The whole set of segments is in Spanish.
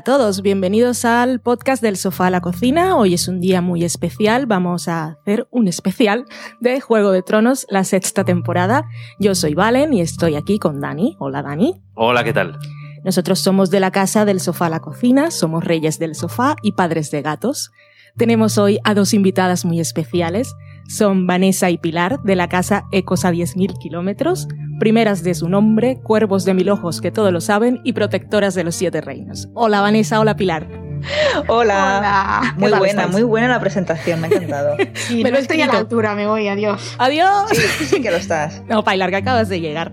Hola a todos, bienvenidos al podcast del sofá a la cocina. Hoy es un día muy especial, vamos a hacer un especial de Juego de Tronos, la sexta temporada. Yo soy Valen y estoy aquí con Dani. Hola Dani. Hola, ¿qué tal? Nosotros somos de la casa del sofá a la cocina, somos reyes del sofá y padres de gatos. Tenemos hoy a dos invitadas muy especiales. Son Vanessa y Pilar, de la casa Ecos a 10.000 kilómetros, primeras de su nombre, cuervos de mil ojos que todo lo saben y protectoras de los siete reinos. Hola Vanessa, hola Pilar. Hola. Muy buena, muy buena la presentación, me ha encantado. Sí, me no estoy a la altura, me voy, adiós. Adiós. Sí, sí que lo estás. No, Pilar, que acabas de llegar.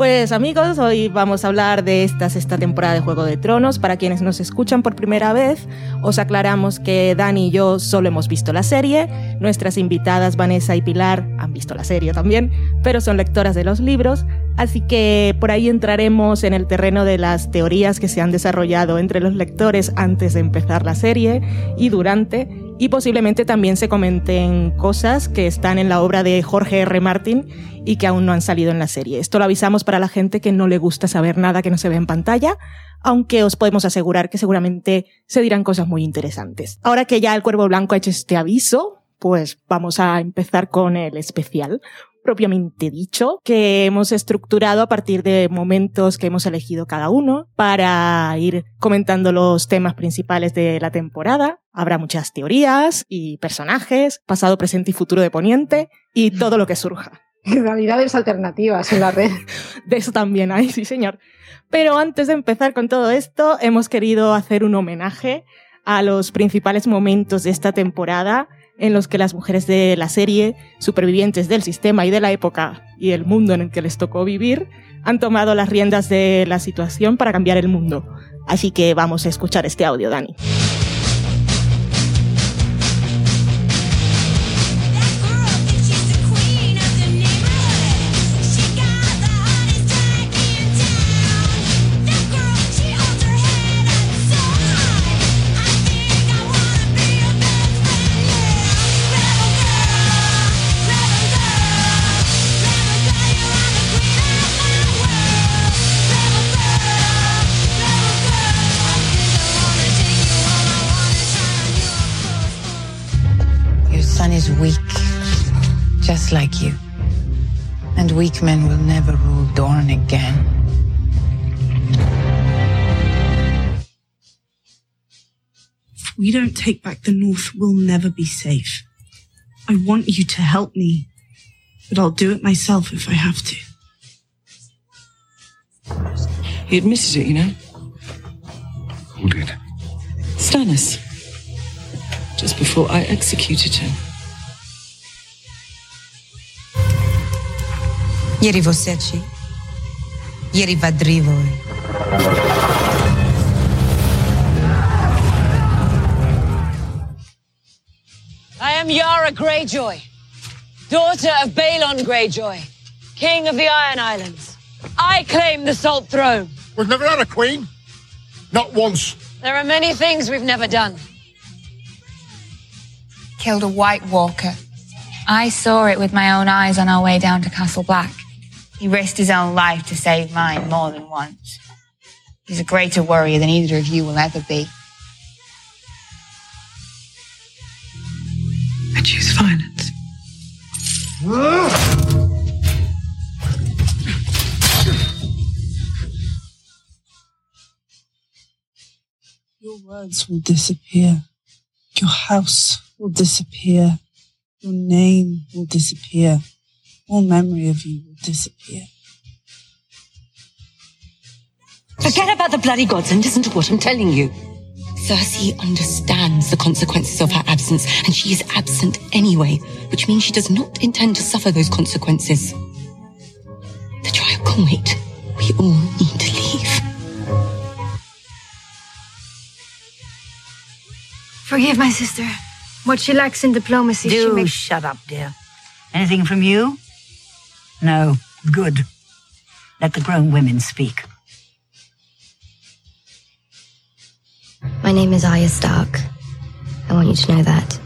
Pues amigos, hoy vamos a hablar de esta sexta temporada de Juego de Tronos. Para quienes nos escuchan por primera vez, os aclaramos que Dani y yo solo hemos visto la serie. Nuestras invitadas Vanessa y Pilar han visto la serie también, pero son lectoras de los libros. Así que por ahí entraremos en el terreno de las teorías que se han desarrollado entre los lectores antes de empezar la serie y durante y posiblemente también se comenten cosas que están en la obra de Jorge R. Martin y que aún no han salido en la serie. Esto lo avisamos para la gente que no le gusta saber nada que no se ve en pantalla, aunque os podemos asegurar que seguramente se dirán cosas muy interesantes. Ahora que ya el Cuervo Blanco ha hecho este aviso, pues vamos a empezar con el especial propiamente dicho, que hemos estructurado a partir de momentos que hemos elegido cada uno para ir comentando los temas principales de la temporada. Habrá muchas teorías y personajes, pasado, presente y futuro de Poniente, y todo lo que surja. Realidades alternativas en la red. De eso también hay, sí señor. Pero antes de empezar con todo esto, hemos querido hacer un homenaje a los principales momentos de esta temporada en los que las mujeres de la serie, supervivientes del sistema y de la época y el mundo en el que les tocó vivir, han tomado las riendas de la situación para cambiar el mundo. Así que vamos a escuchar este audio, Dani. Just like you. And weak men will never rule Dorne again. If we don't take back the North, we'll never be safe. I want you to help me, but I'll do it myself if I have to. He admitted it, you know. Who did? Stannis. Just before I executed him. Ieri você ci. Ieri vadri voi. I am Yara Greyjoy, daughter of Balon Greyjoy, king of the Iron Islands. I claim the Salt Throne. We've never had a queen. Not once. There are many things we've never done. Killed a White Walker. I saw it with my own eyes on our way down to Castle Black. He risked his own life to save mine more than once. He's a greater warrior than either of you will ever be. I choose violence. Your words will disappear. Your house will disappear. Your name will disappear. All memory of you will disappear. Forget about the bloody gods and listen to what I'm telling you. Cersei understands the consequences of her absence, and she is absent anyway, which means she does not intend to suffer those consequences. The trial can wait. We all need to leave. Forgive my sister. What she lacks in diplomacy, Do she makes. shut up, dear. Anything from you? No. Good. Let the grown women speak. My name is Arya Stark. I want you to know that.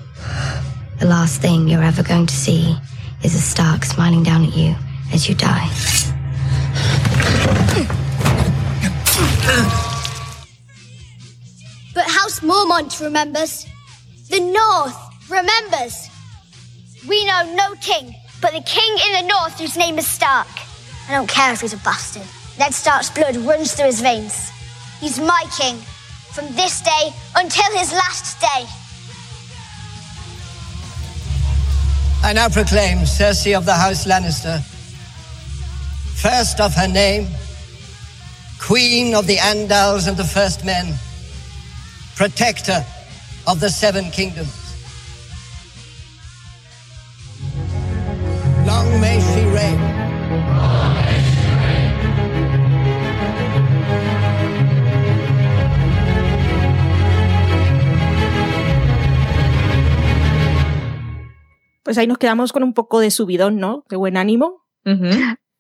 The last thing you're ever going to see is a Stark smiling down at you as you die. But House Mormont remembers. The North remembers. We know no king, but the king in the North whose name is Stark. I don't care if he's a bastard. Ned Stark's blood runs through his veins. He's my king, from this day until his last day. I now proclaim Cersei of the House Lannister, first of her name, Queen of the Andals and the First Men, Protector of the Seven Kingdoms. Long may she reign. Pues ahí nos quedamos con un poco de subidón, ¿no? De buen ánimo.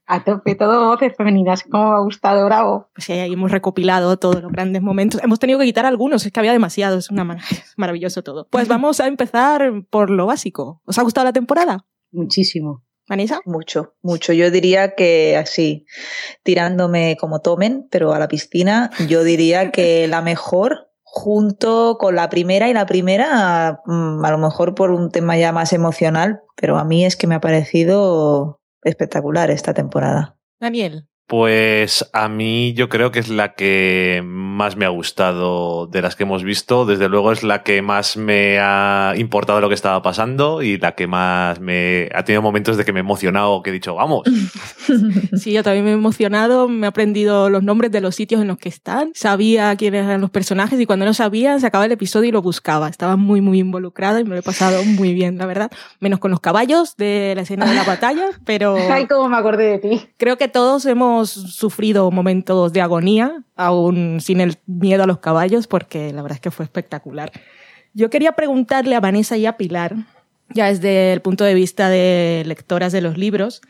A tope, todo voces femeninas. ¿Cómo me ha gustado, bravo? Pues ahí hemos recopilado todos los grandes momentos. Hemos tenido que quitar algunos, es que había demasiados. Es una mar maravilloso todo. Pues vamos a empezar por lo básico. ¿Os ha gustado la temporada? Muchísimo. ¿Vanessa? Mucho, mucho. Yo diría que así, tirándome como tomen, pero a la piscina, yo diría que la mejor junto con la primera y la primera, mm, a lo mejor por un tema ya más emocional, pero a mí es que me ha parecido espectacular esta temporada. Daniel. Pues a mí yo creo que es la que más me ha gustado de las que hemos visto. Desde luego es la que más me ha importado lo que estaba pasando y la que más me ha tenido momentos de que me he emocionado, que he dicho, vamos. Sí, yo también me he emocionado, me he aprendido los nombres de los sitios en los que están, sabía quiénes eran los personajes y cuando no sabía se acababa el episodio y lo buscaba. Estaba muy, muy involucrada y me lo he pasado muy bien, la verdad. Menos con los caballos de la escena de la batalla, pero... Ay, cómo me acordé de ti. Creo que todos hemos sufrido momentos de agonía, aún sin el miedo a los caballos, porque la verdad es que fue espectacular. Yo quería preguntarle a Vanessa y a Pilar, ya desde el punto de vista de lectoras de los libros,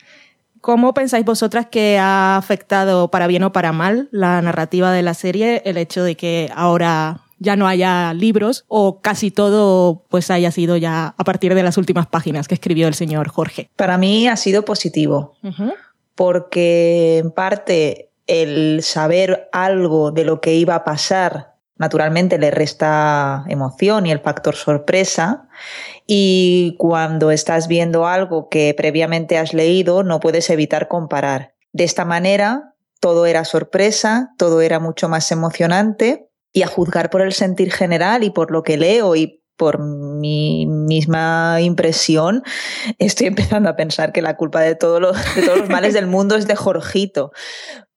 ¿cómo pensáis vosotras que ha afectado para bien o para mal la narrativa de la serie el hecho de que ahora ya no haya libros o casi todo pues haya sido ya a partir de las últimas páginas que escribió el señor Jorge? Para mí ha sido positivo. Uh -huh porque en parte el saber algo de lo que iba a pasar naturalmente le resta emoción y el factor sorpresa y cuando estás viendo algo que previamente has leído no puedes evitar comparar. De esta manera todo era sorpresa, todo era mucho más emocionante y a juzgar por el sentir general y por lo que leo y por mi misma impresión, estoy empezando a pensar que la culpa de, de todos los males del mundo es de Jorgito.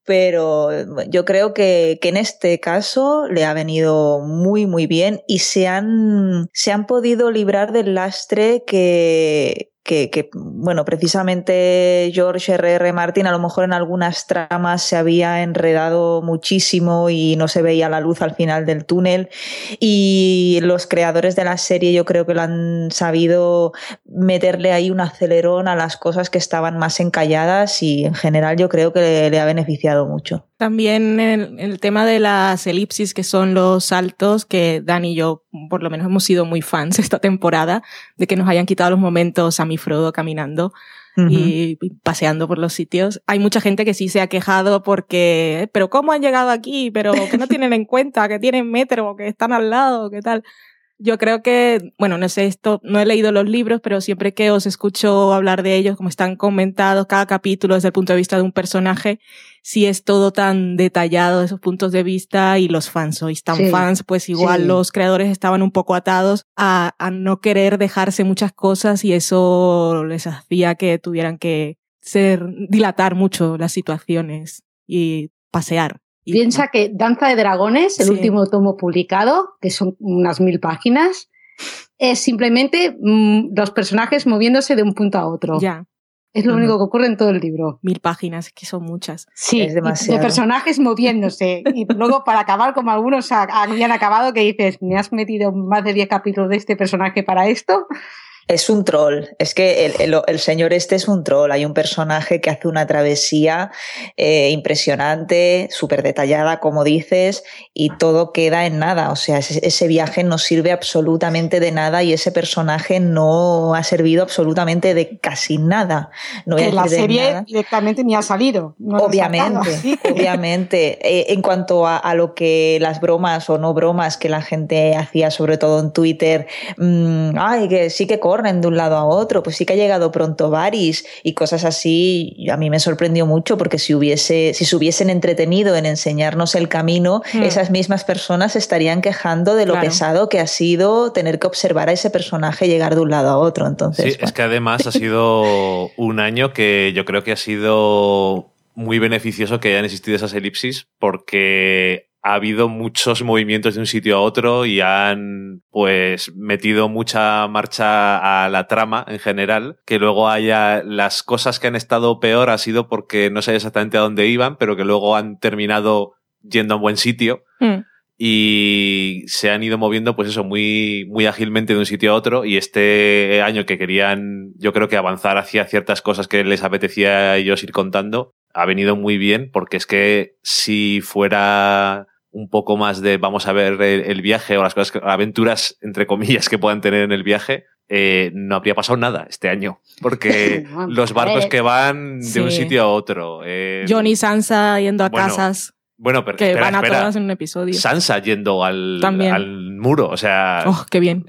Pero yo creo que, que, en este caso le ha venido muy, muy bien y se han, se han podido librar del lastre que, que, que, bueno, precisamente George R.R. Martin a lo mejor en algunas tramas se había enredado muchísimo y no se veía la luz al final del túnel y los creadores de la serie yo creo que lo han sabido meterle ahí un acelerón a las cosas que estaban más encalladas y en general yo creo que le, le ha beneficiado mucho. También el, el, tema de las elipsis, que son los saltos, que Dani y yo por lo menos hemos sido muy fans esta temporada, de que nos hayan quitado los momentos a mi Frodo caminando uh -huh. y paseando por los sitios. Hay mucha gente que sí se ha quejado porque, pero ¿cómo han llegado aquí? Pero que no tienen en cuenta, que tienen metro, que están al lado, que tal. Yo creo que, bueno, no sé, esto, no he leído los libros, pero siempre que os escucho hablar de ellos, como están comentados, cada capítulo desde el punto de vista de un personaje, si es todo tan detallado de esos puntos de vista y los fans sois tan sí, fans, pues igual sí. los creadores estaban un poco atados a, a no querer dejarse muchas cosas y eso les hacía que tuvieran que ser, dilatar mucho las situaciones y pasear. Piensa que Danza de Dragones, el sí. último tomo publicado, que son unas mil páginas, es simplemente mmm, los personajes moviéndose de un punto a otro. Ya. Es lo uh -huh. único que ocurre en todo el libro. Mil páginas, que son muchas. Sí, es demasiado. de personajes moviéndose. y luego para acabar, como algunos habían acabado, que dices, me has metido más de 10 capítulos de este personaje para esto. Es un troll, es que el, el, el, señor este es un troll. Hay un personaje que hace una travesía eh, impresionante, súper detallada, como dices, y todo queda en nada. O sea, ese, ese, viaje no sirve absolutamente de nada y ese personaje no ha servido absolutamente de casi nada. No que la serie directamente ni ha salido. No obviamente, obviamente. Eh, en cuanto a, a, lo que las bromas o no bromas que la gente hacía, sobre todo en Twitter, mmm, ay, que sí que corre corren de un lado a otro, pues sí que ha llegado pronto Varys y cosas así. A mí me sorprendió mucho porque si hubiese, si se hubiesen entretenido en enseñarnos el camino, mm. esas mismas personas estarían quejando de lo claro. pesado que ha sido tener que observar a ese personaje llegar de un lado a otro. Entonces, sí, bueno. es que además ha sido un año que yo creo que ha sido muy beneficioso que hayan existido esas elipsis porque ha habido muchos movimientos de un sitio a otro y han pues metido mucha marcha a la trama en general, que luego haya las cosas que han estado peor ha sido porque no sé exactamente a dónde iban, pero que luego han terminado yendo a un buen sitio. Mm. Y se han ido moviendo, pues eso, muy, muy ágilmente de un sitio a otro. Y este año que querían, yo creo que avanzar hacia ciertas cosas que les apetecía a ellos ir contando, ha venido muy bien, porque es que si fuera un poco más de vamos a ver el, el viaje o las cosas, aventuras entre comillas que puedan tener en el viaje, eh, no habría pasado nada este año. Porque no, los barcos que van de sí. un sitio a otro. Eh, Johnny Sansa yendo a bueno, casas. Bueno, pero que espera, van a espera. todas en un episodio. Sansa yendo al, al muro, o sea. Oh, qué bien.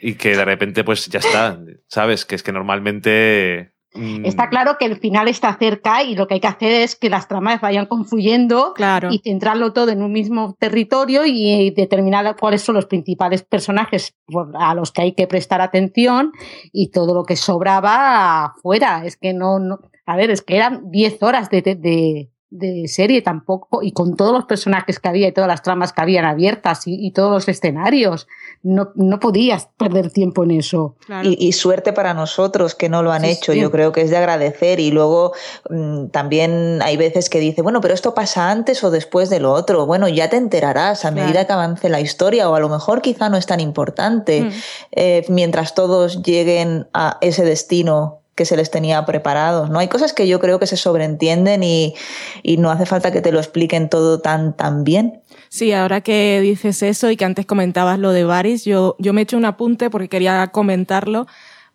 y que de repente, pues ya está. ¿Sabes? Que es que normalmente. Está claro que el final está cerca y lo que hay que hacer es que las tramas vayan confluyendo claro. y centrarlo todo en un mismo territorio y determinar cuáles son los principales personajes a los que hay que prestar atención y todo lo que sobraba afuera. Es que no, no a ver, es que eran 10 horas de, de, de serie tampoco, y con todos los personajes que había y todas las tramas que habían abiertas y, y todos los escenarios, no, no, podías perder tiempo en eso. Claro. Y, y, suerte para nosotros que no lo han sí, hecho, sí. yo creo que es de agradecer y luego mmm, también hay veces que dice, bueno, pero esto pasa antes o después de lo otro, bueno, ya te enterarás a medida claro. que avance la historia o a lo mejor quizá no es tan importante, mm. eh, mientras todos lleguen a ese destino que se les tenía preparados. ¿no? Hay cosas que yo creo que se sobreentienden y, y, no hace falta que te lo expliquen todo tan, tan bien. Sí, ahora que dices eso y que antes comentabas lo de Varys, yo, yo me he hecho un apunte porque quería comentarlo.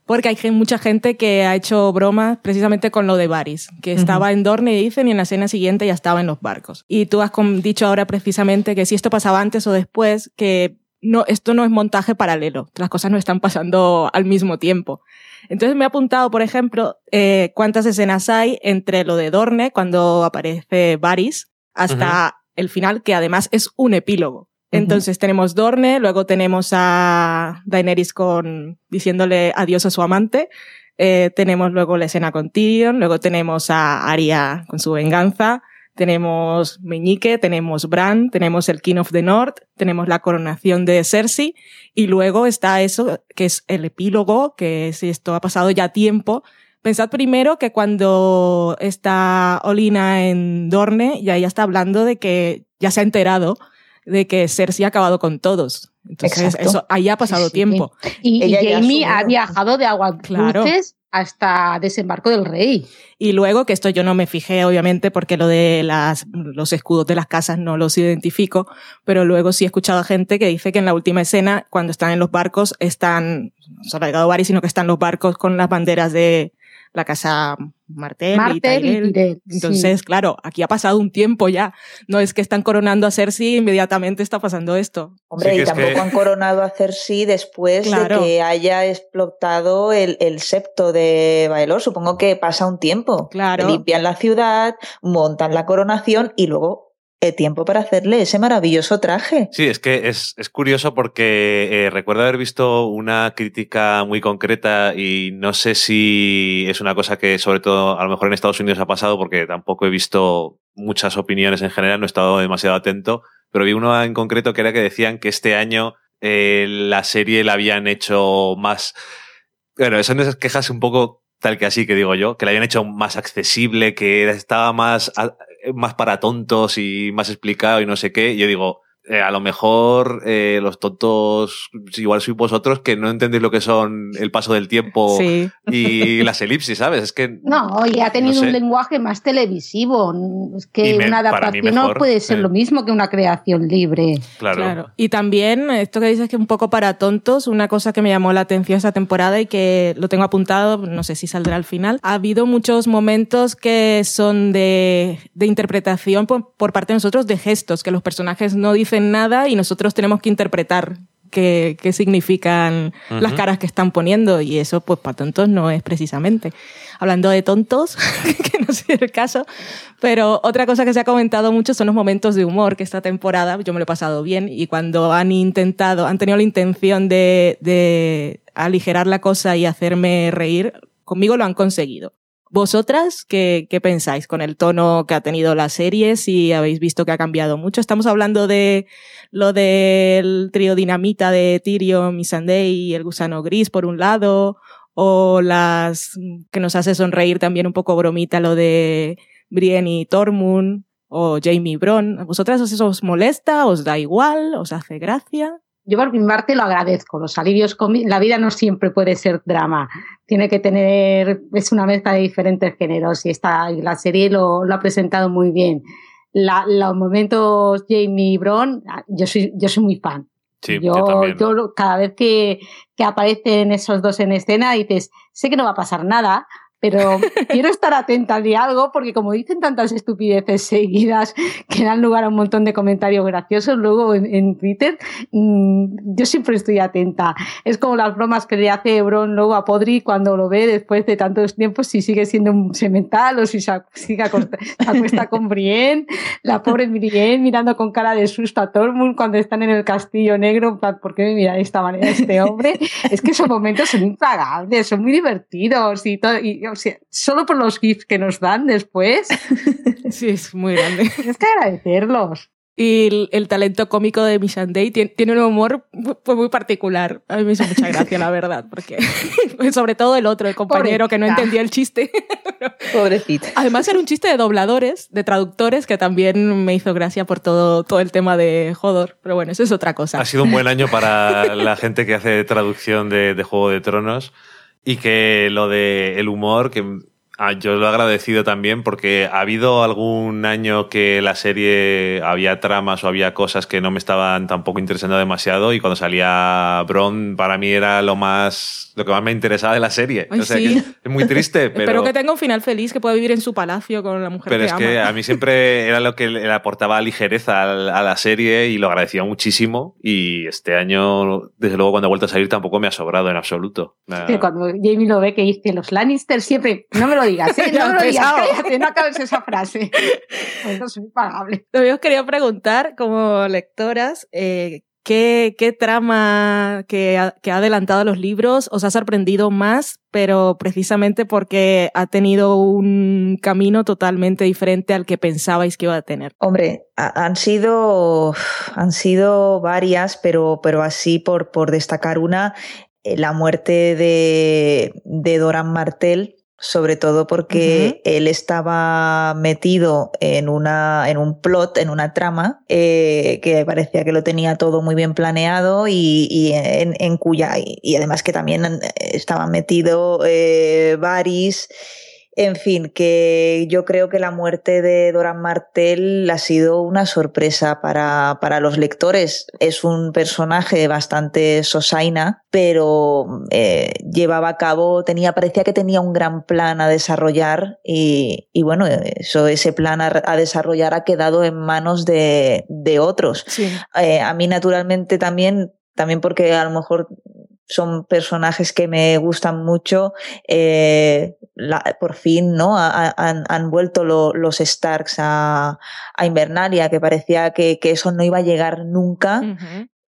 Porque hay mucha gente que ha hecho bromas precisamente con lo de Varys, que estaba uh -huh. en Dorne, dicen, y en la escena siguiente ya estaba en los barcos. Y tú has dicho ahora precisamente que si esto pasaba antes o después, que no, esto no es montaje paralelo, las cosas no están pasando al mismo tiempo. Entonces me he apuntado, por ejemplo, eh, cuántas escenas hay entre lo de Dorne, cuando aparece Varys, hasta uh -huh. el final, que además es un epílogo. Entonces uh -huh. tenemos Dorne, luego tenemos a Daenerys con, diciéndole adiós a su amante, eh, tenemos luego la escena con Tyrion, luego tenemos a Arya con su venganza, tenemos Meñique, tenemos Bran, tenemos el King of the North, tenemos la coronación de Cersei y luego está eso que es el epílogo, que si esto ha pasado ya tiempo. Pensad primero que cuando está Olina en Dorne, ya ella está hablando de que ya se ha enterado de que Cersei ha acabado con todos. Entonces, Exacto. eso ahí ha pasado sí, tiempo. Y, y Jamie ha viajado de agua claro. Hasta desembarco del rey. Y luego, que esto yo no me fijé, obviamente, porque lo de las, los escudos de las casas no los identifico, pero luego sí he escuchado a gente que dice que en la última escena, cuando están en los barcos, están, no solo ha Bari, sino que están los barcos con las banderas de la casa Martel, Martel y Tyrell. Y Tyrell Entonces, sí. claro, aquí ha pasado un tiempo ya. No es que están coronando a Cersei inmediatamente está pasando esto. Hombre, Sí, y tampoco que- han coronado a Cersei después Claro. de que haya explotado el, el septo de Baelor. Supongo que pasa un tiempo. Claro. Limpian la ciudad, montan la coronación y luego tiempo para hacerle ese maravilloso traje. Sí, es que es, es curioso porque eh, recuerdo haber visto una crítica muy concreta y no sé si es una cosa que sobre todo a lo mejor en Estados Unidos ha pasado porque tampoco he visto muchas opiniones en general, no he estado demasiado atento, pero vi uno en concreto que era que decían que este año eh, la serie la habían hecho más... Bueno, son esas quejas un poco tal que así que digo yo, que la habían hecho más accesible, que estaba más, más para tontos y más explicado y no sé qué. Yo digo, eh, a lo mejor eh, los tontos, igual sois vosotros, que no entendéis lo que son el paso del tiempo Sí. y las elipsis, ¿sabes? Es que No, y ha tenido No sé. un lenguaje más televisivo. Es que me- una adaptación no puede ser sí. lo mismo que una creación libre. Claro. Y también, esto que dices que es un poco para tontos, una cosa que me llamó la atención esta temporada y que lo tengo apuntado, no sé si saldrá al final, ha habido muchos momentos que son de, de interpretación por, por parte de nosotros de gestos, que los personajes no dicen nada y nosotros tenemos que interpretar qué, qué significan las Ujú. caras que están poniendo y eso pues para tontos no es precisamente. Hablando de tontos, que no sé el caso, pero otra cosa que se ha comentado mucho son los momentos de humor que esta temporada yo me lo he pasado bien y cuando han intentado, han tenido la intención de, de aligerar la cosa y hacerme reír, conmigo lo han conseguido. ¿Vosotras qué, qué pensáis con el tono que ha tenido la serie? Si habéis visto que ha cambiado mucho. Estamos hablando de lo del trío dinamita de Tyrion, Missandei y el gusano gris por un lado, o las que nos hace sonreír también un poco bromita lo de Brienne y Tormund, o Jamie Bron. ¿A vosotras eso os molesta? ¿Os da igual? ¿Os hace gracia? Yo por mi parte lo agradezco. Los alivios la vida no siempre puede ser drama. Tiene que tener, es una mezcla de diferentes géneros y esta, la serie lo, lo ha presentado muy bien. La- los momentos Jamie y Bron, yo soy, yo soy muy fan. Sí, yo, yo yo cada vez que, que aparecen esos dos en escena dices, sé que no va a pasar nada, pero quiero estar atenta de algo porque como dicen tantas estupideces seguidas que dan lugar a un montón de comentarios graciosos luego en, en Twitter, mm, yo siempre estoy atenta. Es como las bromas que le hace Bron luego a Podri cuando lo ve después de tantos tiempos si sigue siendo un semental o si se, sigue acosta- se acuesta con Brienne, la pobre Brienne mirando con cara de susto a Tormund cuando están en el castillo negro, ¿por qué me mira de esta manera este hombre? Es que esos momentos son impagables, son muy divertidos y todo, y, o sea, solo por los gifs que nos dan después. Sí, es muy grande. Tienes que agradecerlos. Y el, el talento cómico de Missandei tiene, tiene un humor pues, muy particular. A mí me hizo mucha gracia, la verdad, porque sobre todo el otro, el compañero que no Pobrecita. entendía el chiste. Pobrecita. Además era un chiste de dobladores, de traductores, que también me hizo gracia por todo, todo el tema de Jodor. Pero bueno, eso es otra cosa. Ha sido un buen año para la gente que hace traducción de, de Juego de Tronos y que lo de el humor, que ah, yo lo he agradecido también porque ha habido algún año que la serie había tramas o había cosas que no me estaban tampoco interesando demasiado y cuando salía Bron para mí era lo más lo que más me interesaba de la serie. Ay, o sea, sí. que es muy triste, pero Espero que tenga un final feliz, que pueda vivir en su palacio con la mujer pero que es ama. que a mí siempre era lo que le aportaba ligereza a la serie y lo agradecía muchísimo. Y este año, desde luego, cuando ha vuelto a salir, tampoco me ha sobrado en absoluto. Que cuando Jamie lo ve que dice los Lannister siempre, no me lo digas, ¿eh? no lo digas, cállate, no acabes esa frase. Eso es impagable. También os quería preguntar, como lectoras, eh, ¿qué, qué trama que ha, que ha adelantado los libros os ha sorprendido más, pero precisamente porque ha tenido un camino totalmente diferente al que pensabais que iba a tener? Hombre, ha- han sido, han sido varias, pero, pero así por, por destacar una, eh, la muerte de, de Doran Martel, sobre todo porque él estaba metido en, una, en un plot, en una trama, eh, que parecía que lo tenía todo muy bien planeado y, y en, en cuya, y, y además que también eh, estaba metido eh, Varys. En fin, que yo creo que la muerte de Doran Martel ha sido una sorpresa para, para los lectores. Es un personaje bastante sosaina, pero eh, llevaba a cabo, tenía, parecía que tenía un gran plan a desarrollar y, y bueno, eso, ese plan a, a desarrollar ha quedado en manos de, de otros. Eh, a mí naturalmente también, también porque a lo mejor son personajes que me gustan mucho. eh, la- por fin, ¿no? Ha- ha- han, han vuelto lo- los Starks a, a Invernalia, que parecía que, que eso no iba a llegar nunca.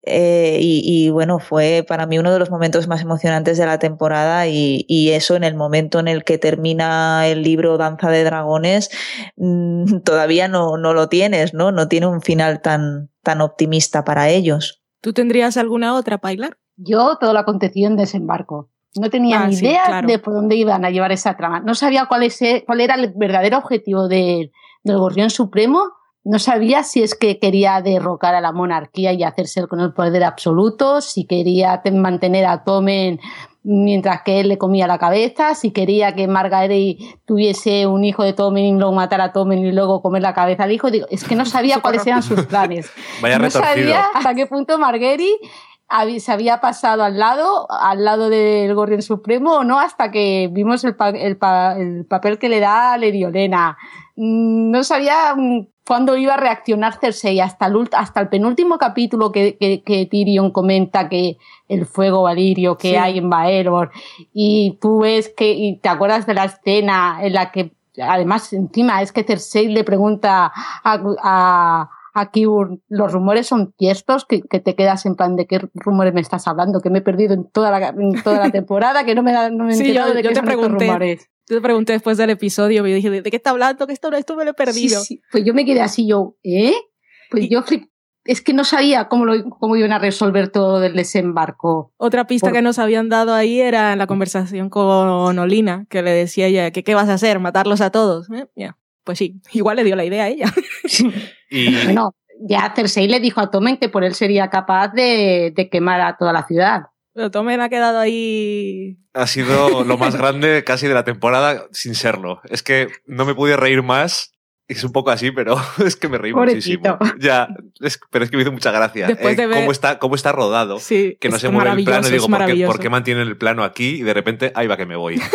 Eh, y, y, bueno, fue para mí uno de los momentos más emocionantes de la temporada y, y eso en el momento en el que termina el libro Danza de Dragones mm, todavía no, no lo tienes, ¿no? No tiene un final tan, tan optimista para ellos. ¿Tú tendrías alguna otra, Pailar? Yo todo lo acontecido en desembarco. No tenía Ah, ni sí, idea claro. de por dónde iban a llevar esa trama. No sabía cuál, es, cuál era el verdadero objetivo de- del Gorrión Supremo, no sabía si es que quería derrocar a la monarquía y hacerse con el poder absoluto, si quería mantener a Tomen mientras que él le comía la cabeza, si quería que Margaret tuviese un hijo de Tommen y luego matar a Tommen y luego comer la cabeza al hijo. Digo, es que no sabía cuáles eran sus planes. Vaya no retorcido. sabía hasta qué punto habí- se había pasado al lado, al lado del Gorrión Supremo o no, hasta que vimos el, pa- el pa- el papel que le da a Lady Olenna. Mm, No sabía mm, cuándo iba a reaccionar Cersei hasta el, ult- hasta el penúltimo capítulo que, que, que Tyrion comenta que el fuego valirio que Sí. hay en Baelor y tú ves que y te acuerdas de la escena en la que además encima es que Cersei le pregunta a, a, a Qyburn, los rumores son ciertos que, que te quedas en plan de qué rumores me estás hablando que me he perdido en toda la, en toda la temporada que no me, da, no me he Sí, yo, de yo qué te son estos pregunté. rumores. Yo te pregunté después del episodio y dije, ¿de qué está hablando? Que esto, esto me lo he perdido. Sí, sí. Pues yo me quedé así, yo, ¿eh? Pues yo flip- es que no sabía cómo, lo, cómo iban a resolver todo el desembarco. Otra pista Por- que nos habían dado ahí era en la conversación con Olina, que le decía ella que qué vas a hacer, matarlos a todos. Eh, ya. Pues sí, igual le dio la idea a ella. Y Bueno, ya Cersei le dijo a Tommen que por él sería capaz de, de quemar a toda la ciudad. Pero Tommen ha quedado ahí. ha sido lo más grande casi de la temporada sin serlo. Es que no me pude reír más. Es un poco así, pero es que me reí Pobrecito. muchísimo. Ya, es- pero es que me hizo mucha gracia. Después eh, de ver- cómo, está, cómo está rodado. Sí, que no se mueve el plano. Y digo, ¿por qué, por qué mantienen el plano aquí? Y de repente, ahí va que me voy.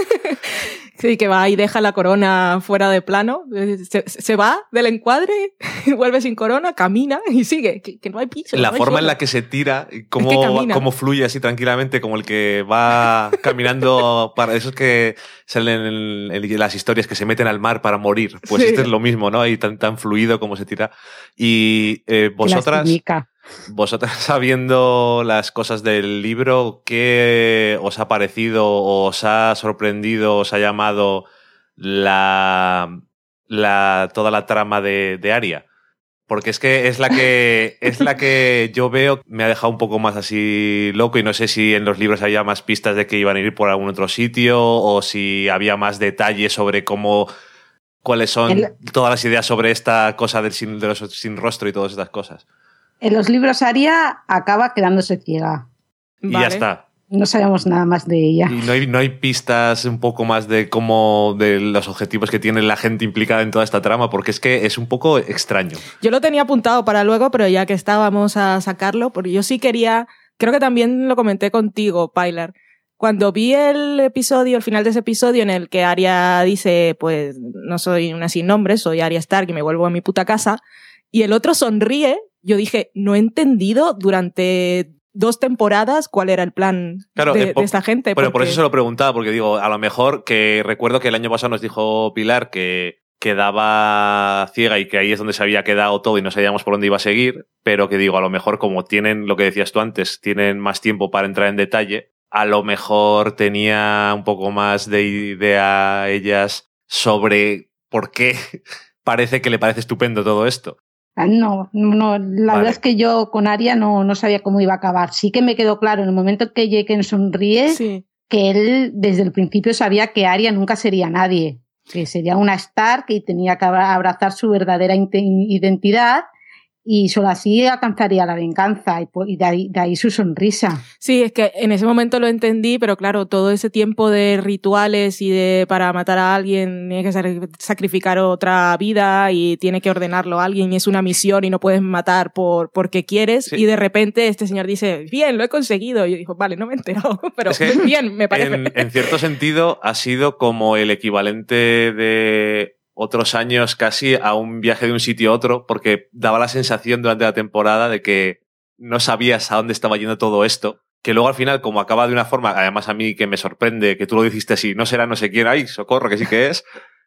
Sí, que va y deja la corona fuera de plano. Se, se va del encuadre, vuelve sin corona, camina y sigue. Que, que no hay piso. la no hay forma en suelo. la que se tira, y cómo, que camina. cómo fluye así tranquilamente, como el que va caminando para esos que salen en, en las historias que se meten al mar para morir. Pues Sí. este es lo mismo, ¿no? Ahí tan, tan fluido como se tira. Y eh, vosotras. Vosotras sabiendo las cosas del libro, ¿qué os ha parecido, os ha sorprendido, os ha llamado la, la, toda la trama de, de Aria? Porque es que es la que es la que yo veo me ha dejado un poco más así loco y no sé si en los libros había más pistas de que iban a ir por algún otro sitio o si había más detalles sobre cómo cuáles son todas las ideas sobre esta cosa del sin, de los sin rostro y todas estas cosas. En los libros Aria acaba quedándose ciega. Y ya está. No sabemos nada más de ella. Y no hay, no hay pistas un poco más de cómo, de los objetivos que tiene la gente implicada en toda esta trama, porque es que es un poco extraño. Yo lo tenía apuntado para luego, pero ya que estábamos a sacarlo, porque yo sí quería, creo que también lo comenté contigo, Pilar. Cuando vi el episodio, el final de ese episodio en el que Arya dice, pues no soy una sin nombre, soy Arya Stark y me vuelvo a mi puta casa, y el otro sonríe, yo dije, no he entendido durante dos temporadas cuál era el plan Claro, de, eh, de esta gente. Bueno, por eso se lo preguntaba, porque digo, a lo mejor que recuerdo que el año pasado nos dijo Pilar que quedaba ciega y que ahí es donde se había quedado todo y no sabíamos por dónde iba a seguir, pero que digo, a lo mejor como tienen lo que decías tú antes, tienen más tiempo para entrar en detalle, a lo mejor tenía un poco más de idea ellas sobre por qué parece que le parece estupendo todo esto. No, no, la Vale. verdad es que yo con Aria no, no sabía cómo iba a acabar. Sí que me quedó claro en el momento que Jeken sonríe que él desde el principio sabía que Aria nunca sería nadie, que sería una Stark y tenía que abra- abrazar su verdadera identidad y solo así alcanzaría la venganza y, de, ahí, de ahí su sonrisa. Sí, es que en ese momento lo entendí, pero claro, todo ese tiempo de rituales y de para matar a alguien tiene que sac- sacrificar otra vida y tiene que ordenarlo a alguien y es una misión y no puedes matar por porque quieres y de repente este señor dice, bien, lo he conseguido. Y yo digo, vale, no me he enterado, pero Es que bien, me parece. En, en cierto sentido, ha sido como el equivalente de otros años casi a un viaje de un sitio a otro, porque daba la sensación durante la temporada de que no sabías a dónde estaba yendo todo esto. Que luego al final, como acaba de una forma, además a mí que me sorprende que tú lo dijiste así, no será no sé quién, ay, socorro, que sí que es.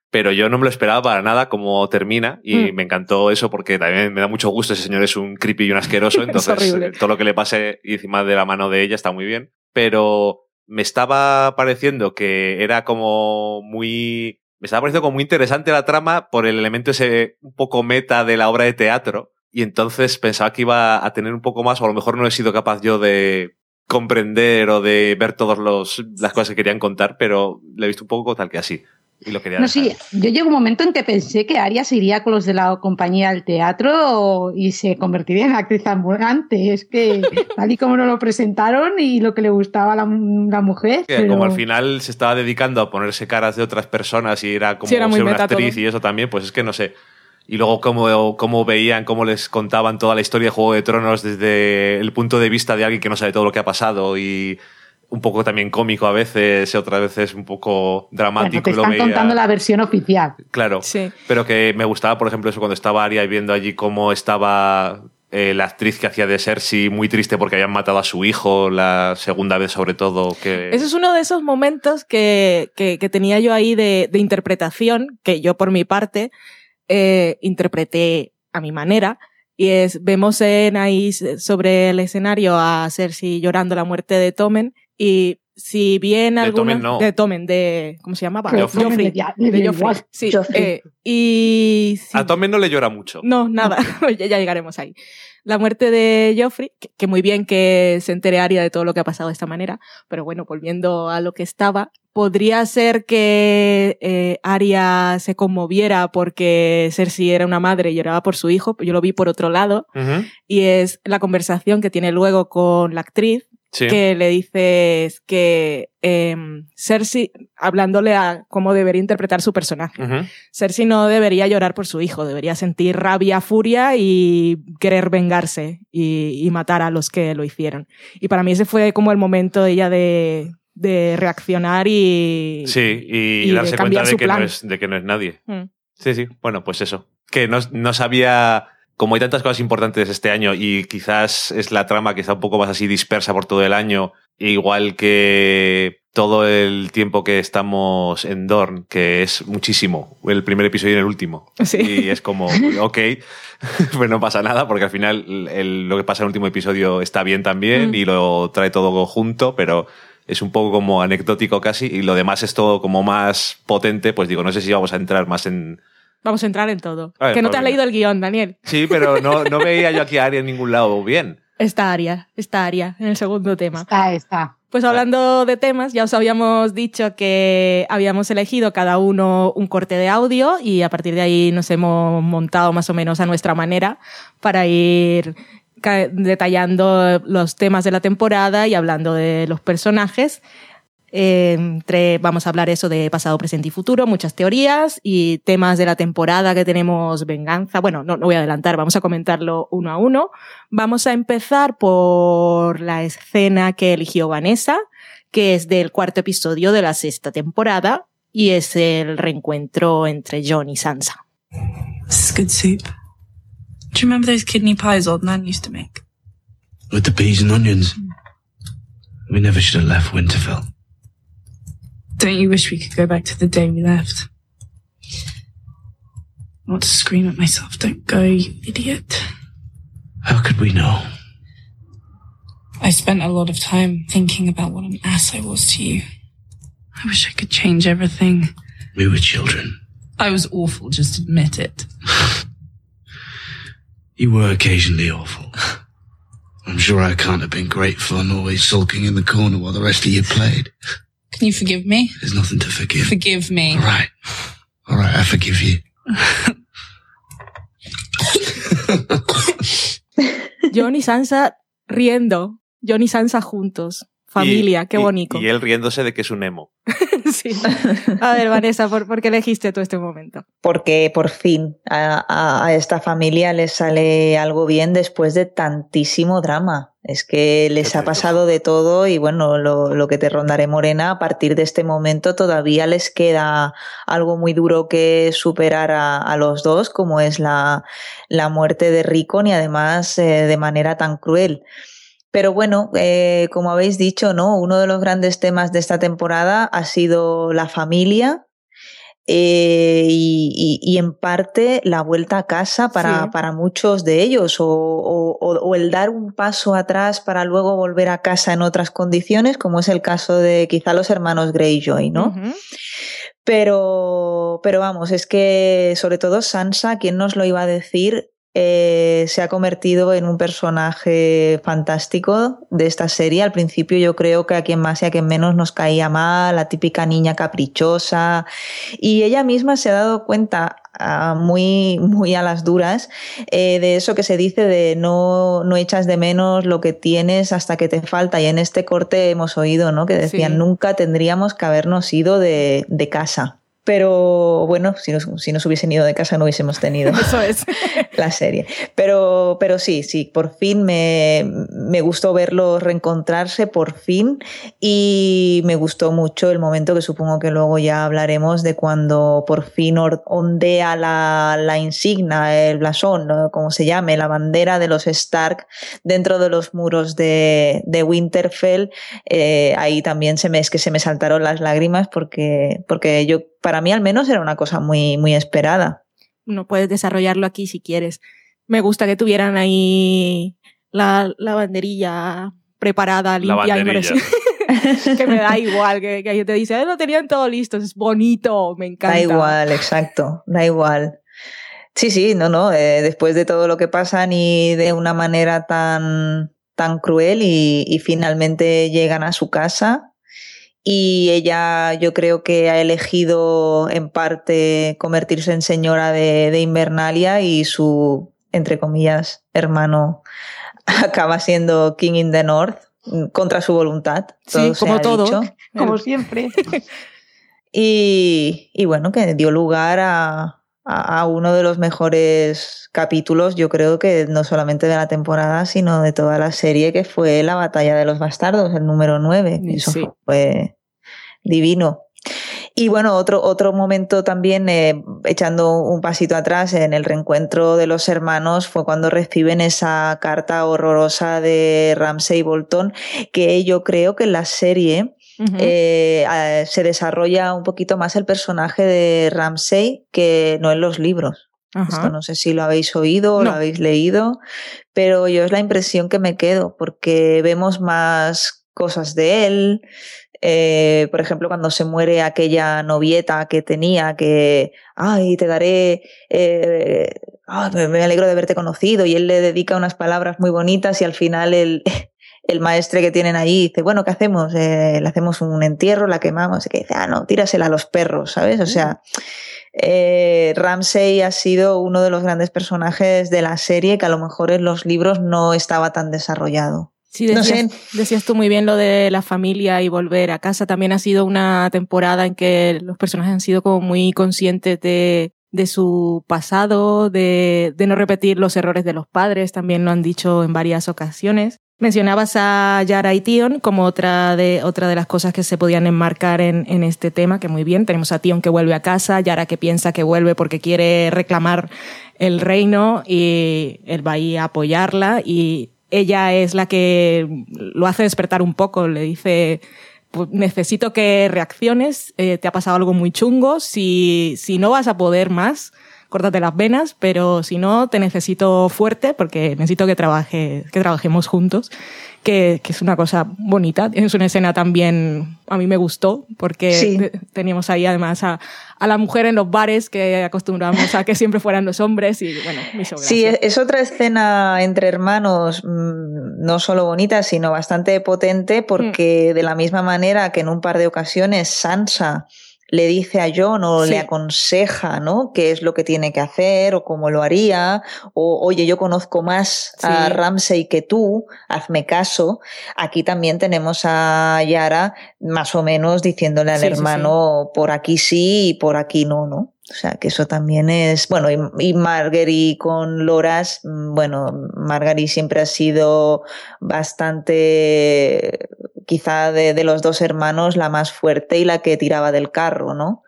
Pero yo no me lo esperaba para nada como termina y Mm. me encantó eso porque también me da mucho gusto. Ese señor es un creepy y un asqueroso, Es entonces eh, todo lo que le pase encima de la mano de ella está muy bien. Pero me estaba pareciendo que era como muy. Me estaba pareciendo como muy interesante la trama por el elemento ese un poco meta de la obra de teatro. Y entonces pensaba que iba a tener un poco más, o a lo mejor no he sido capaz yo de comprender o de ver todas las cosas que querían contar, pero le he visto un poco tal que así. Y lo quería No, dejar. sí, yo llegó un momento en que pensé que Aria se iría con los de la compañía al teatro y se convertiría en actriz ambulante. Es que tal y como nos lo presentaron y lo que le gustaba a la, la mujer. Pero- como al final se estaba dedicando a ponerse caras de otras personas y era como Sí, era ser una actriz todo. y eso también, pues es que no sé. Y luego cómo, cómo veían, cómo les contaban toda la historia de Juego de Tronos desde el punto de vista de alguien que no sabe todo lo que ha pasado y un poco también cómico a veces, otras veces un poco Bueno, dramático. te lo están veía. contando la versión oficial. Claro, pero que me gustaba, por ejemplo, eso cuando estaba Aria y viendo allí cómo estaba eh, la actriz que hacía de Cersei muy triste porque habían matado a su hijo la segunda vez sobre todo. Que... Ese es uno de esos momentos que, que- que tenía yo ahí de, de interpretación, que yo por mi parte eh, interpreté a mi manera. Y es, vemos en ahí sobre el escenario a Cersei llorando la muerte de Tomen. Y si bien De algunos... Tommen no. De Tomen, de... ¿Cómo se llamaba? De Joffrey. De Joffrey. Sí. Joffrey. eh, y sí, A Tommen no le llora mucho. no, nada, ya, ya llegaremos ahí. La muerte de Joffrey, que, que muy bien que se entere Arya de todo lo que ha pasado de esta manera, pero bueno, volviendo a lo que estaba, podría ser que eh, Arya se conmoviera porque Cersei era una madre y lloraba por su hijo, yo lo vi por otro lado, y es la conversación que tiene luego con la actriz, Sí. que le dices que eh, Cersei, hablándole a cómo debería interpretar su personaje. Ujú. Cersei no debería llorar por su hijo, debería sentir rabia, furia y querer vengarse y, y matar a los que lo hicieron. Y para mí ese fue como el momento de ella de, de reaccionar y... Sí, y, y de darse cuenta de que, no es, de que no es nadie. Mm. Sí, sí. Bueno, pues eso. Que no, no sabía. Como hay tantas cosas importantes este año y quizás es la trama que está un poco más así dispersa por todo el año, igual que todo el tiempo que estamos en Dorn, que es muchísimo, el primer episodio y el último. Sí. Y es como, ok, pues no pasa nada, porque al final el- lo que pasa en el último episodio está bien también Mm. y lo trae todo junto, pero es un poco como anecdótico casi, y lo demás es todo como más potente, pues digo, no sé si vamos a entrar más en... Vamos a entrar en todo. A ver, que no te has leído el guion, Daniel. Sí, pero no, no veía yo aquí a Aria en ningún lado bien. Está Aria, está Aria en el segundo tema. Está, está. Pues hablando de temas, ya os habíamos dicho que habíamos elegido cada uno un corte de audio y a partir de ahí nos hemos montado más o menos a nuestra manera para ir detallando los temas de la temporada y hablando de los personajes. Eh, entre, vamos a hablar eso de pasado, presente y futuro, muchas teorías y temas de la temporada que tenemos venganza. Bueno, no, no voy a adelantar, vamos a comentarlo uno a uno. Vamos a empezar por la escena que eligió Vanessa, que es del cuarto episodio de la sexta temporada y es el reencuentro entre John y Sansa. This is good soup. Do you remember those kidney pies old Nan used to make? With the peas and onions. We never should have left Winterfell. Don't you wish we could go back to the day we left? I want to scream at myself. Don't go, you idiot. How could we know? I spent a lot of time thinking about what an ass I was to you. I wish I could change everything. We were children. I was awful, just admit it. You were occasionally awful. I'm sure I can't have been great fun always sulking in the corner while the rest of you played. Can you forgive me? There's nothing to forgive. Forgive me. All right. All right, I forgive you. John y Sansa riendo, John y Sansa juntos, familia, Y- qué y- bonito. Y, él riéndose de que es un emo. Sí. A ver, Vanessa, ¿por, por qué elegiste tú este momento? porque por fin a, a- a esta familia les sale algo bien después de tantísimo drama. Es que les ha pasado de todo y bueno, lo, lo que te rondaré Morena, a partir de este momento todavía les queda algo muy duro que superar a, a los dos, como es la, la muerte de Rickon y además eh, de manera tan cruel. Pero bueno, eh, como habéis dicho, ¿no? Uno de los grandes temas de esta temporada ha sido la familia, eh, y, y- y en parte la vuelta a casa para, Sí. para muchos de ellos o, o- o- o el dar un paso atrás para luego volver a casa en otras condiciones, como es el caso de quizá los hermanos Greyjoy, ¿no? Pero, pero vamos, es que sobre todo Sansa, ¿quién nos lo iba a decir? Eh, se ha convertido en un personaje fantástico de esta serie. Al principio yo creo que a quien más y a quien menos nos caía mal, la típica niña caprichosa. Y ella misma se ha dado cuenta ah, muy, muy a las duras eh, de eso que se dice de no, no echas de menos lo que tienes hasta que te falta. Y en este corte hemos oído ¿no? que decían, Sí. nunca tendríamos que habernos ido de, de casa. Pero bueno, si nos, si nos hubiesen ido de casa no hubiésemos tenido Eso es. la serie. Pero, pero sí, sí, por fin me, me gustó verlos reencontrarse, por fin. Y me gustó mucho el momento que supongo que luego ya hablaremos de cuando por fin ondea la, la insignia, el blasón, ¿no? como se llame, la bandera de los Stark dentro de los muros de, de Winterfell. Eh, ahí también se me, es que se me saltaron las lágrimas porque, porque yo, para mí al menos era una cosa muy, muy esperada. No puedes desarrollarlo aquí si quieres. Me gusta que tuvieran ahí la, la banderilla preparada, La limpia y banderilla. que me da igual, que, que te dice, "Eh, lo tenían todo listo, es bonito, me encanta. Da igual, exacto, da igual. Sí, sí, no, no, eh, después de todo lo que pasan y de una manera tan, tan cruel y, y finalmente llegan a su casa y ella yo creo que ha elegido en parte convertirse en señora de, de Invernalia y su, entre comillas, hermano acaba siendo King in the North mm, contra su voluntad. Sí, todo se como ha todo. dicho. Como siempre. Y, y bueno, que dio lugar a, a- a uno de los mejores capítulos, yo creo que no solamente de la temporada, sino de toda la serie, que fue la batalla de los bastardos, el número 9. Eso Sí. fue, divino. Y bueno, otro, otro momento también, eh, echando un pasito atrás, en el reencuentro de los hermanos, fue cuando reciben esa carta horrorosa de Ramsay Bolton, que yo creo que en la serie Eh, eh, se desarrolla un poquito más el personaje de Ramsay que no en los libros. Esto no sé si lo habéis oído o lo habéis leído, pero yo es la impresión que me quedo, porque vemos más cosas de él. Eh, por ejemplo, cuando se muere aquella novieta que tenía, que, ay, te daré, eh, ah, me, alegro de haberte conocido, y él le dedica unas palabras muy bonitas y al final el, el maestre que tienen allí dice, bueno, ¿qué hacemos? Eh, le hacemos un entierro, la quemamos, y que dice, ah, no, tírasela a los perros, ¿sabes? O sea, eh, Ramsey ha sido uno de los grandes personajes de la serie que a lo mejor en los libros no estaba tan desarrollado. Sí, No decías, sé. decías tú muy bien lo de la familia y volver a casa. También ha sido una temporada en que los personajes han sido como muy conscientes de, de su pasado, de, de no repetir los errores de los padres. También lo han dicho en varias ocasiones. Mencionabas a Yara y Tion como otra de, otra de las cosas que se podían enmarcar en, en este tema, que muy bien. Tenemos a Tion que vuelve a casa, Yara que piensa que vuelve porque quiere reclamar el reino y él va ahí a apoyarla y ella es la que lo hace despertar un poco, le dice, "Pues necesito que reacciones, eh, te ha pasado algo muy chungo, si, si no vas a poder más, córtate las venas, pero si no, te necesito fuerte porque necesito que, trabaje, que trabajemos juntos, que, que es una cosa bonita. Es una escena también, a mí me gustó, porque Sí. te- teníamos ahí además a, a la mujer en los bares que acostumbramos a que siempre fueran los hombres y bueno, me hizo Sí, es otra escena entre hermanos, mm, no solo bonita, sino bastante potente, porque de la misma manera que en un par de ocasiones Sansa le dice a Jon o Sí. le aconseja, ¿no? Qué es lo que tiene que hacer o cómo lo haría, o oye, yo conozco más a. Ramsey que tú, hazme caso. Aquí también tenemos a Yara más o menos diciéndole al sí. hermano por aquí sí y por aquí no, ¿no? O sea, que eso también es, bueno, y, y Marguerite con Loras, mm, bueno, Marguerite siempre ha sido bastante, quizá de, de los dos hermanos, la más fuerte y la que tiraba del carro, ¿no?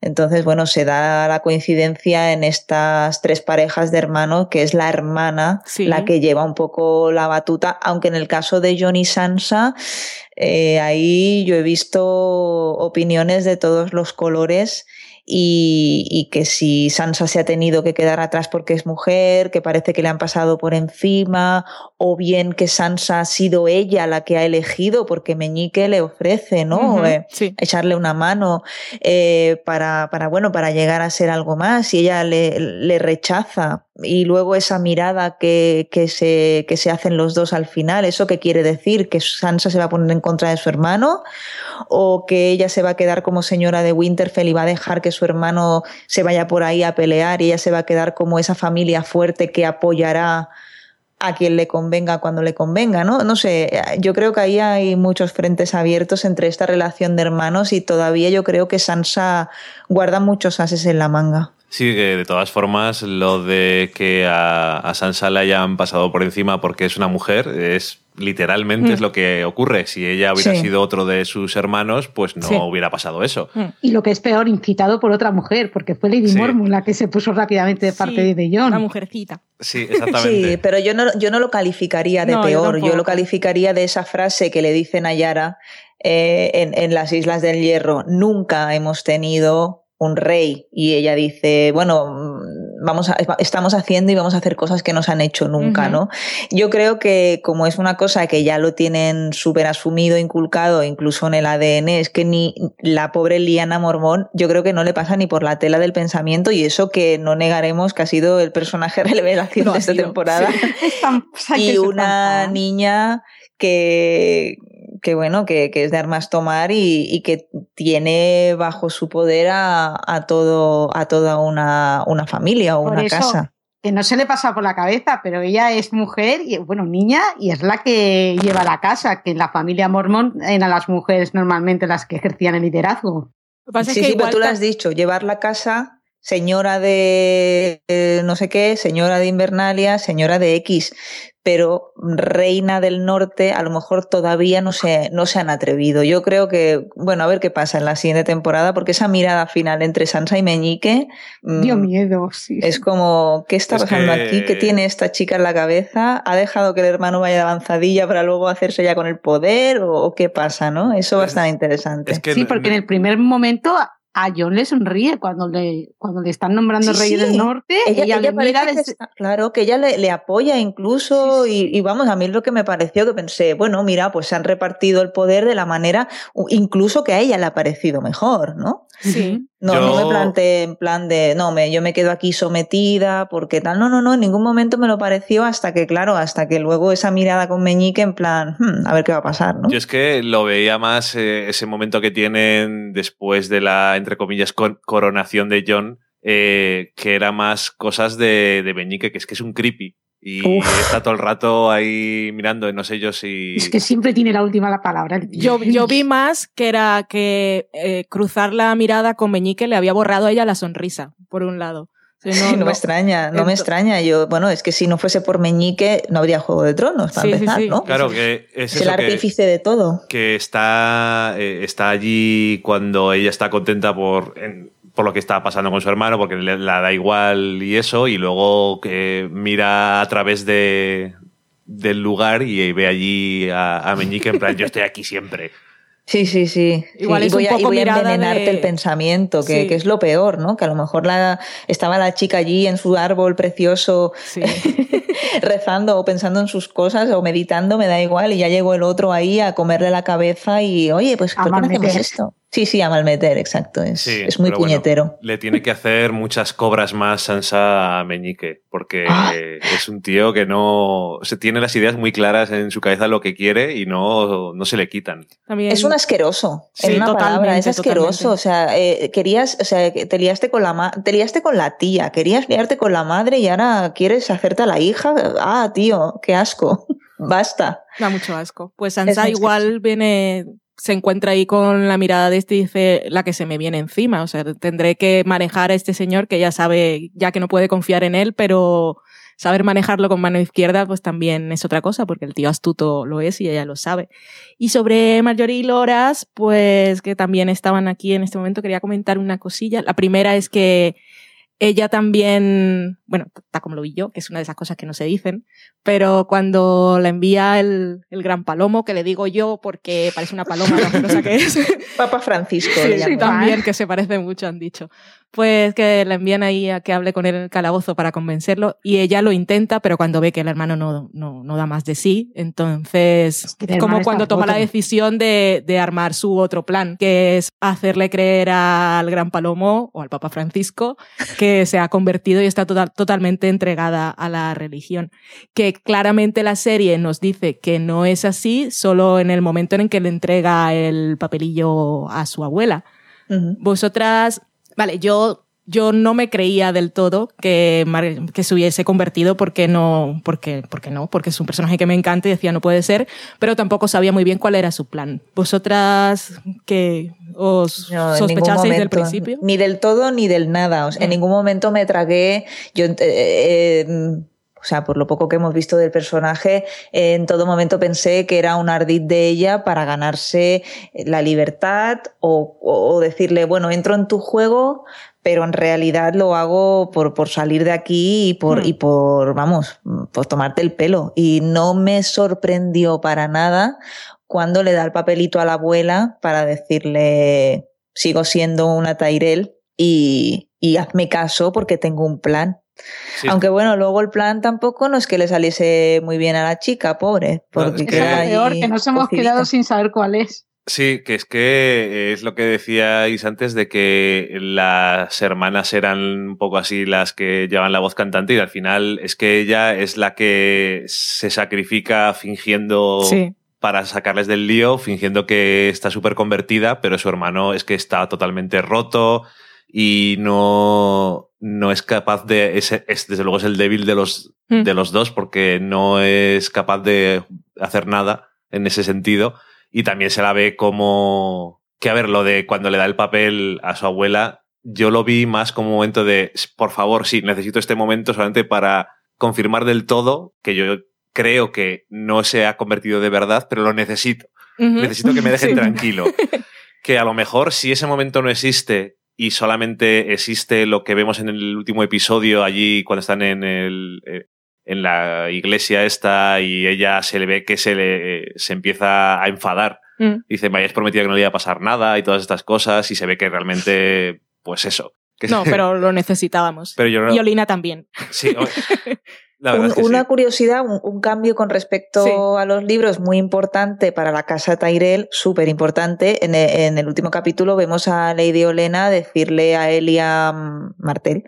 Entonces, bueno, se da la coincidencia en estas tres parejas de hermanos, que es la hermana Sí. la que lleva un poco la batuta, aunque en el caso de Johnny Sansa, eh, ahí yo he visto opiniones de todos los colores y, y que si Sansa se ha tenido que quedar atrás porque es mujer, que parece que le han pasado por encima, o bien que Sansa ha sido ella la que ha elegido porque Meñique le ofrece, ¿no? Eh, sí. echarle una mano eh, para, para, bueno, para llegar a ser algo más y ella le, le rechaza. Y luego esa mirada que, que, se, que se hacen los dos al final, ¿eso qué quiere decir? ¿Que Sansa se va a poner en contra de su hermano? ¿O que ella se va a quedar como señora de Winterfell y va a dejar que su hermano se vaya por ahí a pelear y ella se va a quedar como esa familia fuerte que apoyará a quien le convenga cuando le convenga, ¿no? No sé, yo creo que ahí hay muchos frentes abiertos entre esta relación de hermanos y todavía yo creo que Sansa guarda muchos ases en la manga. Sí, que de todas formas lo de que a, a Sansa le hayan pasado por encima porque es una mujer es literalmente Mm. es lo que ocurre. Si ella hubiera Sí. sido otro de sus hermanos, pues no Sí. hubiera pasado eso. Y lo que es peor, incitado por otra mujer, porque fue Lady Sí. Mormont la que se puso rápidamente de parte de Jon. Una mujercita. Sí, exactamente. Sí, pero yo no, yo no lo calificaría de No, peor, yo, lo calificaría de esa frase que le dicen a Yara eh, en, en las Islas del Hierro, nunca hemos tenido un rey y ella dice, bueno, mm, vamos a, estamos haciendo y vamos a hacer cosas que no se han hecho nunca. ¿no? Yo creo que como es una cosa que ya lo tienen súper asumido, inculcado, incluso en el ADN, es que ni la pobre Liana Mormón, yo creo que no le pasa ni por la tela del pensamiento y eso que no negaremos que ha sido el personaje revelación de esta temporada. Y una niña que, que bueno, que, que es de armas tomar y, y que tiene bajo su poder a, a todo, a toda una, una familia o Por una eso, casa. Que no se le pasa por la cabeza, pero ella es mujer, y bueno, niña, y es la que lleva la casa, que en la familia mormón eran las mujeres normalmente las que ejercían el liderazgo. Lo que pasa Sí, es que sí, pero tú lo has dicho, llevar la casa, señora de eh, no sé qué, señora de Invernalia, señora de X, pero reina del norte a lo mejor todavía no se, no se han atrevido. Yo creo que, bueno, a ver qué pasa en la siguiente temporada, porque esa mirada final entre Sansa y Meñique mm, Dio miedo, sí. es como, ¿qué está Es pasando que- aquí? ¿Qué tiene esta chica en la cabeza? ¿Ha dejado que el hermano vaya de avanzadilla para luego hacerse ya con el poder? ¿O, qué pasa, no? Eso va a estar interesante. Es que sí, porque en el primer momento a John le sonríe cuando le, cuando le están nombrando Sí, rey sí. del norte. Ella, ella, ella le mira que está- claro, que ella le, le apoya incluso y, y vamos, a mí es lo que me pareció que pensé, bueno, mira, pues se han repartido el poder de la manera, incluso que a ella le ha parecido mejor, ¿no? Sí. No, Yo- no me planteé en plan de, no, me, yo me quedo aquí sometida porque tal, no, no, no, en ningún momento me lo pareció hasta que, claro, hasta que luego esa mirada con Meñique en plan, "Hmm, a ver qué va a pasar, ¿no? Yo es que lo veía más eh, ese momento que tienen después de la, entre comillas, con- coronación de John, eh, que era más cosas de, de Meñique, que es que es un creepy. Y Uf. está todo el rato ahí mirando, y no sé yo si... Es que siempre tiene la última la palabra. Yo, yo vi más que era que eh, cruzar la mirada con Meñique le había borrado a ella la sonrisa, por un lado. O sea, Sí, no, me extraña, no me extraña. Yo, bueno, es que si no fuese por Meñique, no habría Juego de Tronos, para Sí, empezar, sí. ¿no? Claro que es Es el que, artífice de todo. que está, eh, está allí cuando ella está contenta por, en- por lo que está pasando con su hermano, porque le, la da igual y eso, y luego que mira a través de, del lugar y ve allí a, a Meñique en plan, yo estoy aquí siempre. Sí, sí, sí. Igual Sí, es y voy, un a, y poco voy a envenenarte de- el pensamiento, que, Sí. que es lo peor, ¿no? Que a lo mejor la, estaba la chica allí en su árbol precioso Sí. rezando o pensando en sus cosas o meditando, me da igual, y ya llegó el otro ahí a comerle la cabeza y, oye, pues ¿por qué no hacemos esto? Sí, sí, a malmeter, exacto. Es, Sí, es muy bueno, puñetero. le tiene que hacer muchas cobras más Sansa a Meñique, porque Ah. es un tío que no se tiene las ideas muy claras en su cabeza lo que quiere y no, no se le quitan. También, Es un asqueroso, Sí, en una palabra, es totalmente, asqueroso. O sea, eh, querías, o sea, te liaste con la ma- te liaste con la tía, querías liarte con la madre y ahora quieres hacerte a la hija. Ah, tío, qué asco. Basta. Da mucho asco. Pues Es Sansa igual viene, se encuentra ahí con la mirada de este y dice la que se me viene encima. O sea, tendré que manejar a este señor que ya sabe, ya que no puede confiar en él, pero saber manejarlo con mano izquierda, pues también es otra cosa, porque el tío astuto lo es y ella lo sabe. Y sobre Marjorie y Loras, pues que también estaban aquí en este momento, quería comentar una cosilla. La primera es que ella también, bueno, está como lo vi yo, que es una de esas cosas que no se dicen, pero cuando la envía el, el gran palomo, que le digo yo porque parece una paloma, la cosa que es, Papa Francisco. Sí, sí, también, que se parece mucho, han dicho. Pues que la envían ahí a que hable con él en el calabozo para convencerlo y ella lo intenta, pero cuando ve que el hermano no, no, no da más de sí, entonces es como cuando toma la decisión de, de, armar su otro plan, que es hacerle creer al gran Palomo o al Papa Francisco que se ha convertido y está total, totalmente entregada a la religión. Que claramente la serie nos dice que no es así solo en el momento en que le entrega el papelillo a su abuela. Vosotras, vale, yo yo no me creía del todo que, que se hubiese convertido porque no, porque, porque no, porque es un personaje que me encanta y decía no puede ser, pero tampoco sabía muy bien cuál era su plan. ¿Vosotras que os no, sospechaseis del principio? Ni del todo ni del nada. O sea, En mm. ningún momento me tragué. Yo, eh, eh, o sea, por lo poco que hemos visto del personaje, en todo momento pensé que era un ardid de ella para ganarse la libertad o, o, decirle, bueno, entro en tu juego, pero en realidad lo hago por, por salir de aquí y por, y por, vamos, por tomarte el pelo. Y no me sorprendió para nada cuando le da el papelito a la abuela para decirle, sigo siendo una Tyrell y, y hazme caso porque tengo un plan. Aunque bueno, luego el plan tampoco no es que le saliese muy bien a la chica, pobre. Porque es peor, que nos hemos quedado sin saber cuál es. Sí, que es que es lo que decíais antes de que las hermanas eran un poco así las que llevan la voz cantante y al final es que ella es la que se sacrifica fingiendo para sacarles del lío, fingiendo que está súper convertida, pero su hermano es que está totalmente roto y no, no es capaz de, es, desde luego es el débil de los, mm. de los dos porque no es capaz de hacer nada en ese sentido y también se la ve como que a ver, lo de cuando le da el papel a su abuela, yo lo vi más como un momento de, por favor, sí, necesito este momento solamente para confirmar del todo que yo creo que no se ha convertido de verdad, pero lo necesito. Necesito que me dejen tranquilo. Que a lo mejor si ese momento no existe y solamente existe lo que vemos en el último episodio allí cuando están en el, eh, en la iglesia esta y ella se le ve que se le se empieza a enfadar. Mm. Dice, me habías prometido que no le iba a pasar nada y todas estas cosas y se ve que realmente, pues eso. no, pero lo necesitábamos. Pero Y Olina también. Sí, una curiosidad, un, cambio con respecto a los libros muy importante para la casa Tyrell, súper importante. E, en, el último capítulo vemos a Lady Olena decirle a Elia Martel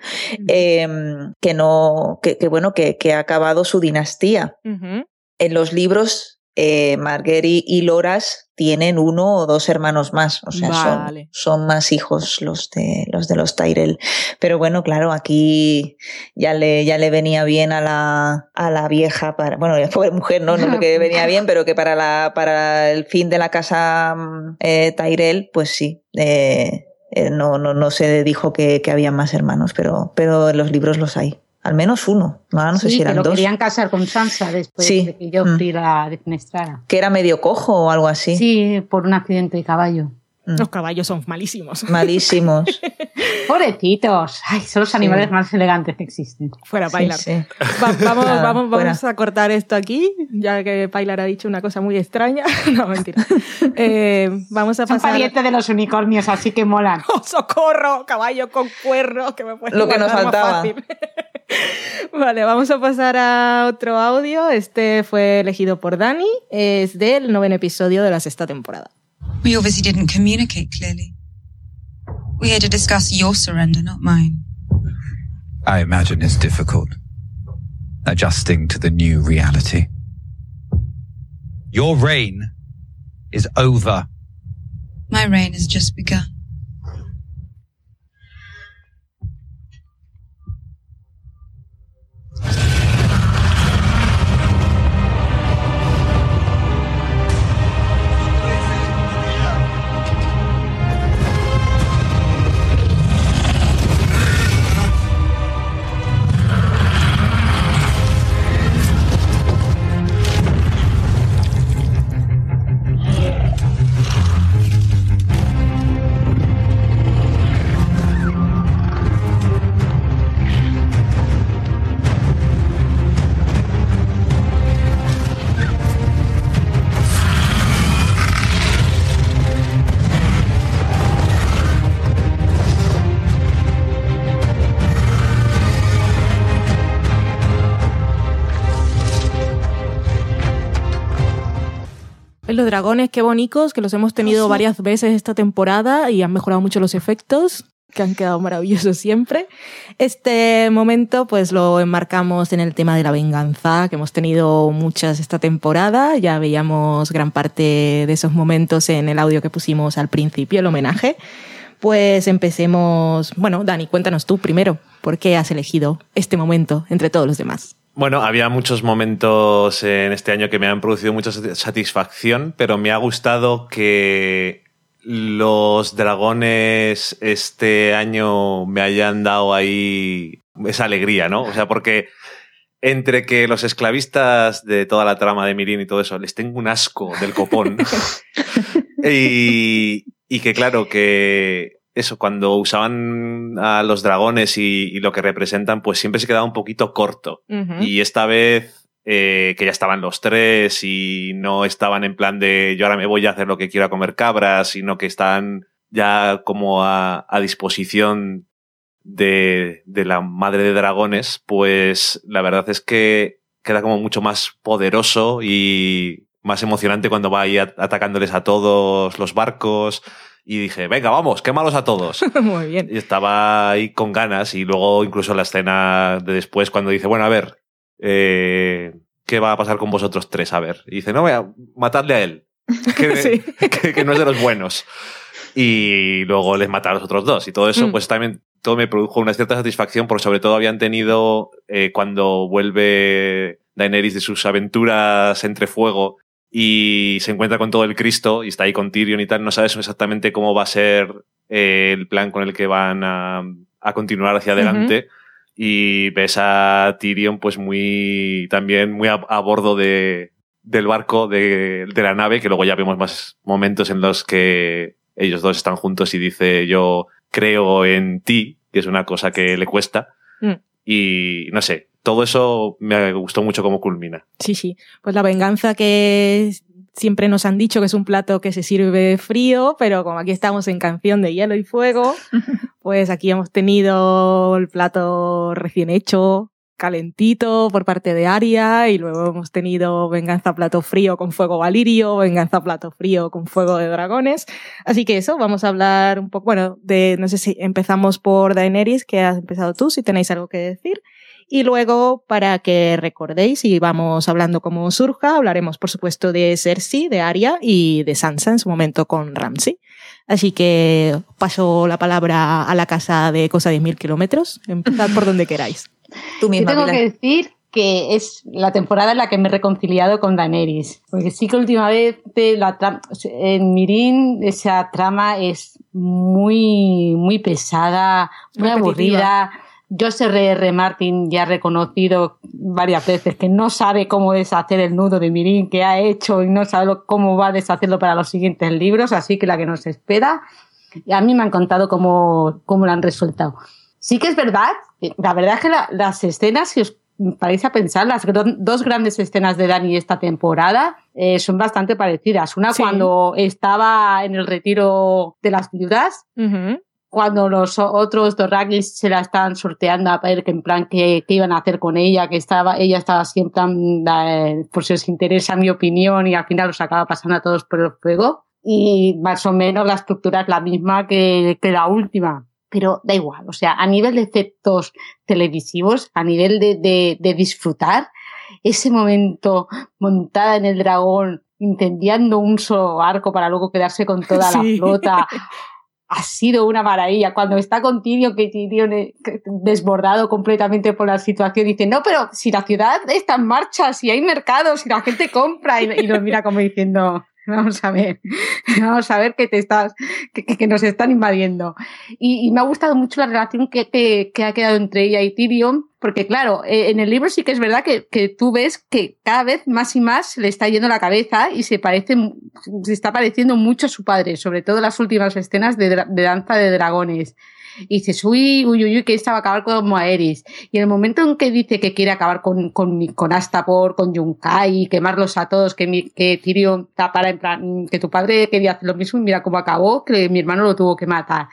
em, que no, que, bueno, que, ha acabado su dinastía. En los libros eh, Marguerite y Loras tienen uno o dos hermanos más, o sea, son, son, más hijos los de los de los Tyrell. Pero bueno, claro, aquí ya le, ya le venía bien a la, a la vieja, para, bueno, la pobre mujer, no, no que venía bien, pero que para, la, para el fin de la casa eh, Tyrell, pues sí. Eh, eh, no, no, no se dijo que, que había más hermanos, pero, pero en los libros los hay. Al menos uno. No, no sé si eran que lo querían casar con Sansa después de que Joffrey mm. la defenestrara. Que era medio cojo o algo así. Sí, por un accidente de caballo. Mm. Los caballos son malísimos. Malísimos. Pobrecitos. Ay, son los animales más elegantes que existen. Fuera bailar. vamos, vamos, vamos a cortar esto aquí, ya que Pilar ha dicho una cosa muy extraña. no, mentira. Eh, vamos a son parientes de los unicornios, así que molan. ¡Oh, socorro! Caballo con cuernos, que me puede Lo que nos faltaba. Vale, vamos a pasar a otro audio. Este fue elegido por Dani. Es del noveno episodio de la sexta temporada. We obviously didn't communicate clearly. We had to discuss your surrender, not mine. I imagine it's difficult. Adjusting to the new reality. Your reign is over. My reign has just begun. Dragones, qué bonitos, que los hemos tenido sí. varias veces esta temporada y han mejorado mucho los efectos, que han quedado maravillosos siempre. Este momento, pues lo enmarcamos en el tema de la venganza, que hemos tenido muchas esta temporada. Ya veíamos gran parte de esos momentos en el audio que pusimos al principio, el homenaje. Pues empecemos. Bueno, Dani, cuéntanos tú primero, ¿por qué has elegido este momento entre todos los demás? Bueno, había muchos momentos en este año que me han producido mucha satisfacción, pero me ha gustado que los dragones este año me hayan dado ahí esa alegría, ¿no? O sea, porque entre que los esclavistas de toda la trama de Mirin y todo eso les tengo un asco del copón y, y que claro que eso, cuando usaban a los dragones y, y lo que representan, pues siempre se quedaba un poquito corto. Y esta vez eh, que ya estaban los tres y no estaban en plan de yo ahora me voy a hacer lo que quiera comer cabras, sino que están ya como a, a disposición de, de la madre de dragones, pues la verdad es que queda como mucho más poderoso y más emocionante cuando va ahí a- atacándoles a todos los barcos. Y dije, venga, vamos, quémalos a todos. Muy bien. Y estaba ahí con ganas y luego incluso la escena de después cuando dice, bueno, a ver, eh, ¿qué va a pasar con vosotros tres? A ver. Y dice, no, vea, matadle a él, que, que- que no es de los buenos. Y luego les mata a los otros dos. Y todo eso, Mm. pues también todo me produjo una cierta satisfacción porque sobre todo habían tenido, eh, cuando vuelve Daenerys de sus aventuras entre fuego y se encuentra con todo el Cristo y está ahí con Tyrion y tal, no sabes exactamente cómo va a ser eh, el plan con el que van a, a continuar hacia adelante. Y ves a Tyrion pues muy también muy a, a bordo de, del barco de, de la nave, que luego ya vemos más momentos en los que ellos dos están juntos y dice yo creo en ti, que es una cosa que le cuesta. Mm. Y no sé, todo eso me gustó mucho cómo culmina. Sí, sí. Pues la venganza que siempre nos han dicho que es un plato que se sirve frío, pero como aquí estamos en canción de hielo y fuego, pues aquí hemos tenido el plato recién hecho, calentito por parte de Aria, y luego hemos tenido venganza plato frío con fuego valirio, venganza plato frío con fuego de dragones. Así que eso, vamos a hablar un poco, bueno, de, no sé si empezamos por Daenerys, que has empezado tú, si tenéis algo que decir. Y luego, para que recordéis y vamos hablando como surja, hablaremos, por supuesto, de Cersei, de Arya y de Sansa en su momento con Ramsay. Así que paso la palabra a la casa de Cosa de Mil Kilómetros. Empezad por donde queráis. Tú Yo tengo que decir que es la temporada en la que me he reconciliado con Daenerys. Porque sí que últimamente la en Mirin esa trama es muy, muy pesada, muy Repetitiva. aburrida. José R.R. Martin ya ha reconocido varias veces que no sabe cómo deshacer el nudo de Mirin que ha hecho y no sabe cómo va a deshacerlo para los siguientes libros, así que la que nos espera. Y a mí me han contado cómo, cómo lo han resuelto. Sí que es verdad, la verdad es que la- las escenas, si os paráis a pensar, las dos grandes escenas de Dani esta temporada eh, son bastante parecidas. Una Sí. cuando estaba en el retiro de las viudas, cuando los otros Dorragis se la estaban sorteando a ver que en plan qué, iban a hacer con ella, que estaba, ella estaba siempre eh, por si os interesa mi opinión y al final los acaba pasando a todos por el fuego. Y más o menos la estructura es la misma que, que la última. Pero da igual, o sea, a nivel de efectos televisivos, a nivel de, de, de disfrutar, ese momento montada en el dragón, incendiando un solo arco para luego quedarse con toda Sí. la flota, ha sido una maravilla. Cuando está con Tyrion, que que- desbordado completamente por la situación, dice, no, pero si la ciudad está en marcha, si hay mercados, si la gente compra, y, y lo mira como diciendo, vamos a ver, vamos a ver que te estás, que, que- nos están invadiendo. Y, me ha gustado mucho la relación que, que- ha quedado entre ella y Tyrion, porque claro, eh, en el libro sí que es verdad que, tú ves que cada vez más y más se le está yendo la cabeza y se parece, se está pareciendo mucho a su padre, sobre todo las últimas escenas de, de danza de dragones. Y dices, uy, uy, uy, que esta va a acabar con Moaeris. Y en el momento en que dice que quiere acabar con, con, con Astapor, con Yunkai, quemarlos a todos, que, mi, que Tyrion para en plan, que tu padre quería hacer lo mismo y mira cómo acabó, que mi hermano lo tuvo que matar.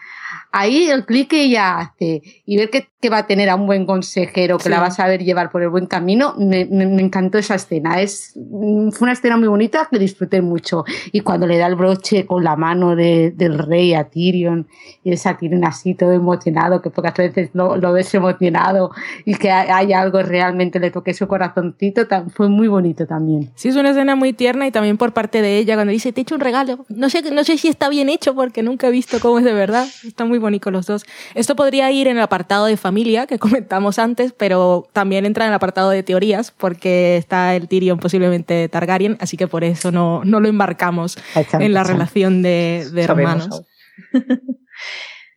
Ahí el clic que ella hace y ver que, que, va a tener a un buen consejero, que Sí. la va a saber llevar por el buen camino, me, me- me encantó esa escena. Es, mm, fue una escena muy bonita que disfruté mucho. Y cuando le da el broche con la mano de- del rey a Tyrion, y ves a Tyrion así todo emocionado, que pocas veces lo, lo ves emocionado y que hay, algo realmente le toque su corazoncito, fue muy bonito también. Sí, es una escena muy tierna y también por parte de ella cuando dice, te he hecho un regalo. No sé, no sé si está bien hecho porque nunca he visto cómo es de verdad. Están muy bonitos los dos. Esto podría ir en el apartado de familia que comentamos antes, pero también entra en el apartado de teorías porque está el Tyrion posiblemente Targaryen, así que por eso no, no lo embarcamos en la relación de, hermanos.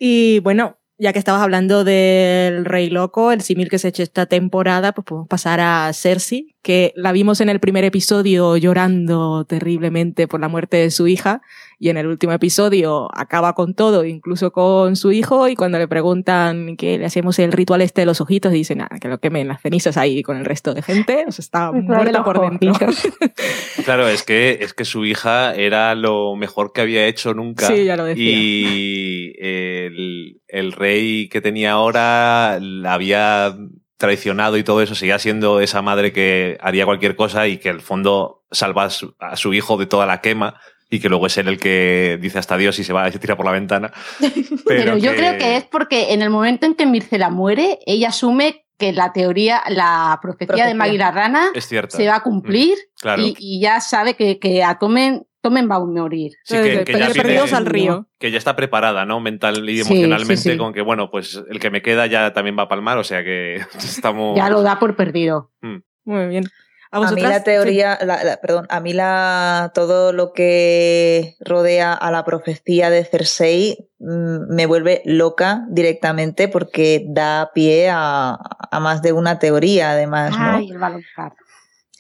Y bueno, ya que estabas hablando del Rey Loco, el símil que se ha hecho esta temporada, pues podemos pasar a Cersei, que la vimos en el primer episodio llorando terriblemente por la muerte de su hija, y en el último episodio acaba con todo, incluso con su hijo, y cuando le preguntan que le hacemos el ritual este de los ojitos, dice nada, que lo quemen las cenizas ahí con el resto de gente, o sea, está de muerta por dentro. Claro, es que, es que su hija era lo mejor que había hecho nunca. Sí, ya lo decía. Y el, el rey que tenía ahora la había traicionado y todo eso, seguía siendo esa madre que haría cualquier cosa y que al fondo salva a su, a su hijo de toda la quema y que luego es él el que dice hasta Dios y se va y se tira por la ventana. Pero, yo creo que es porque en el momento en que Mircela muere, ella asume que la teoría, la profecía, de Profecía. Maggie la Rana Es cierta. se va a cumplir Mm, claro. y, y ya sabe que, que a Tomen, va a morir. Sí, que, que ya Pero perdidos viene- al río. que ya está preparada, ¿no? Mental y emocionalmente, sí, sí. con que, bueno, pues el que me queda ya también va a palmar, o sea que estamos. Ya lo da por perdido. Muy bien. ¿A, A mí vosotras? la teoría, la- la- perdón, a mí la, todo lo que rodea a la profecía de Cersei mm, me vuelve loca directamente porque da pie a, a más de una teoría, además, ¿no? Ay, el baloncar.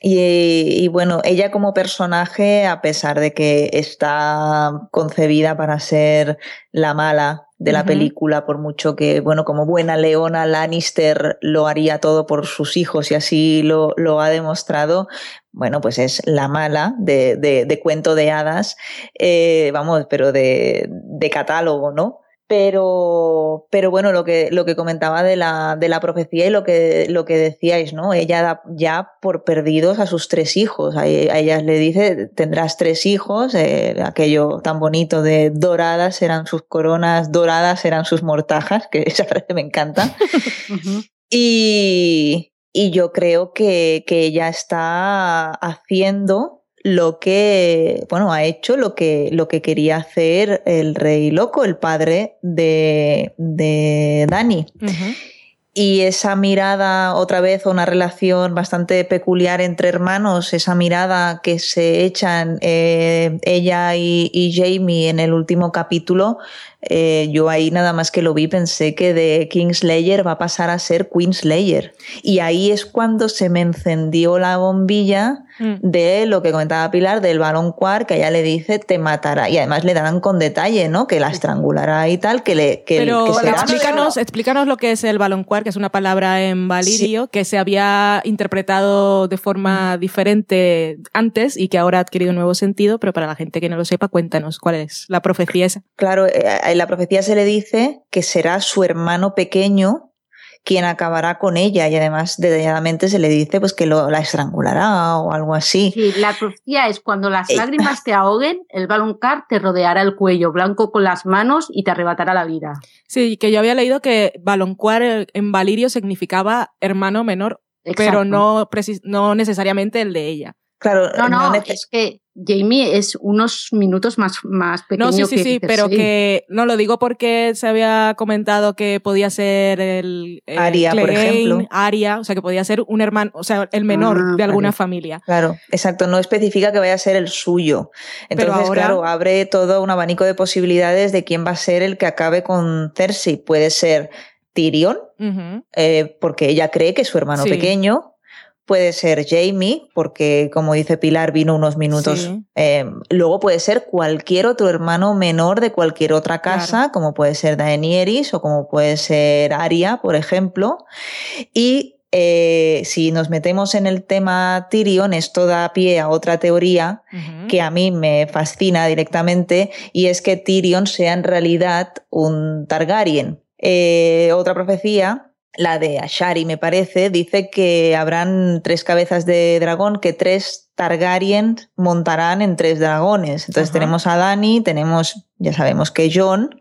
Y, y bueno, ella como personaje, a pesar de que está concebida para ser la mala de la película, por mucho que, bueno, como buena Leona Lannister lo haría todo por sus hijos y así lo, lo ha demostrado, bueno, pues es la mala de, de- de cuento de hadas, eh, vamos, pero de, de catálogo, ¿no? Pero, pero bueno, lo que, lo que comentaba de la, de la profecía y lo que, lo que decíais, ¿no? Ella da ya por perdidos a sus tres hijos. A, ella le dice, tendrás tres hijos, eh, aquello tan bonito de doradas eran sus coronas, doradas eran sus mortajas, que esa frase me encanta. Y, y yo creo que, que ella está haciendo lo que, bueno, ha hecho lo que, lo que quería hacer el rey loco, el padre de, de Dani. Y esa mirada, otra vez, una relación bastante peculiar entre hermanos, esa mirada que se echan eh, ella y, y Jamie en el último capítulo, eh, yo ahí nada más que lo vi pensé que de Kingslayer va a pasar a ser Queenslayer. Y ahí es cuando se me encendió la bombilla Mm. de lo que comentaba Pilar, del balón cuar, que ella le dice te matará. Y además le dan con detalle, ¿no? Que la estrangulará y tal, que le que, Pero que será- explícanos, explícanos lo que es el baloncuar, que es una palabra en valirio que se había interpretado de forma diferente antes y que ahora ha adquirido un nuevo sentido, pero para la gente que no lo sepa, cuéntanos cuál es la profecía esa. Claro, eh, en la profecía se le dice que será su hermano pequeño quien acabará con ella y además detalladamente se le dice pues que lo, la estrangulará o algo así. Sí, la profecía es cuando las Eh. lágrimas te ahoguen, el baloncar te rodeará el cuello blanco con las manos y te arrebatará la vida. Sí, que yo había leído que baloncuar eh, en valirio significaba hermano menor, pero no, precis- no necesariamente el de ella. Claro, No, no, es que Jamie es unos minutos más, más pequeño No, sí, sí, que sí, pero que no lo digo porque se había comentado que podía ser el, el Arya, por ejemplo. Arya, o sea, que podía ser un hermano, o sea, el menor Ah, de alguna vale. familia. Claro, exacto, no especifica que vaya a ser el suyo. Pero Entonces, ahora- claro, abre todo un abanico de posibilidades de quién va a ser el que acabe con Cersei. Puede ser Tyrion, eh, porque ella cree que es su hermano Sí. pequeño. Puede ser Jamie, porque como dice Pilar, vino unos minutos. Sí. eh, luego puede ser cualquier otro hermano menor de cualquier otra casa, como puede ser Daenerys o como puede ser Arya, por ejemplo. Y eh, si nos metemos en el tema Tyrion, esto da pie a otra teoría, que a mí me fascina directamente y es que Tyrion sea en realidad un Targaryen. Eh, otra profecía la de Ashari, me parece, dice que habrán tres cabezas de dragón, que tres Targaryen montarán en tres dragones. Entonces tenemos a Dani, tenemos, ya sabemos que Jon,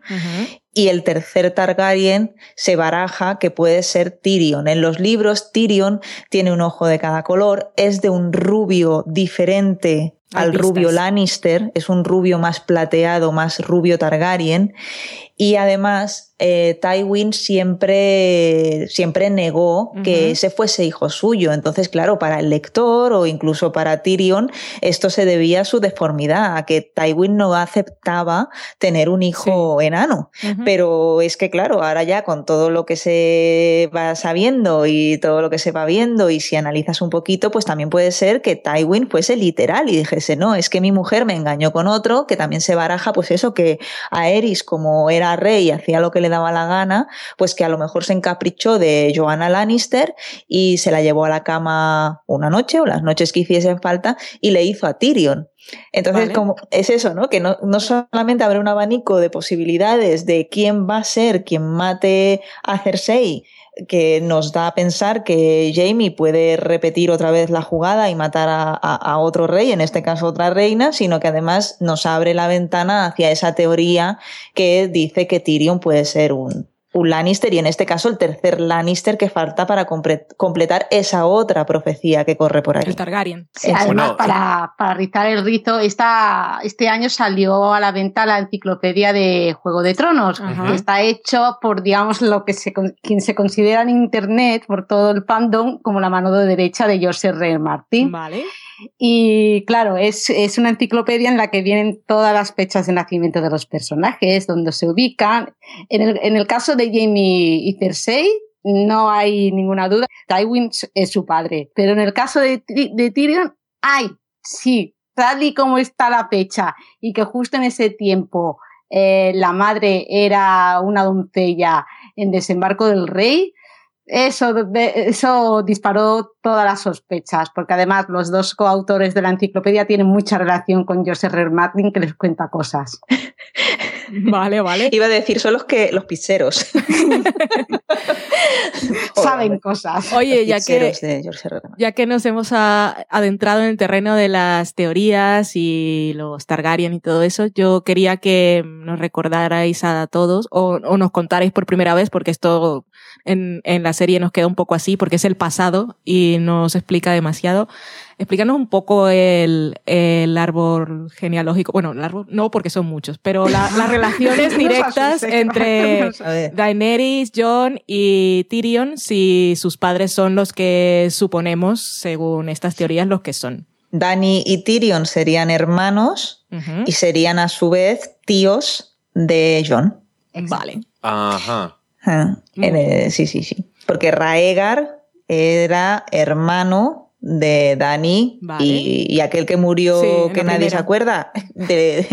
y el tercer Targaryen se baraja que puede ser Tyrion. En los libros, Tyrion tiene un ojo de cada color, es de un rubio diferente al rubio Lannister, es un rubio más plateado, más rubio Targaryen, y además eh, Tywin siempre, siempre negó que ese fuese hijo suyo. Entonces, claro, para el lector o incluso para Tyrion, esto se debía a su deformidad, a que Tywin no aceptaba tener un hijo enano. Pero es que, claro, ahora ya con todo lo que se va sabiendo y todo lo que se va viendo, y si analizas un poquito, pues también puede ser que Tywin fuese literal y no, es que mi mujer me engañó con otro, que también se baraja, pues eso, que a Eris, como era rey y hacía lo que le daba la gana, pues que a lo mejor se encaprichó de Joanna Lannister y se la llevó a la cama una noche o las noches que hiciesen falta y le hizo a Tyrion. Entonces, como es eso, ¿no? Que no, no, solamente habrá un abanico de posibilidades de quién va a ser quien mate a Cersei, que nos da a pensar que Jamie puede repetir otra vez la jugada y matar a, otro rey, en este caso otra reina, sino que además nos abre la ventana hacia esa teoría que dice que Tyrion puede ser un, un Lannister y en este caso el tercer Lannister que falta para completar esa otra profecía que corre por ahí. El Targaryen. además, para, para, rizar el rizo, esta, este año salió a la venta la enciclopedia de Juego de Tronos, que está hecho por, digamos, lo que se, quien se considera en Internet, por todo el fandom, como la mano de derecha de George R. Martin. Vale. Y claro, es, es, una enciclopedia en la que vienen todas las fechas de nacimiento de los personajes, donde se ubican. En el, en el caso de Jamie y Cersei, no hay ninguna duda, Tywin es su padre. Pero en el caso de, de Tyrion, hay, sí, tal y como está la fecha, y que justo en ese tiempo eh, la madre era una doncella en desembarco del rey, eso, eso disparó todas las sospechas, porque además los dos coautores de la enciclopedia tienen mucha relación con Joseph R. Martin, que les cuenta cosas. Vale, vale. Iba a decir, son los que los pizzeros. Saben cosas. Oye, ya que, ya que nos hemos adentrado en el terreno de las teorías y los Targaryen y todo eso, yo quería que nos recordarais a todos o, o nos contarais por primera vez, porque esto en, en la serie nos queda un poco así porque es el pasado y nos explica demasiado. Explícanos un poco el, el árbol genealógico. Bueno, el árbol no porque son muchos, pero las relaciones directas entre Daenerys, Jon y Tyrion, si sus padres son los que suponemos, según estas teorías, los que son. Dani y Tyrion serían hermanos y serían a su vez tíos de Jon. Vale. Ajá. Ah, sí, sí, sí. Porque Raegar era hermano de Dani y, aquel que murió que nadie se acuerda de,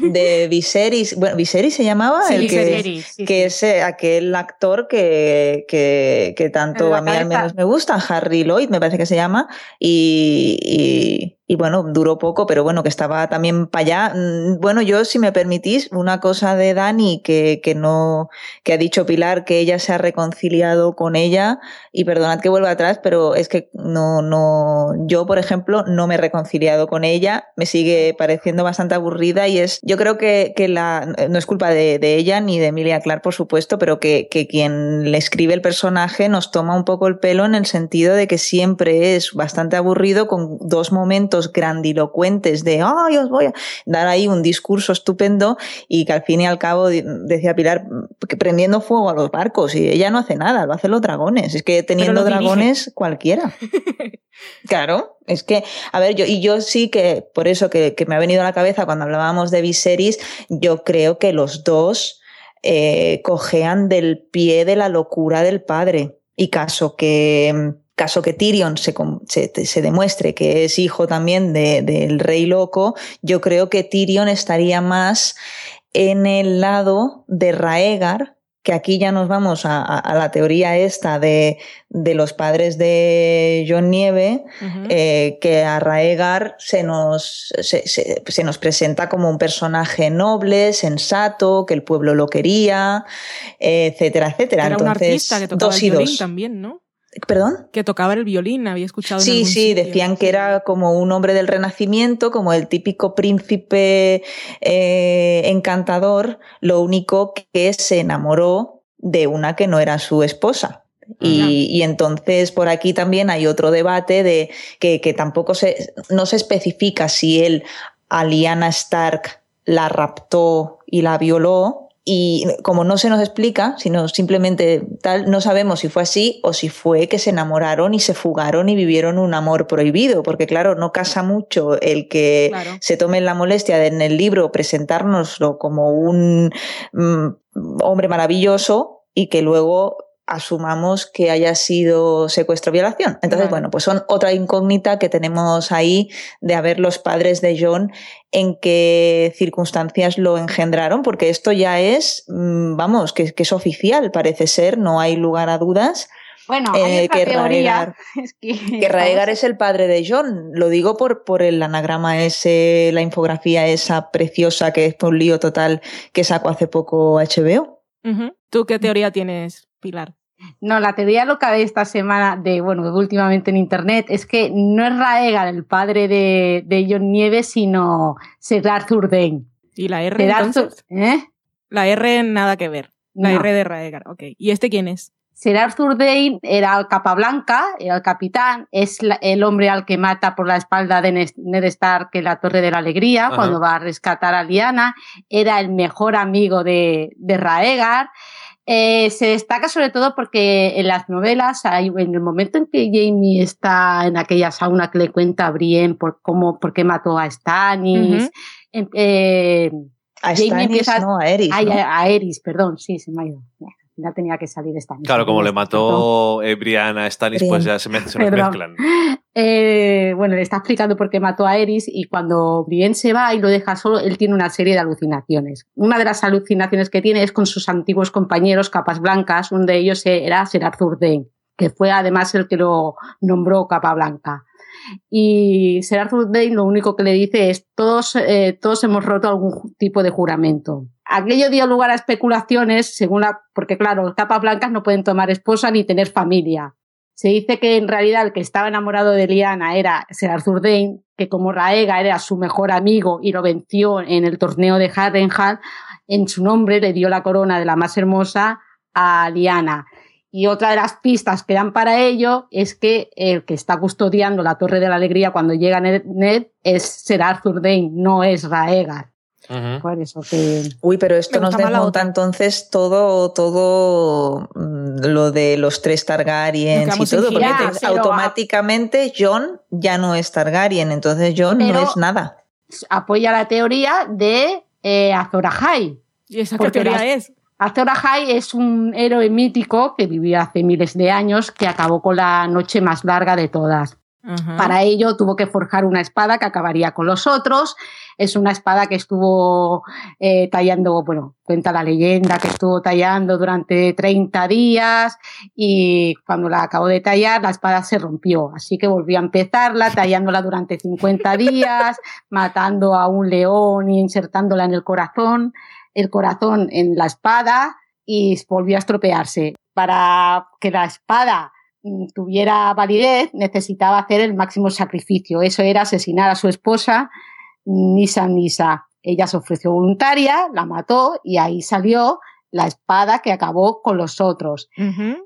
de Viserys. Bueno Viserys se llamaba el que, que es eh, aquel actor que, que, tanto a mí al menos me gusta Harry Lloyd me parece que se llama y y bueno, duró poco, pero bueno, que estaba también para allá. Mm, bueno, yo, si me permitís, una cosa de Dani que, que no, que ha dicho Pilar que ella se ha reconciliado con ella, y perdonad que vuelva atrás, pero es que no, no, yo, por ejemplo, no me he reconciliado con ella, me sigue pareciendo bastante aburrida y es, yo creo que, que la, no es culpa de, de ella ni de Emilia Clark, por supuesto, pero que, que quien le escribe el personaje nos toma un poco el pelo en el sentido de que siempre es bastante aburrido con dos momentos grandilocuentes de, ay, os voy a dar ahí un discurso estupendo y que al fin y al cabo, decía Pilar, que prendiendo fuego a los barcos y ella no hace nada, lo hacen los dragones. Es que teniendo dragones cualquiera. claro, es que, a ver, yo, y yo sí que, por eso que, me ha venido a la cabeza cuando hablábamos de Viserys, yo creo que los dos eh, cojean del pie de la locura del padre. Y caso que caso que Tyrion se, se, demuestre que es hijo también del rey loco, yo creo que Tyrion estaría más en el lado de Raegar que aquí ya nos vamos a, a- a la teoría esta de, de los padres de John Nieve, eh, que a Raegar se nos, se, se- se nos presenta como un personaje noble, sensato, que el pueblo lo quería, etcétera, etcétera. Era un Entonces, artista que tocaba dos y dos. también, ¿no? ¿Perdón? Que tocaba el violín, había escuchado en Sí, algún sí, sitio. decían que era como un hombre del Renacimiento, como el típico príncipe eh, encantador, lo único que se enamoró de una que no era su esposa. Y, y entonces por aquí también hay otro debate de que, que tampoco se, no se especifica si él a Stark la raptó y la violó. Y como no se nos explica, sino simplemente tal, no sabemos si fue así o si fue que se enamoraron y se fugaron y vivieron un amor prohibido, porque claro, no casa mucho el que Claro. se tome la molestia de en el libro presentárnoslo como un mm, hombre maravilloso y que luego asumamos que haya sido secuestro violación. Entonces, bueno, pues son otra incógnita que tenemos ahí de a ver los padres de John en qué circunstancias lo engendraron, porque esto ya es, mm, vamos, que, que es oficial, parece ser, no hay lugar a dudas. Bueno, eh, que teoría. Raegar- Es que, que Raegar es el padre de John. Lo digo por, por el anagrama ese, la infografía esa preciosa que es un lío total que sacó hace poco HBO. ¿Tú qué teoría tienes, Pilar? No, la teoría loca de esta semana, de bueno, últimamente en internet, es que no es Raegar el padre de, de John Nieves, sino Sir Arthur Dane. ¿Y la R entonces? Arthur- ¿eh? La R nada que ver. La No. R de Raegar, ok. ¿Y este quién es? Sir Arthur Dane era el Capablanca, era el capitán, es la- el hombre al que mata por la espalda de Ned Stark en la Torre de la Alegría Ajá. cuando va a rescatar a Lyanna, era el mejor amigo de, de Raegar. Eh, se destaca sobre todo porque en las novelas, hay, en el momento en que Jamie está en aquella sauna que le cuenta a Brienne por cómo, por qué mató a Stannis, em- eh, A Jamie Stannis, empieza- no, a Eris, Ay, ¿no? a, a Eris, perdón, sí, se me ha ido. Tenía que salir. Claro, como le mató eh, Brian a Stannis, pues ya se, me, se nos Perdón. mezclan. Eh, bueno, le está explicando por qué mató a Eris y cuando Brienne se va y lo deja solo, él tiene una serie de alucinaciones. Una de las alucinaciones que tiene es con sus antiguos compañeros capas blancas, uno de ellos era Sir Arthur Dane, que fue además el que lo nombró capa blanca. Y Arthur Dane lo único que le dice es todos, eh, todos hemos roto algún tipo de juramento. Aquello dio lugar a especulaciones, según la, porque claro, los capas blancas no pueden tomar esposa ni tener familia. Se dice que en realidad el que estaba enamorado de Lyanna era Ser Arthur que como Raega era su mejor amigo y lo venció en el torneo de Harrenhal, en su nombre le dio la corona de la más hermosa a Lyanna. Y otra de las pistas que dan para ello es que el que está custodiando la Torre de la Alegría cuando llega Ned, Ned es Ser Arthur Dane, no es Raegar. Por eso que... Uy, pero esto nos desmonta entonces todo, todo mm, lo de los tres Targaryens y todo, porque te- automáticamente John ya no es Targaryen, entonces John Pero- no es nada. apoya la teoría de eh, Azor Ahai. ¿Y esa qué teoría las- es? Azor Ahai es un héroe mítico que vivió hace miles de años que acabó con la noche más larga de todas. Para ello tuvo que forjar una espada que acabaría con los otros. Es una espada que estuvo eh, tallando, bueno, cuenta la leyenda que estuvo tallando durante 30 días y cuando la acabó de tallar la espada se rompió. Así que volvió a empezarla tallándola durante 50 días, matando a un león y insertándola en el corazón, el corazón en la espada y volvió a estropearse. Para que la espada mm, tuviera validez, necesitaba hacer el máximo sacrificio. Eso era asesinar a su esposa, Nisa Nisa. Ella se ofreció voluntaria, la mató y ahí salió la espada que acabó con los otros.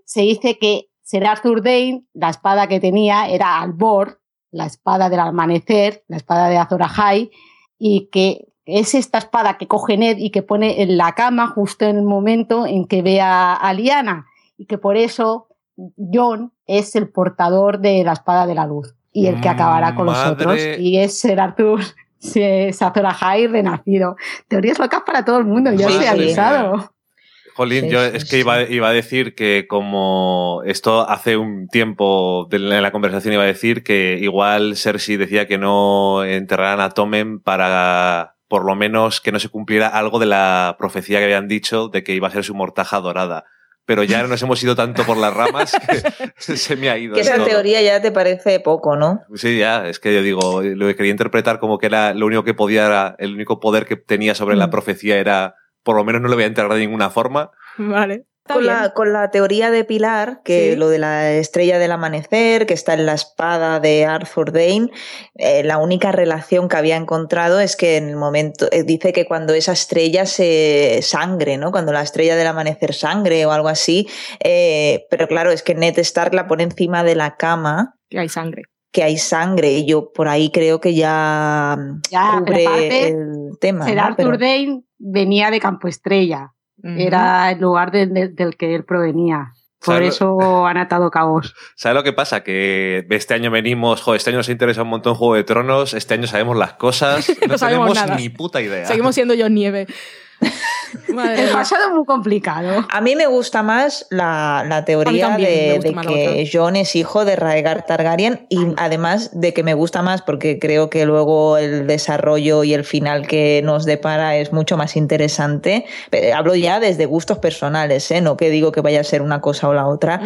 Se dice que Ser Arthur Dane, la espada que tenía era Albor, la espada del amanecer, la espada de Azor Ahai, y que es esta espada que coge Ned y que pone en la cama justo en el momento en que ve a, a Lyanna, y que por eso John es el portador de la espada de la luz y el que acabará con los otros, y es Ser Arthur. Azor Ahai renacido. Teorías locas para todo el mundo, ya os he avisado. Jolín, Sí, yo sí, es que iba, iba a decir que como esto hace un tiempo de- en la conversación iba a decir que igual Cersei decía que no enterraran a Tommen para por lo menos que no se cumpliera algo de la profecía que habían dicho de que iba a ser su mortaja dorada. Pero ya nos hemos ido tanto por las ramas que se me ha ido. Que esa teoría ya te parece poco, ¿no? Sí, ya, es que yo digo, lo que quería interpretar como que era lo único que podía, era- el único poder que tenía sobre la Mm. profecía era, por lo menos no lo voy a enterrar de ninguna forma. Vale. Con la, con la teoría de Pilar, que Sí. lo de la estrella del amanecer, que está en la espada de Arthur Dane, eh, la única relación que había encontrado es que en el momento, eh, dice que cuando esa estrella se sangre, ¿no? Cuando la estrella del amanecer sangre o algo así, eh, pero claro, es que Ned Stark la pone encima de la cama. Que hay sangre. Que hay sangre, y yo por ahí creo que ya, Ya, cubre aparte, el tema. Ser ¿no? Arthur Pero- Dane venía de Campo Estrella. Era el lugar de- de- del que él provenía. Por ¿Sabes eso han atado cabos. ¿Sabes lo que pasa? Que este año venimos, joder, este año nos interesa un montón Juego de Tronos, este año sabemos las cosas, no, No sabemos tenemos nada. ni puta idea. Seguimos siendo John Nieve. Madre El pasado es muy complicado. A mí me gusta más la, la teoría de, de que Jon es hijo de Raegar Targaryen y además de que me gusta más porque creo que luego el desarrollo y el final que nos depara es mucho más interesante. Pero hablo ya desde gustos personales, ¿eh? no que digo que vaya a ser una cosa o la otra.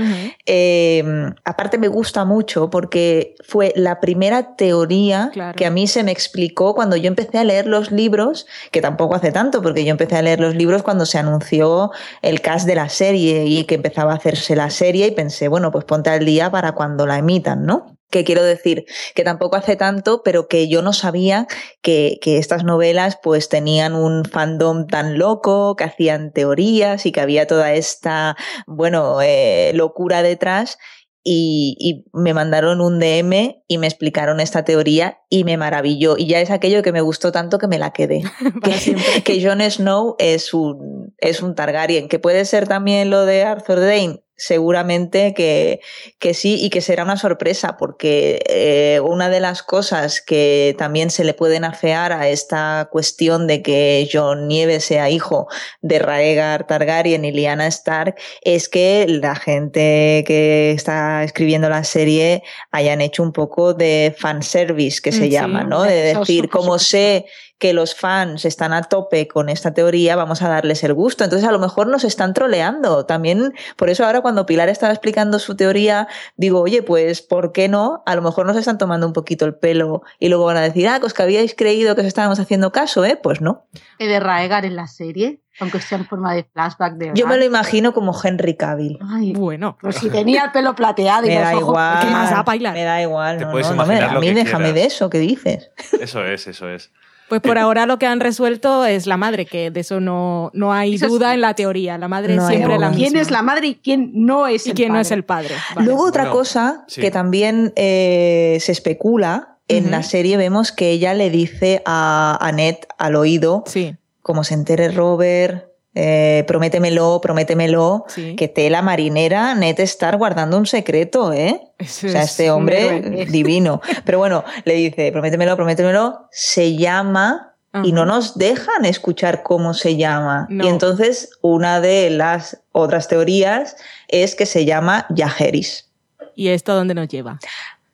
Eh, aparte me gusta mucho porque fue la primera teoría Claro. que a mí se me explicó cuando yo empecé a leer los libros, que tampoco hace tanto, porque yo empecé a leer los libros cuando se anunció el cast de la serie y que empezaba a hacerse la serie y pensé, bueno, pues ponte al día para cuando la emitan, ¿no? Que quiero decir que tampoco hace tanto, pero que yo no sabía que, que estas novelas pues tenían un fandom tan loco, que hacían teorías y que había toda esta, bueno, eh, locura detrás y, y me mandaron un DM y me explicaron esta teoría y me maravilló. Y ya es aquello que me gustó tanto que me la quedé. que, que Jon Snow es un, es un Targaryen, que puede ser también lo de Arthur Dane. Seguramente que, que sí y que será una sorpresa porque eh, una de las cosas que también se le pueden afear a esta cuestión de que Jon Nieve sea hijo de Raegar Targaryen y Lyanna Stark es que la gente que está escribiendo la serie hayan hecho un poco de fanservice que se Mm, sí, llama, ¿no? De decir, como sé que los fans están a tope con esta teoría, vamos a darles el gusto. Entonces, a lo mejor nos están troleando. También, por eso ahora cuando Pilar estaba explicando su teoría, digo, oye, pues, ¿por qué no? A lo mejor nos están tomando un poquito el pelo y luego van a decir, ah, pues que habíais creído que os estábamos haciendo caso, ¿eh? Pues no. ¿He de Raegar en la serie? Aunque sea en forma de flashback de Yo me lo imagino como Henry Cavill. Ay, bueno. Pues si tenía el pelo plateado y Me los da ojos igual. ¿Qué más da bailar? Me da igual. Te no, puedes no, no imaginar a lo mí que déjame quieras. de eso que dices. Eso es, eso es. Pues por ahora lo que han resuelto es la madre, que de eso no, no hay Eso duda en la teoría. La madre No es siempre la misma. ¿Quién es la madre y quién no es y el quién no padre? es el padre? Vale. Luego otra Bueno, cosa sí. que también eh, se especula, en la serie vemos que ella le dice a Annette al oído, Sí, como se entere Robert, eh, prométemelo, prométemelo, sí. que tela marinera, Ned estar guardando un secreto, ¿eh? Eso O sea, es este hombre divino. Pero bueno, le dice, prométemelo, prométemelo, se llama y no nos dejan escuchar cómo se llama. No. Y entonces una de las otras teorías es que se llama Yajeris. ¿Y esto dónde nos lleva?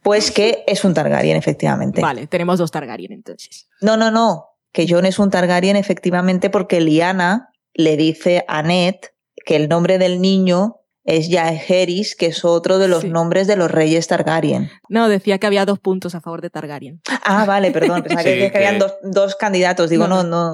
Pues que es un Targaryen, efectivamente. Vale, tenemos dos Targaryen entonces. No, no, no. Que Jon es un Targaryen, efectivamente, porque Lyanna le dice a Ned que el nombre del niño es Jaehaerys, que es otro de los Sí. nombres de los reyes Targaryen. No, decía que había dos puntos a favor de Targaryen. Ah, vale, perdón. Pensaba que, Sí, decía que habían dos, dos candidatos. Digo, no, no,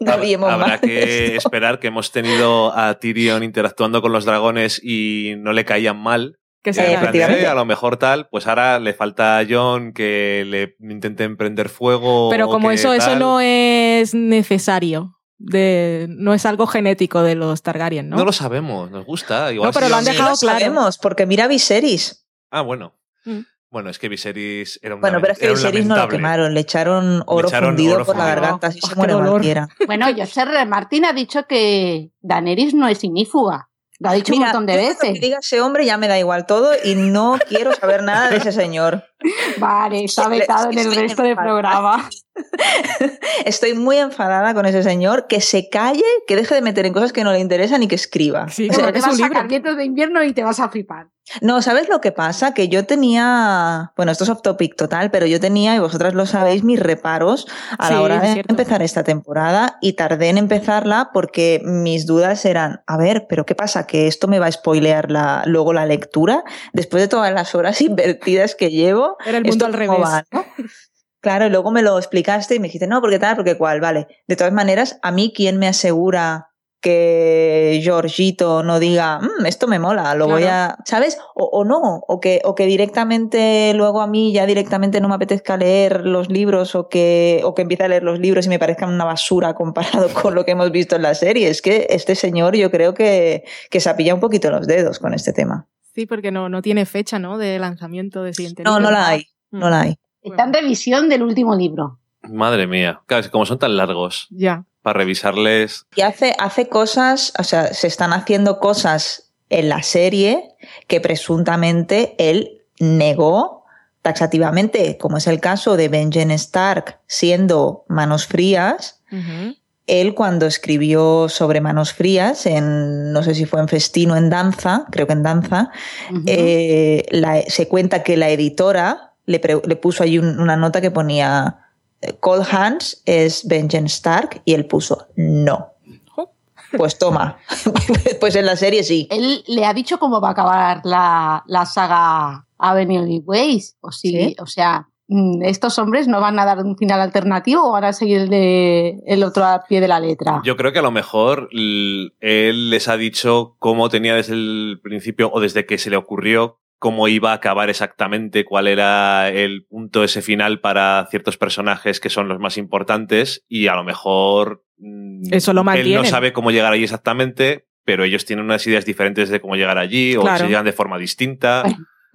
no, liemos Habrá más que esto. esperar que hemos tenido a Tyrion interactuando con los dragones y no le caían mal. Que Eh, de, efectivamente. "Eh, a lo mejor tal, pues ahora le falta a John que le intenten prender fuego. Pero o como que eso, eso no es necesario. De, no es algo genético de los Targaryen, ¿no? ¿no? lo sabemos, nos gusta. Igual No, pero si lo han dejado lo claro. sabemos, porque mira Viserys. Ah, bueno. Mm. Bueno, es que Viserys era un Bueno, pero es que Viserys no lo quemaron, le echaron oro echaron fundido oro por la garganta, así Oh, se muere cualquiera. Bueno, José R. Martín ha dicho que Daenerys no es inífuga. Lo ha dicho Mira, un montón de yo lo que veces. diga ese hombre ya me da igual todo y no quiero saber nada de ese señor. Vale, está vetado en el resto del programa. Estoy muy enfadada con ese señor, que se calle, que deje de meter en cosas que no le interesan y que escriba. Sí, o sea, te vas a sacar vientos de invierno y te vas a flipar. No, ¿sabes lo que pasa? Que yo tenía, bueno, esto es off topic total, pero yo tenía, y vosotras lo sabéis, mis reparos a la hora de empezar esta temporada y tardé en empezarla porque mis dudas eran, a ver, pero ¿qué pasa? ¿Que esto me va a spoilear la, luego la lectura? Después de todas las horas invertidas que llevo. Era el mundo al revés. Claro, y luego me lo explicaste y me dijiste, no, porque tal, porque cual, vale. De todas maneras, a mí, ¿quién me asegura que Georgito no diga, mmm, esto me mola, lo voy a, ¿sabes? O, o, no, o que, o que directamente luego a mí ya directamente no me apetezca leer los libros o que, o que empiece a leer los libros y me parezcan una basura comparado con lo que hemos visto en la serie. Es que este señor yo creo que, que se ha pillado un poquito los dedos con este tema. Sí, porque no, no tiene fecha, ¿no? De lanzamiento de siguiente No, libro. no la hay, no la hay. Está en revisión del último libro. Madre mía, claro, como son tan largos. Ya. Para revisarles. Y hace, hace cosas, o sea, se están haciendo cosas en la serie que presuntamente él negó taxativamente, como es el caso de Benjen Stark siendo Manos Frías. Uh -huh. Él cuando escribió sobre Manos Frías, en, no sé si fue en Festino o en Danza, creo que en Danza, uh -huh. eh, la, se cuenta que la editora le, le puso ahí un, una nota que ponía Cold Hands es Benjen Stark y él puso no. Pues toma, pues en la serie sí. Él le ha dicho cómo va a acabar la, la saga Avenue Ways. O, sí, ¿Sí? o sea, estos hombres no van a dar un final alternativo o van a seguir el, de, el otro al pie de la letra. Yo creo que a lo mejor él les ha dicho cómo tenía desde el principio o desde que se le ocurrió cómo iba a acabar exactamente, cuál era el punto ese final para ciertos personajes que son los más importantes y a lo mejor eso lo él no sabe cómo llegar allí exactamente, pero ellos tienen unas ideas diferentes de cómo llegar allí claro. o se llegan de forma distinta.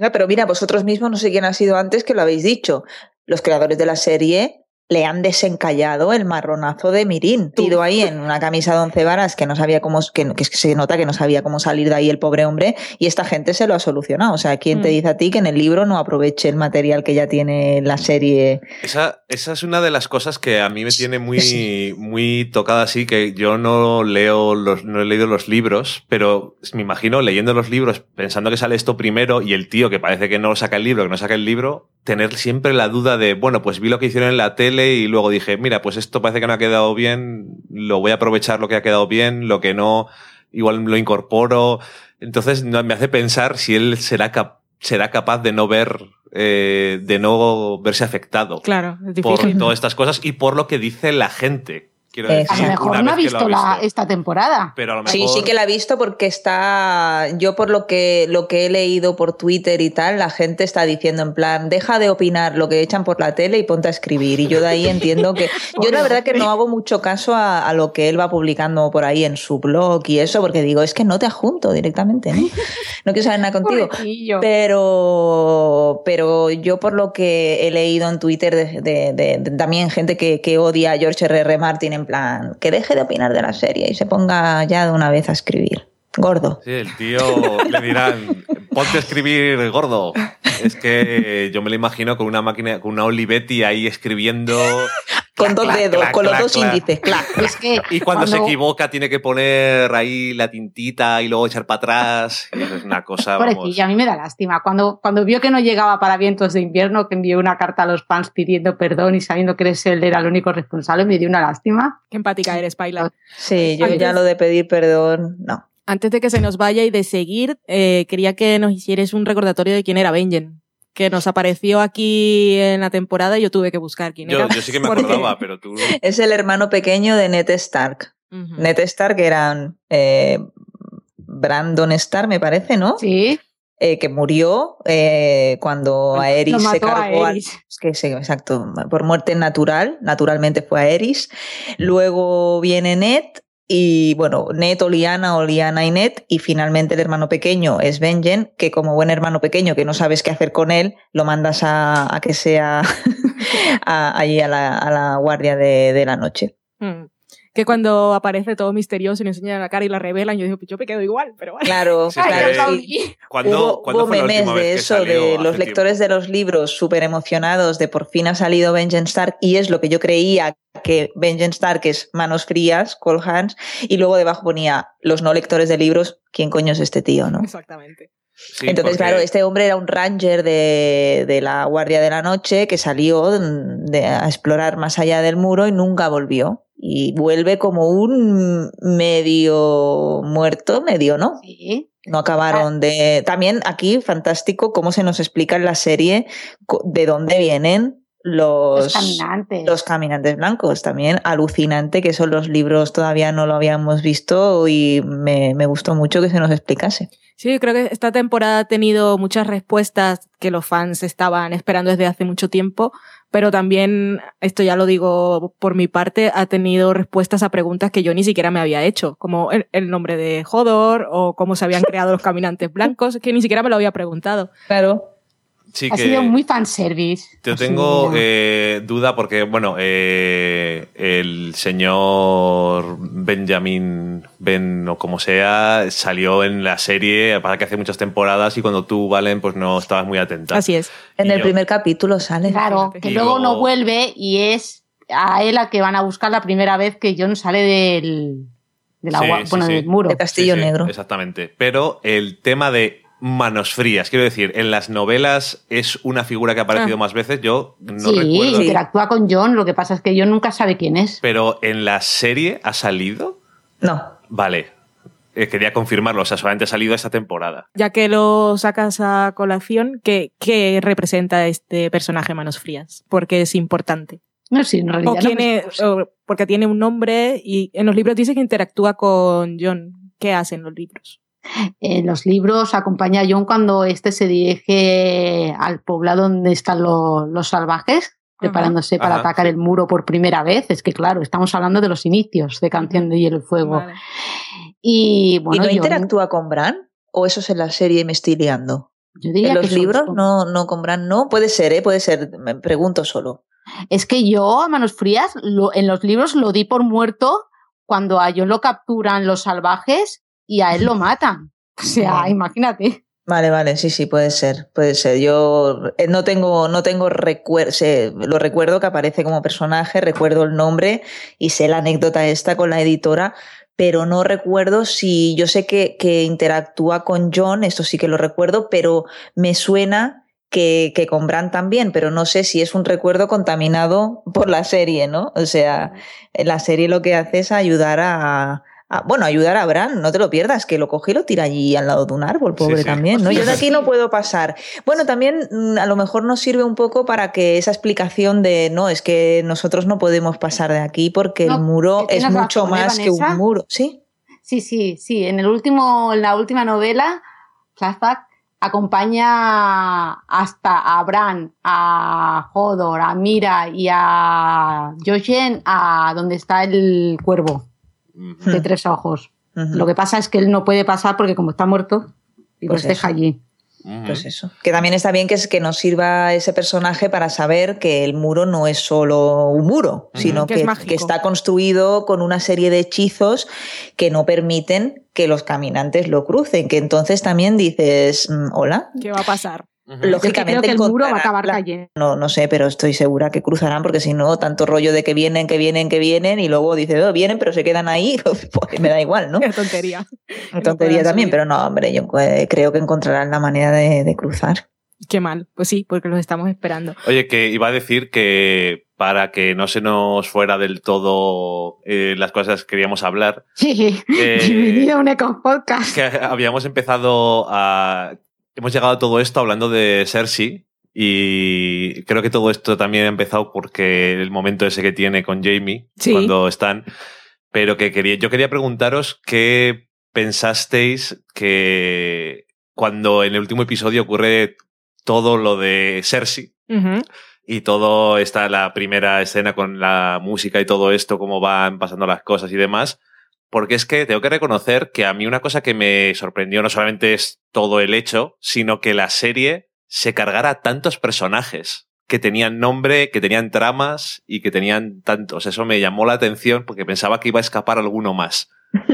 Pero mira, vosotros mismos no sé quién ha sido antes que lo habéis dicho. Los creadores de la serie le han desencallado el marronazo de Mirín. Ido ahí en una camisa de once varas que no sabía cómo, que, que, se nota que no sabía cómo salir de ahí el pobre hombre y esta gente se lo ha solucionado. O sea, ¿quién mm. te dice a ti que en el libro no aproveche el material que ya tiene la serie? Esa, esa es una de las cosas que a mí me tiene muy, sí. muy tocada así, que yo no leo los, no he leído los libros, pero me imagino leyendo los libros, pensando que sale esto primero y el tío que parece que no saca el libro, que no saca el libro, tener siempre la duda de, bueno, pues vi lo que hicieron en la tele y luego dije, mira, pues esto parece que no ha quedado bien, lo voy a aprovechar lo que ha quedado bien, lo que no, igual lo incorporo. Entonces me hace pensar si él será, cap será capaz de no ver, eh, de no verse afectado claro, por todas estas cosas y por lo que dice la gente. Quiero decir, a lo mejor no ha visto, la, esta temporada. Pero a lo mejor... Sí, sí que la ha visto porque está. Yo, por lo que, lo que he leído por Twitter y tal, la gente está diciendo en plan, deja de opinar lo que echan por la tele y ponte a escribir. Y yo de ahí entiendo que. yo la verdad que no hago mucho caso a, a, lo que él va publicando por ahí en su blog y eso, porque digo, es que no te adjunto directamente, ¿no? No quiero saber nada contigo. Pero, pero yo, por lo que he leído en Twitter de, de, de, de también gente que, que odia a George R.R. R. Martin en plan, que deje de opinar de la serie y se ponga ya de una vez a escribir. Gordo. Sí, el tío le dirán, ponte a escribir gordo. Es que yo me lo imagino con una máquina, con una Olivetti ahí escribiendo. con dos dedos, clac, con los dos índices. Es que y cuando, cuando, se equivoca tiene que poner ahí la tintita y luego echar para atrás. Y eso es una cosa. Vamos. a mí me da lástima. Cuando, cuando vio que no llegaba para vientos de invierno, que envió una carta a los fans pidiendo perdón y sabiendo que él era el único responsable, me dio una lástima. Qué empática eres, Paila. Sí, yo ya lo de pedir perdón, no. Antes de que se nos vaya y de seguir, eh, quería que nos hicieras un recordatorio de quién era Benjen que nos apareció aquí en la temporada y yo tuve que buscar quién yo, era. Yo sí que me acordaba, pero tú... Es el hermano pequeño de Ned Stark. Uh -huh. Ned Stark eran eh, Brandon Stark, me parece, ¿no? Sí. Eh, que murió eh, cuando Aerys se cargó a Aerys. Al, que sí, exacto, por muerte natural, naturalmente fue Aerys. Luego viene Ned, y bueno, Ned o Liana o Liana y Ned, y finalmente el hermano pequeño es Benjen, que como buen hermano pequeño que no sabes qué hacer con él, lo mandas a, a que sea a, allí a la, a la guardia de, de, la noche. Que cuando aparece todo misterioso y le enseñan la cara y la revelan, yo digo, yo me quedo igual, pero bueno. Claro, Sí, claro. sí. ¿Cuándo, Hubo, cuándo hubo fue la memes de eso, de los lectores de los libros súper emocionados de por fin ha salido Benjen Stark y es lo que yo creía que Benjen Stark es manos frías, cold hands, y luego debajo ponía los no lectores de libros, ¿quién coño es este tío, no? Exactamente. Sí, Entonces, porque- claro, este hombre era un ranger de, de la Guardia de la Noche que salió de- a explorar más allá del muro y nunca volvió. Y vuelve como un medio muerto, medio, ¿no? Sí. No acabaron de. También aquí, fantástico, cómo se nos explica en la serie de dónde vienen los, Los caminantes. los caminantes blancos. También alucinante, que eso en los libros todavía no lo habíamos visto y me, me gustó mucho que se nos explicase. Sí, creo que esta temporada ha tenido muchas respuestas que los fans estaban esperando desde hace mucho tiempo, pero también, esto ya lo digo por mi parte, ha tenido respuestas a preguntas que yo ni siquiera me había hecho, como el, el nombre de Hodor o cómo se habían creado los caminantes blancos, que ni siquiera me lo había preguntado. Claro. Sí Ha que- sido muy fanservice. Yo tengo eh, duda porque, bueno, eh, el señor Benjamin Ben o como sea salió en la serie, para que hace muchas temporadas y cuando tú, Valen, pues no estabas muy atenta. Así es. En Y el yo- primer capítulo sale. Claro, que Y luego no vuelve y es a él a que van a buscar la primera vez que John sale del, de la Sí, gua- sí, bueno, sí. del muro. De Castillo Sí, sí, Negro. Exactamente. Pero el tema de manos frías, quiero decir, en las novelas es una figura que ha aparecido Ah. más veces, yo no sí, recuerdo. interactúa con John, lo que pasa es que John nunca sabe quién es. Pero en la serie ha salido. No. Vale. Eh, quería confirmarlo, o sea, solamente ha salido esta temporada. Ya que lo sacas a colación, ¿qué, qué representa este personaje Manos Frías? Porque es importante. No, sí, en realidad. O no es- o porque tiene un nombre y en los libros dice que interactúa con John. ¿Qué hacen los libros? En los libros acompaña a John cuando este se dirige al poblado donde están lo- los salvajes, preparándose para Ajá, atacar el muro por primera vez. Es que, claro, estamos hablando de los inicios de Canción de Hielo y Fuego. Vale. Y bueno, ¿Y no John- interactúa con Bran? ¿O eso es en la serie y me estoy liando? yo diría En los libros son- no, no con Bran, no. Puede ser, ¿eh? Puede ser. Me pregunto solo. Es que yo a manos frías lo- en los libros lo di por muerto cuando a John lo capturan los salvajes y a él lo matan. O sea, Vale. imagínate. Vale, vale, sí, sí, puede ser, puede ser. Yo eh, no tengo, no tengo recuerdo, lo recuerdo que aparece como personaje, recuerdo el nombre y sé la anécdota esta con la editora, pero no recuerdo si yo sé que, que interactúa con John, esto sí que lo recuerdo, pero me suena que, que con Bran también, pero no sé si es un recuerdo contaminado por la serie, ¿no? O sea, la serie lo que hace es ayudar a, a- bueno, ayudar a Bran, no te lo pierdas, que lo coge y lo tira allí al lado de un árbol, pobre sí. también, ¿no? Yo de aquí no puedo pasar. Bueno, también mm, a lo mejor nos sirve un poco para que esa explicación de, no, es que nosotros no podemos pasar de aquí porque No, el muro que es mucho razón, ¿eh, más que un muro, ¿sí? Sí, sí, sí. En el último, en la última novela, Flashback acompaña hasta a Bran, a Hodor, a Mira y a Jojen a donde está el cuervo de tres ojos. Lo que pasa es que él no puede pasar porque como está muerto, y Pues los deja allí. Pues eso. Que también está bien que, es, que nos sirva ese personaje para saber que el muro no es solo un muro, sino Que que, es mágico. que está construido con una serie de hechizos que no permiten que los caminantes lo crucen. Que entonces también dices, mm, hola. ¿Qué va a pasar? Lógicamente creo que el muro va a acabar cayendo. No, no sé, pero estoy segura que cruzarán porque si no, tanto rollo de que vienen, que vienen, que vienen y luego dice, oh, vienen, pero se quedan ahí, pues me da igual, ¿no? Qué tontería. Una tontería también, subir. pero no, hombre, yo eh, creo que encontrarán la manera de, de cruzar. Qué mal. Pues sí, porque los estamos esperando. Oye, que iba a decir que para que no se nos fuera del todo eh, las cosas que queríamos hablar, Sí, Eh, bienvenido a un Eco Podcast. que habíamos empezado a... Hemos llegado a todo esto hablando de Cersei y creo que todo esto también ha empezado porque el momento ese que tiene con Jamie Sí. cuando están, pero que quería, yo quería preguntaros qué pensasteis que cuando en el último episodio ocurre todo lo de Cersei y todo está la primera escena con la música y todo esto, cómo van pasando las cosas y demás. Porque es que tengo que reconocer que a mí una cosa que me sorprendió no solamente es todo el hecho, sino que la serie se cargara tantos personajes. que tenían nombre, que tenían tramas y que tenían tantos. Eso me llamó la atención porque pensaba que iba a escapar alguno más.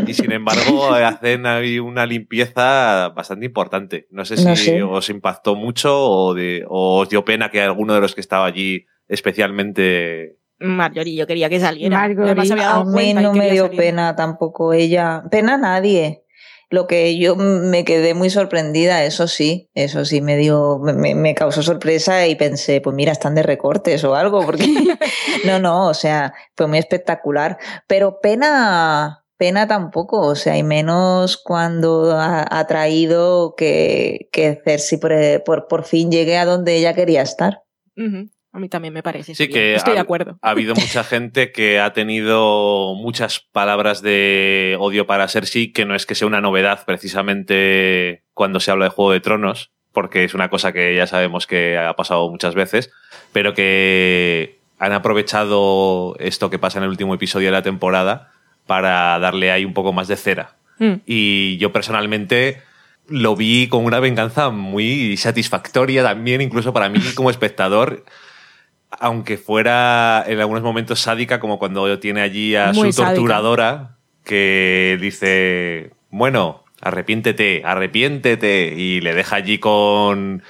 Y sin embargo, hacen ahí una limpieza bastante importante. No sé si No sé. os impactó mucho o, de- o os dio pena que alguno de los que estaba allí especialmente. Marjorie, yo quería que saliera. Marjorie, Además, había dado a mí no me dio salir. pena tampoco ella. Pena a nadie. Lo que yo me quedé muy sorprendida, eso sí, eso sí me dio, me- causó sorpresa y pensé, pues mira, están de recortes o algo, porque no, no, o sea, fue muy espectacular. Pero pena, pena tampoco, o sea, y menos cuando ha, ha traído que, que Cersei por, por, por fin llegue a donde ella quería estar. A mí también me parece. Sí, bien. que Estoy ha, de acuerdo. ha habido mucha gente que ha tenido muchas palabras de odio para Cersei, que no es que sea una novedad precisamente cuando se habla de Juego de Tronos, porque es una cosa que ya sabemos que ha pasado muchas veces, pero que han aprovechado esto que pasa en el último episodio de la temporada para darle ahí un poco más de cera. Mm. Y yo personalmente lo vi con una venganza muy satisfactoria también, incluso para mí como espectador, aunque fuera en algunos momentos sádica, como cuando tiene allí a Muy su sádica. torturadora, que dice, bueno, arrepiéntete, arrepiéntete, y le deja allí con...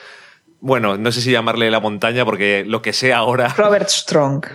Bueno, no sé si llamarle la montaña, porque lo que sea ahora, Robert Strong.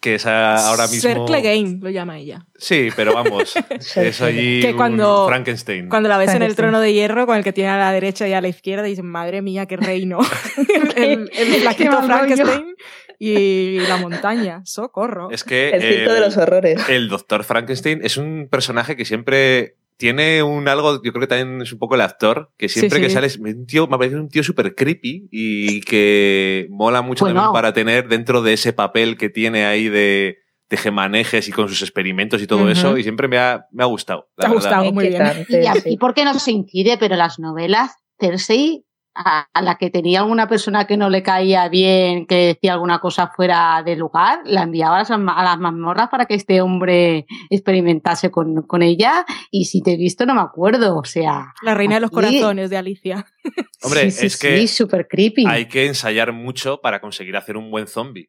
que es ahora mismo... Cercle Game lo llama ella. Sí, pero vamos, es allí Que un cuando- Frankenstein. Cuando la ves en el trono de hierro, con el que tiene a la derecha y a la izquierda, dices, madre mía, qué reino. el, el. Frankenstein y la montaña. Socorro. Es que El circo de los horrores. El doctor Frankenstein es un personaje que siempre tiene un algo, yo creo que también es un poco el actor, que siempre Sí, que sí. sale es un tío, me parece un tío súper creepy y que mola mucho Bueno. también para tener dentro de ese papel que tiene ahí de, gemanejes y con sus experimentos y todo eso y siempre me ha, me ha gustado. Te ha verdad. gustado, muy bien. Y, a- y por qué no se incide, pero las novelas, Cersei, a, a la que tenía alguna persona que no le caía bien, que decía alguna cosa fuera de lugar, la enviaba a las, a las mazmorras para que este hombre experimentase con, con ella. Y si te he visto, no me acuerdo. O sea. La reina de los corazones de Alicia. Hombre, sí, sí, es que Sí, súper creepy. hay que ensayar mucho para conseguir hacer un buen zombie.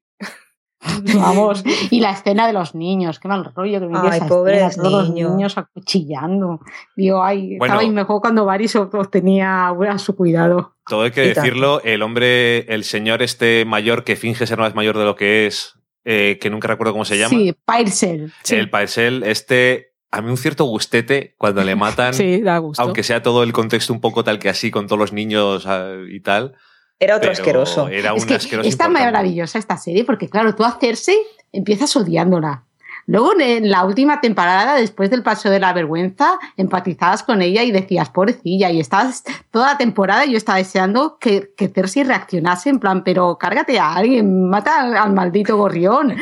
Vamos. Y la escena de los niños, qué mal rollo que Ay, esa pobres escena, todos niños. los niños acuchillando. Digo, ay, Bueno. estaba ahí mejor cuando Varys tenía a su cuidado. Todo hay que decirlo, el hombre, el señor este mayor que finge ser más mayor de lo que es, eh, que nunca recuerdo cómo se llama. Sí, Pyrsel. El Paisel, este, a mí un cierto gustete cuando le matan, Sí, da gusto. aunque sea todo el contexto un poco tal que así, con todos los niños ah, y tal. Era otro pero asqueroso. Era un Es que asqueroso es tan importante. maravillosa esta serie porque, claro, tú a Cersei empiezas odiándola. Luego en la última temporada, después del paso de la vergüenza, empatizabas con ella y decías, pobrecilla, y estabas toda la temporada yo estaba deseando que, que Cersei reaccionase en plan, pero cárgate a alguien, mata al, al maldito gorrión.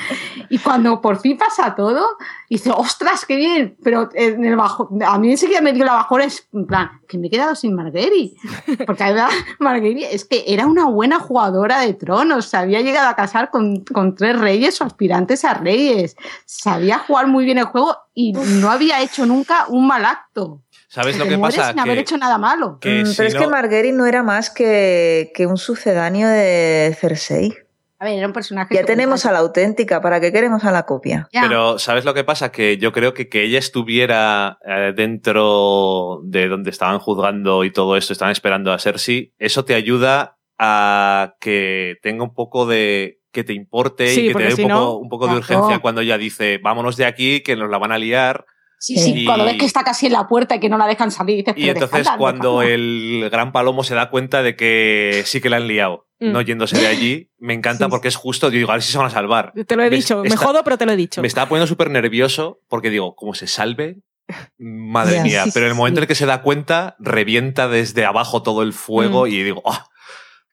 Y cuando por fin pasa todo, dice, ostras, qué bien, pero en el bajo, a mí enseguida me dio la bajona, es en plan, que me he quedado sin Marguerite. Porque Marguerite es que era una buena jugadora de tronos, había llegado a casar con, con tres reyes o aspirantes a reyes, sabía jugar muy bien el juego y no había hecho nunca un mal acto. ¿Sabes lo que pasa? Sin haber Que- hecho nada malo. que Mm, si Pero es que Marguerite no era más que, que un sucedáneo de Cersei. A ver, era un personaje. Ya tenemos a la auténtica, ¿para qué queremos a la copia? Ya. Pero, ¿sabes lo que pasa? Que yo creo que que ella estuviera eh, dentro de donde estaban juzgando y todo esto, estaban esperando a Cersei, eso te ayuda a que tenga un poco de que te importe Sí, y que te dé un si poco, no- un poco de Claro. urgencia cuando ella dice, vámonos de aquí, que nos la van a liar. Sí, sí, Y- cuando ves que está casi en la puerta y que no la dejan salir, dices, Y "Pero entonces cuando dejadla". el gran palomo se da cuenta de que sí que la han liado, Mm. no yéndose de allí, me encanta Sí. porque es justo, digo, a ver si se van a salvar. Te lo he Me- dicho, me jodo, pero te lo he dicho. Me estaba poniendo súper nervioso porque digo, como se salve, madre mía. sí, Pero en el momento sí. en el que se da cuenta, revienta desde abajo todo el fuego Mm. y digo, ¡ah!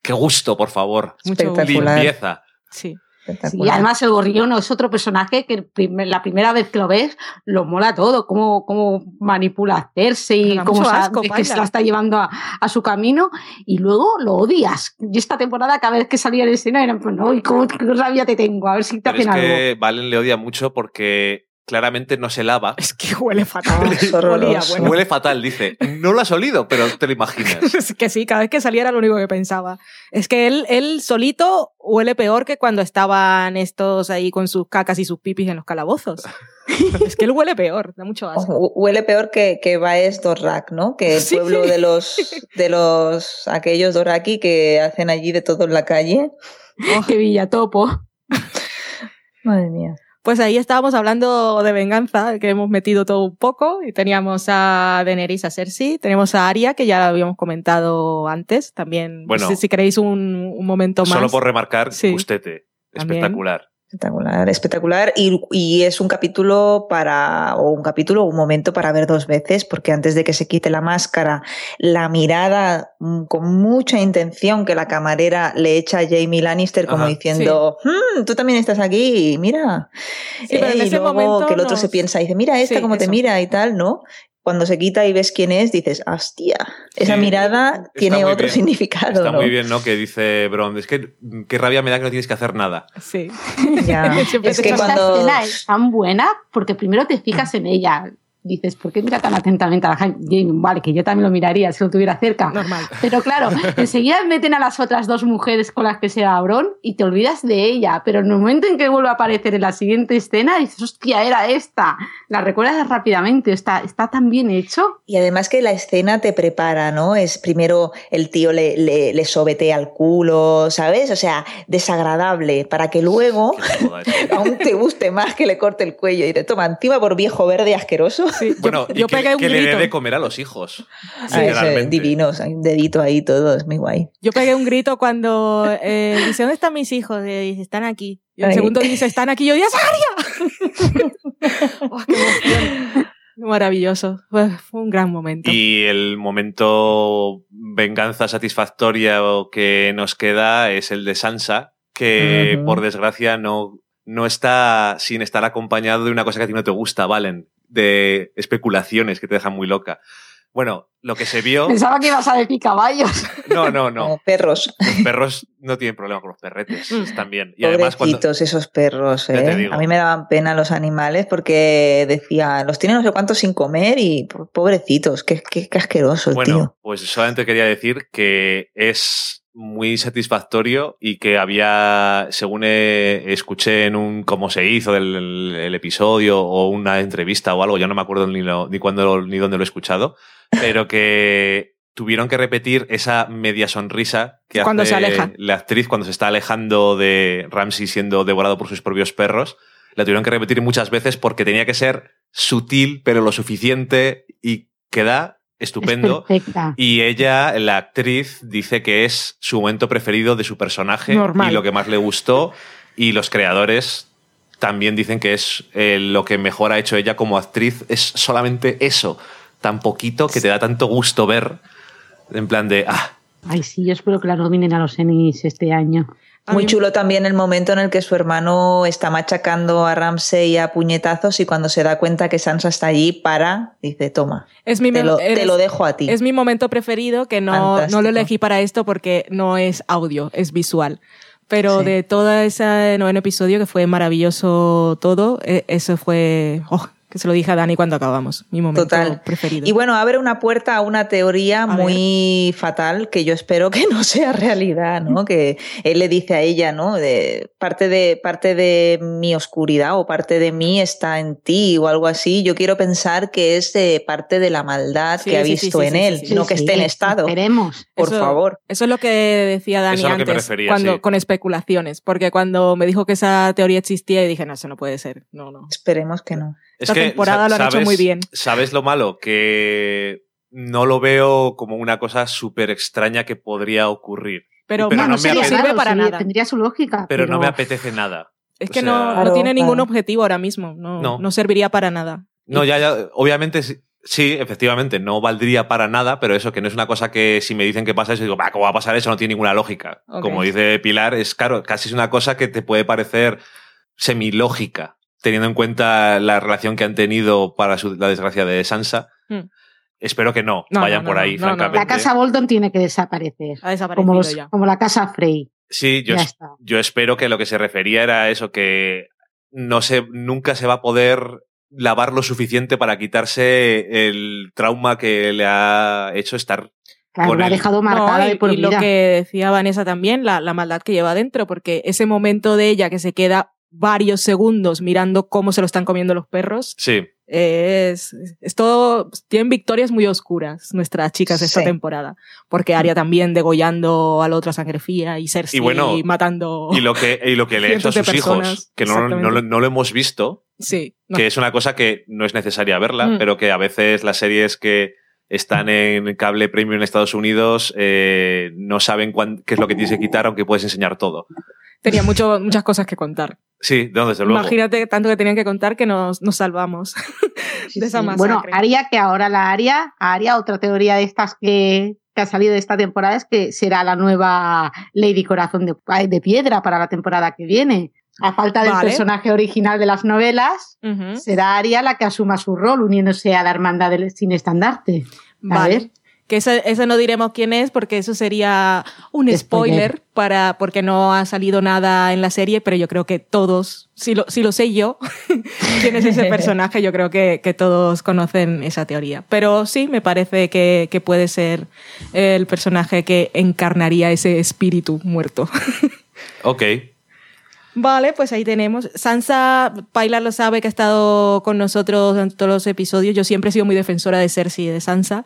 ¡Qué gusto, por favor! Mucho. Limpieza. Sí. Sí, Espectacular. además el gorrión es otro personaje que primer- la primera vez que lo ves lo mola todo, cómo, cómo manipula a Cersei, Da cómo asco, que se la está llevando a, a su camino y luego lo odias. Y esta temporada cada vez que salía en escena era pues no, ¿y cómo qué rabia te tengo? A ver si te Pero es hacen algo. que Valen le odia mucho porque claramente no se lava. Es que huele fatal. Olía, bueno. Huele fatal, dice. No lo has olido, pero te lo imaginas. Es que sí, cada vez que salía era lo único que pensaba. Es que él, él solito huele peor que cuando estaban estos ahí con sus cacas y sus pipis en los calabozos. es que él huele peor, da mucho asco. Hu- Huele peor que, que Baez Dorrak, ¿no? Que el Sí. pueblo de los, de los, aquellos Doraki que hacen allí de todo en la calle. ¡Qué villatopo! Madre mía. Pues ahí estábamos hablando de venganza, que hemos metido todo un poco, y teníamos a Daenerys, a Cersei, tenemos a Arya, que ya lo habíamos comentado antes, también, Bueno. si, si queréis un, un momento más. Solo por remarcar, Sí. Gustete. Espectacular. Espectacular, espectacular. Y, y es un capítulo para, o un capítulo, un momento para ver dos veces, porque antes de que se quite la máscara, la mirada mm, con mucha intención que la camarera le echa a Jamie Lannister, como Ajá. diciendo, "Hmm, tú también estás aquí, mira. Sí, pero en Eh, y ese luego momento que el otro nos- se piensa y dice, mira esta Sí, como te mira y tal, ¿no? Cuando se quita y ves quién es, dices, hostia, esa Sí. mirada tiene otro bien. significado, Está ¿no? muy bien, ¿no? Que dice Bron, es que qué rabia me da que no tienes que hacer nada. Sí. Ya. Es que cuando- escena es tan buena porque primero te fijas en ella. Dices, ¿por qué mira tan atentamente a la Jamie? Vale, que yo también lo miraría si lo tuviera cerca. Normal. Pero claro, enseguida meten a las otras dos mujeres con las que se va Bron y te olvidas de ella. Pero en el momento en que vuelve a aparecer en la siguiente escena, dices, hostia, era esta. La recuerdas rápidamente. Está, está tan bien hecho. Y además que la escena te prepara, ¿no? Es primero el tío le, le, le sobetea al culo, ¿sabes? O sea, desagradable, para que luego aún te guste más que le corte el cuello y te toma encima por viejo verde asqueroso. Sí, Bueno, yo, y que, pegué un que le dé grito. de comer a los hijos. Ah, literalmente. divinos, hay un dedito ahí todo, es muy guay. Yo pegué un grito cuando eh, dice, ¿dónde están mis hijos? Y dice, están aquí. Y el Ay. segundo dice, están aquí. Y yo, ¡ya es Arya! Oh, qué emoción. Maravilloso. Fue, un gran momento. Y el momento venganza satisfactoria que nos queda es el de Sansa, que por desgracia no, no está sin estar acompañado de una cosa que a ti no te gusta, Valen, de especulaciones que te dejan muy loca. Bueno, lo que se vio. Pensaba que ibas a decir caballos. No, no, no. Como perros. Los perros no tienen problema con los perretes, están bien. Y además, cuando, esos perros, ¿eh? A mí me daban pena los animales porque decía, los tienen no sé cuántos sin comer y po- pobrecitos, qué, qué, qué asqueroso el tío. Bueno, pues solamente quería decir que es muy satisfactorio y que había, según eh, escuché en un cómo se hizo el, el- el episodio o una entrevista o algo, ya no me acuerdo ni, lo, ni cuándo ni dónde lo he escuchado, pero que tuvieron que repetir esa media sonrisa que Cuando hace se aleja. la actriz cuando se está alejando de Ramsey siendo devorado por sus propios perros. La tuvieron que repetir muchas veces porque tenía que ser sutil, pero lo suficiente y queda estupendo. Y ella, la actriz, dice que es su momento preferido de su personaje Normal. y lo que más le gustó. Y los creadores también dicen que es eh, lo que mejor ha hecho ella como actriz. Es solamente eso, tan poquito que te da tanto gusto ver. En plan de, ah, Ay, sí, yo espero que la nominen a los Emmys este año. Muy chulo también el momento en el que su hermano está machacando a Ramsey a puñetazos y cuando se da cuenta que Sansa está allí, para, dice, toma, Es mi te lo, te lo dejo a ti. Es mi momento preferido que no, no lo elegí para esto porque no es audio, es visual. Pero Sí. de todo ese noveno episodio, que fue maravilloso todo, eh, eso fue. oh, que se lo dije a Dani cuando acabamos. Mi momento Total. preferido. Y bueno, abre una puerta a una teoría muy fatal que yo espero que no sea realidad, ¿no? que él le dice a ella, ¿no? De, parte, de, parte de mi oscuridad o parte de mí está en ti o algo así. Yo quiero pensar que es de parte de la maldad Sí, que ha sí, visto sí, en sí, él, sí, sí. no que Sí, esté en estado. Esperemos. Por Eso- favor. Eso es lo que decía Dani Eso es lo que antes, refería, cuando, sí. con especulaciones. Porque cuando me dijo que esa teoría existía, dije, no, eso no puede ser. No, no. Esperemos que no. Es Esta que temporada lo han hecho muy bien. ¿Sabes lo malo? Que no lo veo como una cosa súper extraña que podría ocurrir. Pero, Pero no, no me sirve, apetece. sirve para sería- nada. Tendría su lógica. Pero no me apetece nada. Es O que sea, no, no tiene ningún claro. objetivo ahora mismo. No, No. no serviría para nada. No, ya, ya, obviamente sí, efectivamente, no valdría para nada, pero eso que no es una cosa que si me dicen que pasa eso, digo, "Bah, ¿cómo va a pasar eso? No tiene ninguna lógica. Como dice Pilar, es claro, casi es una cosa que te puede parecer semilógica, teniendo en cuenta la relación que han tenido para su- la desgracia de Sansa. Hmm. Espero que no, No, vayan no, por ahí, no, no. francamente. La casa Bolton tiene que desaparecer. Ha desaparecido Como, los- ya. como la casa Frey. Sí, yo, es- yo espero que lo que se refería era eso, que no se, nunca se va a poder lavar lo suficiente para quitarse el trauma que le ha hecho estar Claro, con la ha dejado marcada No, y, de por y lo que decía Vanessa también, la, la maldad que lleva dentro, porque ese momento de ella que se queda varios segundos mirando cómo se lo están comiendo los perros, Sí. es, es todo, tienen victorias muy oscuras nuestras chicas de esta Sí. temporada, porque Aria también degollando a la otra sangre fría y Cersei Y bueno, matando... Y lo que, y lo que le ha hecho a sus hijos, que no, no, no lo hemos visto, Sí. no. que es una cosa que no es necesaria verla, Mm. pero que a veces las series que están en cable premium en Estados Unidos eh, no saben cuán- qué es lo que tienes que quitar, aunque puedes enseñar todo. Tenía mucho, muchas cosas que contar. Sí, no, desde luego. Imagínate tanto que tenían que contar que nos, nos salvamos de esa Sí, masacre. Bueno, Aria, que ahora la Aria, Aria, otra teoría de estas que, que ha salido de esta temporada es que será la nueva Lady Corazón de, de Piedra para la temporada que viene. A falta del Vale. personaje original de las novelas, será Aria la que asuma su rol uniéndose a la hermandad del sin estandarte. A Vale. ver. Que ese, ese no diremos quién es porque eso sería un spoiler, Spoiler. para, porque no ha salido nada en la serie, pero yo creo que todos, si lo, si lo sé yo, quién es ese personaje, yo creo que, que todos conocen esa teoría. Pero sí, me parece que, que puede ser el personaje que encarnaría ese espíritu muerto. Ok. Vale, pues ahí tenemos. Sansa, Paila lo sabe que ha estado con nosotros en todos los episodios. Yo siempre he sido muy defensora de Cersei y de Sansa.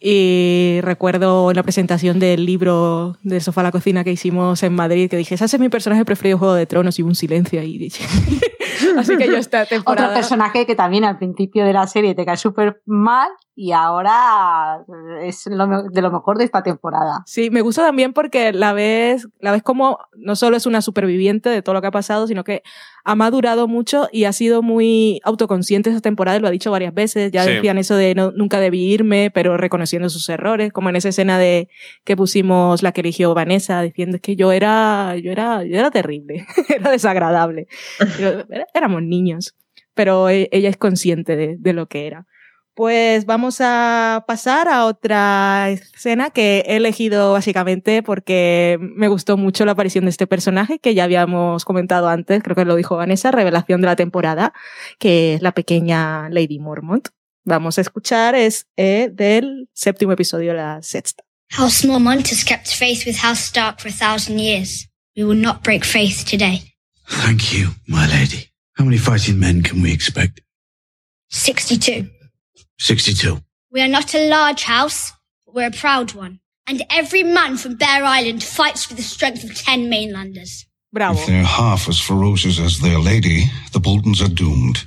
Y recuerdo en la presentación del libro del sofá a la cocina que hicimos en Madrid que dije, ese es mi personaje preferido de Juego de Tronos y un silencio ahí. Así que yo esta temporada... Otro personaje que también al principio de la serie te cae súper mal y ahora es lo de lo mejor de esta temporada. Sí, me gusta también porque la ves, la ves como no solo es una superviviente de todo lo que ha pasado, sino que ha madurado mucho y ha sido muy autoconsciente esa temporada, lo ha dicho varias veces. Ya Sí. decían eso de no, nunca debí irme, pero reconociendo sus errores, como en esa escena de que pusimos la que eligió Vanessa, diciendo que yo era, yo era, yo era terrible, era desagradable. Éramos niños, pero e- ella es consciente de, de lo que era. Pues vamos a pasar a otra escena que he elegido básicamente porque me gustó mucho la aparición de este personaje que ya habíamos comentado antes, creo que lo dijo Vanessa, revelación de la temporada, que es la pequeña Lady Mormont. Vamos a escuchar, es eh, del séptimo episodio de la sexta. House Mormont has kept faith with House Stark for a thousand years. We will not break faith today. Thank you, my lady. How many fighting men can we expect? 62. 62. We are not a large house, but we're a proud one. And every man from Bear Island fights for the strength of ten mainlanders. Bravo. If they're half as ferocious as their lady, the Boltons are doomed.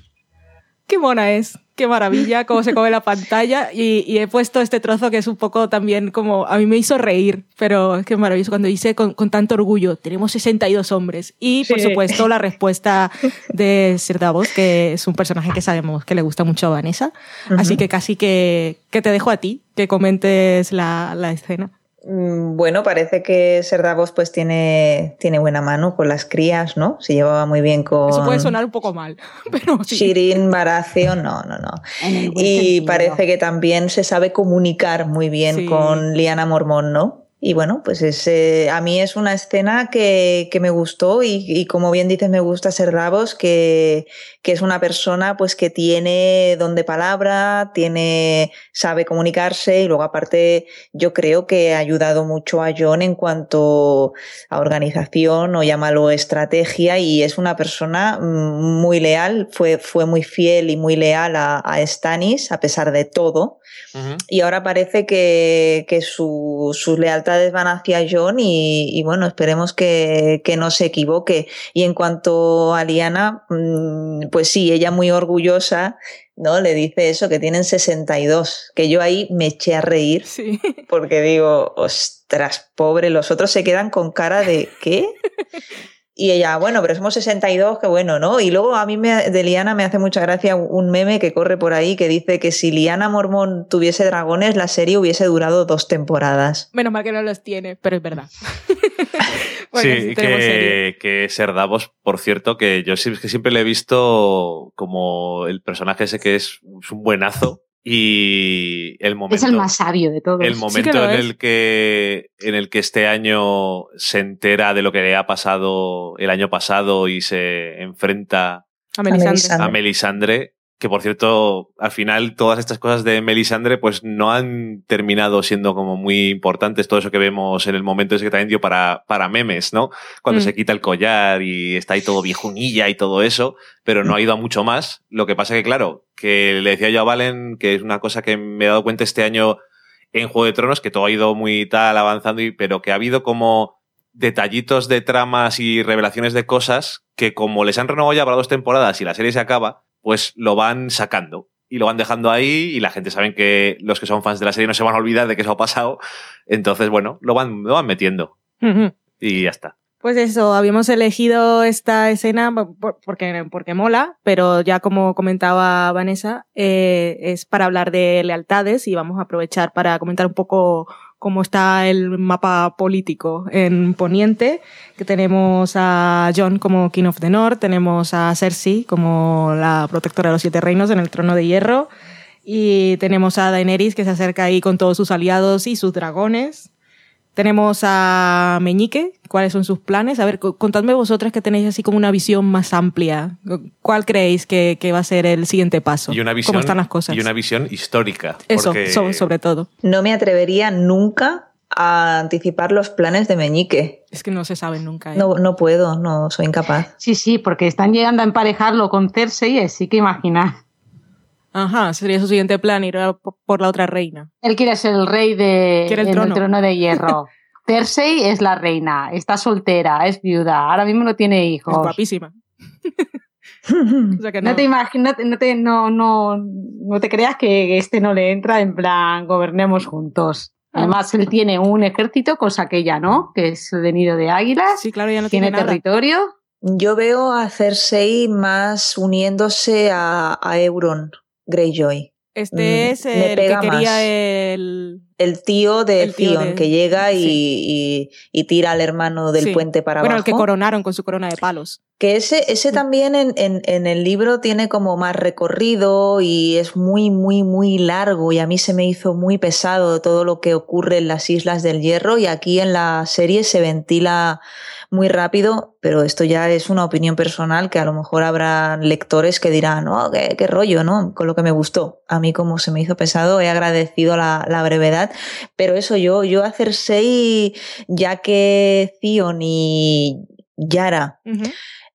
Qué mona es, qué maravilla, cómo se come la pantalla. Y, y he puesto este trozo que es un poco también como, a mí me hizo reír, pero es que maravilloso cuando dice con, con tanto orgullo, tenemos 62 hombres. Y por Sí. supuesto la respuesta de Sir Davos, que es un personaje que sabemos que le gusta mucho a Vanessa. Así que casi que, que te dejo a ti, que comentes la, la escena. Mm, Bueno, parece que Ser Davos pues tiene, tiene buena mano con las crías, ¿no? Se llevaba muy bien con Eso puede sonar un poco mal, pero sí. Shirin, Baratheon, no, no, no. Y parece que también se sabe comunicar muy bien Sí. con Liana Mormón, ¿no? Y bueno, pues es, eh, a mí es una escena que, que me gustó y, y como bien dices, me gusta Ser Davos, que, que es una persona pues que tiene don de palabra, tiene, sabe comunicarse y luego aparte yo creo que ha ayudado mucho a John en cuanto a organización o llámalo estrategia y es una persona mm, muy leal, fue, fue muy fiel y muy leal a, a Stannis a pesar de todo. Y ahora parece que, que su- sus lealtades van hacia John y, y bueno, esperemos que, que no se equivoque. Y en cuanto a Liana, mm, pues sí, ella muy orgullosa, ¿no? Le dice eso, que tienen 62, que yo ahí me eché a reír Sí. porque digo, ostras, pobre, los otros se quedan con cara de ¿qué? Y ella, bueno, pero somos 62, qué bueno, ¿no? Y luego a mí me, de Liana me hace mucha gracia un meme que corre por ahí que dice que si Liana Mormón tuviese dragones, la serie hubiese durado dos temporadas. Menos mal que no los tiene, pero es verdad. Sí, que, que Ser Davos, por cierto, que yo que siempre le he visto como el personaje ese que es, es un buenazo y el momento Es el más sabio de todos. el momento en es. el que en el que este año se entera de lo que le ha pasado el año pasado y se enfrenta A Melisandre. a Melisandre que por cierto, al final todas estas cosas de Melisandre pues no han terminado siendo como muy importantes, todo eso que vemos en el momento ese que también dio para, para memes, ¿no? Cuando Mm. se quita el collar y está ahí todo viejunilla y todo eso, pero no ha ido a mucho más. Lo que pasa que, claro, que le decía yo a Valen, que es una cosa que me he dado cuenta este año en Juego de Tronos, que todo ha ido muy tal avanzando, y, pero que ha habido como detallitos de tramas y revelaciones de cosas que como les han renovado ya para dos temporadas y la serie se acaba, pues lo van sacando y lo van dejando ahí y la gente sabe que los que son fans de la serie no se van a olvidar de que eso ha pasado. Entonces, bueno, lo van, lo van metiendo y ya está. Pues eso, habíamos elegido esta escena por- porque, porque mola, pero ya como comentaba Vanessa, eh, es para hablar de lealtades y vamos a aprovechar para comentar un poco cómo está el mapa político en Poniente, que tenemos a John como King of the North, tenemos a Cersei como la protectora de los siete reinos en el trono de hierro, y tenemos a Daenerys que se acerca ahí con todos sus aliados y sus dragones. Tenemos a Meñique, cuáles son sus planes. A ver, co- contadme vosotras que tenéis así como una visión más amplia. ¿Cuál creéis que, que va a ser el siguiente paso? Y una visión, ¿Cómo están las cosas? Y una visión histórica. Eso, porque- so- sobre todo. No me atrevería nunca a anticipar los planes de Meñique. Es que no se sabe nunca. ¿eh? No, no puedo, no soy incapaz. Sí, sí, porque están llegando a emparejarlo con Cersei, así que imaginar. Ajá, sería su siguiente plan, ir a por la otra reina. Él quiere ser el rey de Quiere el en trono. de hierro. Cersei es la reina, está soltera, es viuda, ahora mismo no tiene hijos. Es guapísima. O sea que no. No te imaginas, no te, no, no, no te creas que este no le entra en plan gobernemos juntos. Ah. Además, él tiene un ejército, cosa que ella no, que es de nido de águilas. Sí, claro, ya no tiene, tiene nada. territorio. Yo veo a Cersei más uniéndose a, a Euron Greyjoy. Este Mm, es el que quería más. el... El tío de El tío Theon de- que llega y, y- y tira al hermano del Sí. puente para Bueno, abajo. el que coronaron con su corona de palos. Que ese, ese también en, en- en el libro tiene como más recorrido y es muy, muy, muy largo y a mí se me hizo muy pesado todo lo que ocurre en las Islas del Hierro y aquí en la serie se ventila muy rápido, pero esto ya es una opinión personal que a lo mejor habrá lectores que dirán, oh, qué, qué rollo, ¿no? Con lo que me gustó. A mí como se me hizo pesado, he agradecido la, la brevedad, pero eso yo, yo a Cersei, ya que Theon y Yara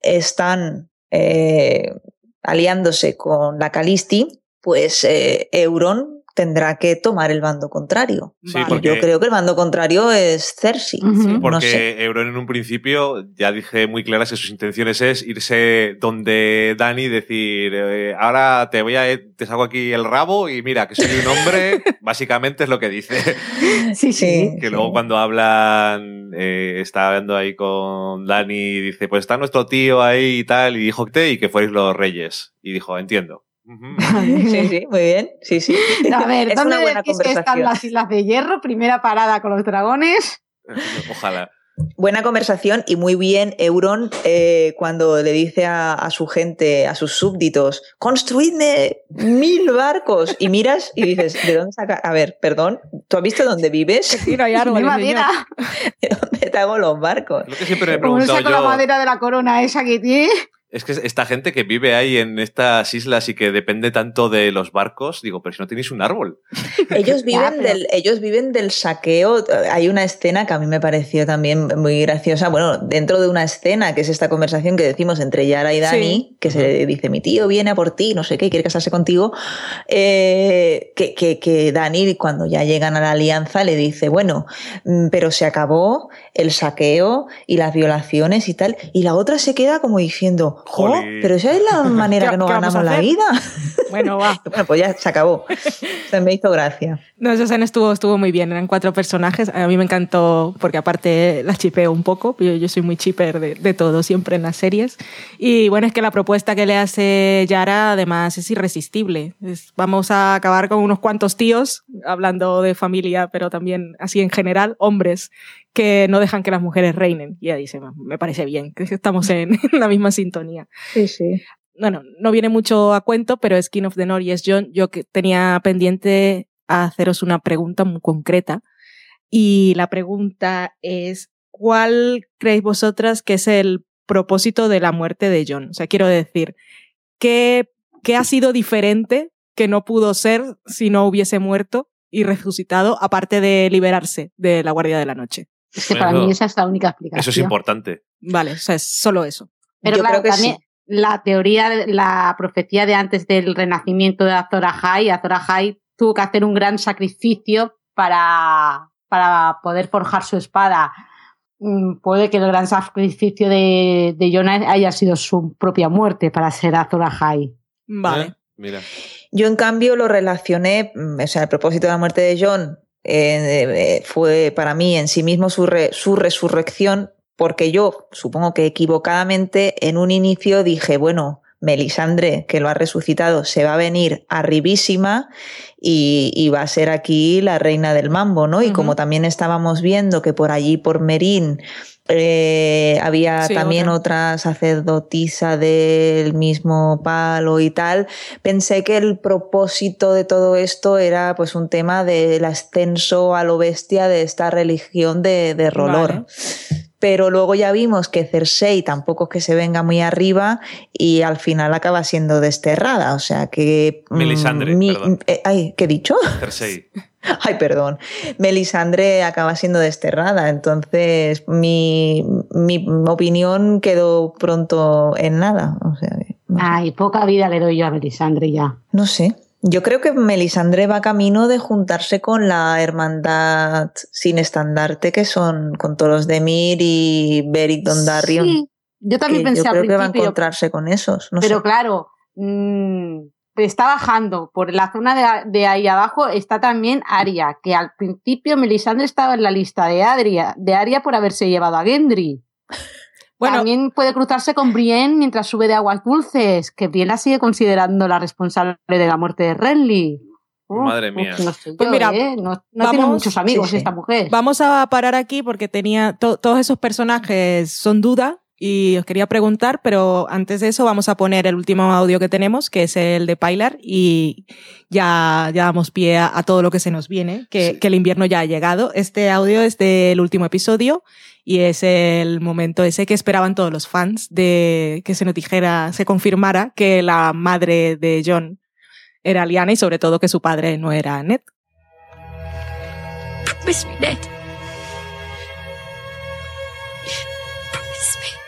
están eh, aliándose con la Calisti, pues eh, Euron tendrá que tomar el bando contrario. Sí, porque- Yo creo que el bando contrario es Cersei. Porque No sé. Euron en un principio ya dije muy claras que sus intenciones es irse donde Dani y decir, eh, ahora te voy a, te saco aquí el rabo y mira que soy un hombre, básicamente es lo que dice. Sí, sí. Que luego cuando hablan, eh, está hablando ahí con Dani y dice, pues está nuestro tío ahí y tal, y dijo que y que fuerais los reyes. Y dijo, entiendo. Sí, sí, muy bien. Sí, sí. A ver, es ¿dónde decís que están las Islas de Hierro? Primera parada con los dragones. Ojalá. Buena conversación y muy bien Euron eh, cuando le dice a, a su gente, a sus súbditos, construidme mil barcos. Y miras y dices, ¿de dónde saca? A ver, perdón, ¿tú has visto dónde vives? Sí, no hay árboles, De madera. ¿De dónde te hago los barcos? Lo que siempre me he saco la madera de la corona esa que tiene. Es que esta gente que vive ahí en estas islas y que depende tanto de los barcos, digo, pero si no tenéis un árbol. Ellos viven, pero- del, ellos viven del saqueo. Hay una escena que a mí me pareció también muy graciosa. Bueno, dentro de una escena que es esta conversación que decimos entre Yara y Dani, Sí. que se dice: Mi tío viene a por ti, no sé qué, quiere casarse contigo. eh, que, que, que Dani, cuando ya llegan a la alianza, le dice: Bueno, mm, pero se acabó el saqueo y las violaciones y tal. Y la otra se queda como diciendo: "Jo, pero esa es la manera ¿Qué- que nos ganamos la vida. Bueno, va. bueno, pues ya se acabó. Se me hizo gracia. No, esa escena estuvo, estuvo muy bien. Eran cuatro personajes. A mí me encantó porque aparte las chipeo un poco. Yo, yo soy muy chipper de, de todo, siempre en las series. Y bueno, es que la propuesta que le hace Yara además es irresistible. Es, vamos a acabar con unos cuantos tíos, hablando de familia, pero también así en general, hombres que no dejan que las mujeres reinen. Y ella dice, me parece bien, que estamos en, en la misma sintonía Sí, sí. bueno, no viene mucho a cuento, pero es King of the North y es John. Yo que tenía pendiente a haceros una pregunta muy concreta. Y la pregunta es, ¿cuál creéis vosotras que es el propósito de la muerte de John? O sea, quiero decir, ¿qué ¿qué ha sido diferente que no pudo ser si no hubiese muerto y resucitado, aparte de liberarse de la Guardia de la Noche? Es que para mí esa es la única explicación. Eso es importante. Vale, o sea, es solo eso. Pero Yo claro, creo que también sí. la teoría, la profecía de antes del renacimiento de Azor Ahai, Azor Ahai tuvo que hacer un gran sacrificio para, para poder forjar su espada. Mm, Puede que el gran sacrificio de, de Jonah haya sido su propia muerte para ser Azor Ahai. Vale. ¿Eh? Mira. Yo, en cambio, lo relacioné, mm, o sea, el propósito de la muerte de John eh, eh, fue para mí en sí mismo su, re- su resurrección, porque yo, supongo que equivocadamente, en un inicio dije, bueno, Melisandre, que lo ha resucitado, se va a venir arribísima y, y va a ser aquí la reina del mambo, ¿no? Y como también estábamos viendo que por allí, por Merín, eh, había Sí, también otra. otra sacerdotisa del mismo palo y tal, pensé que el propósito de todo esto era pues un tema del ascenso a lo bestia de esta religión de, de Rolor. Vale. Pero luego ya vimos que Cersei tampoco es que se venga muy arriba y al final acaba siendo desterrada. O sea que. mm, Melisandre, mi- perdón. eh, ay, ¿qué he dicho? Cersei. Ay, perdón. Melisandre acaba siendo desterrada. Entonces, mi, mi opinión quedó pronto en nada. O sea, que, Ay, poca vida le doy yo a Melisandre ya. no sé. Yo creo que Melisandre va camino de juntarse con la hermandad sin estandarte, que son con todos los de Mir y Beric Dondarrion. Sí, yo también que pensé yo al creo que va a encontrarse con esos. No pero sé. claro, mm, está bajando. Por la zona de, de ahí abajo está también Aria, que al principio Melisandre estaba en la lista de Aria, de Aria por haberse llevado a Gendry. Bueno. También puede cruzarse con Brienne mientras sube de aguas dulces, que Brienne la sigue considerando la responsable de la muerte de Renly. Uf, Madre uf, mía. no sé Pues yo, mira, ¿eh? no, no tiene vamos- muchos amigos sí, sí. esta mujer. Vamos a parar aquí porque tenía to- todos esos personajes son duda y os quería preguntar, pero antes de eso vamos a poner el último audio que tenemos, que es el de Pilar, y ya, ya damos pie a, a todo lo que se nos viene, que, que el invierno ya ha llegado. Este audio es del último episodio y es el momento ese que esperaban todos los fans de que se nos dijera, se confirmara que la madre de John era Liana y sobre todo que su padre no era Ned. Promise me, Ned. Promise me.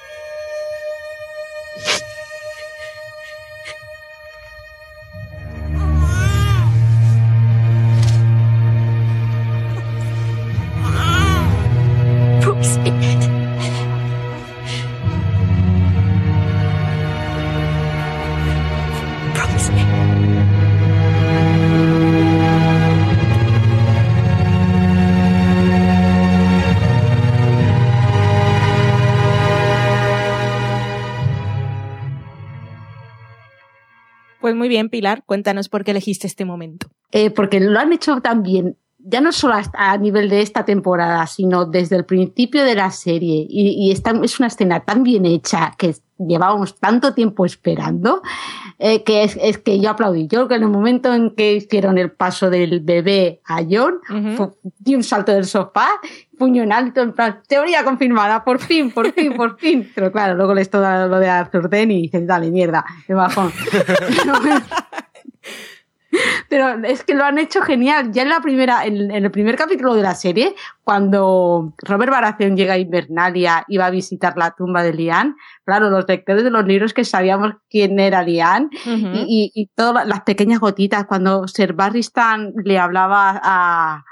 Bien, Pilar, cuéntanos por qué elegiste este momento. Eh, porque lo han hecho tan bien, ya no solo a nivel de esta temporada, sino desde el principio de la serie. Y, y esta es una escena tan bien hecha que llevábamos tanto tiempo esperando, eh, que es, es que yo aplaudí. Yo creo que en el momento en que hicieron el paso del bebé a John, fu- di un salto del sofá, puño en alto, en plan, teoría confirmada, por fin, por fin, por fin. Pero claro, luego les todo lo de Arthur Dent y dicen, dale, mierda, qué bajón. Pero es que lo han hecho genial. Ya en la primera, en, en el primer capítulo de la serie, cuando Robert Baratheon llega a Invernalia y va a visitar la tumba de Lian, claro, los lectores de los libros que sabíamos quién era Lian y, y, y todas las pequeñas gotitas cuando Ser Barristan le hablaba a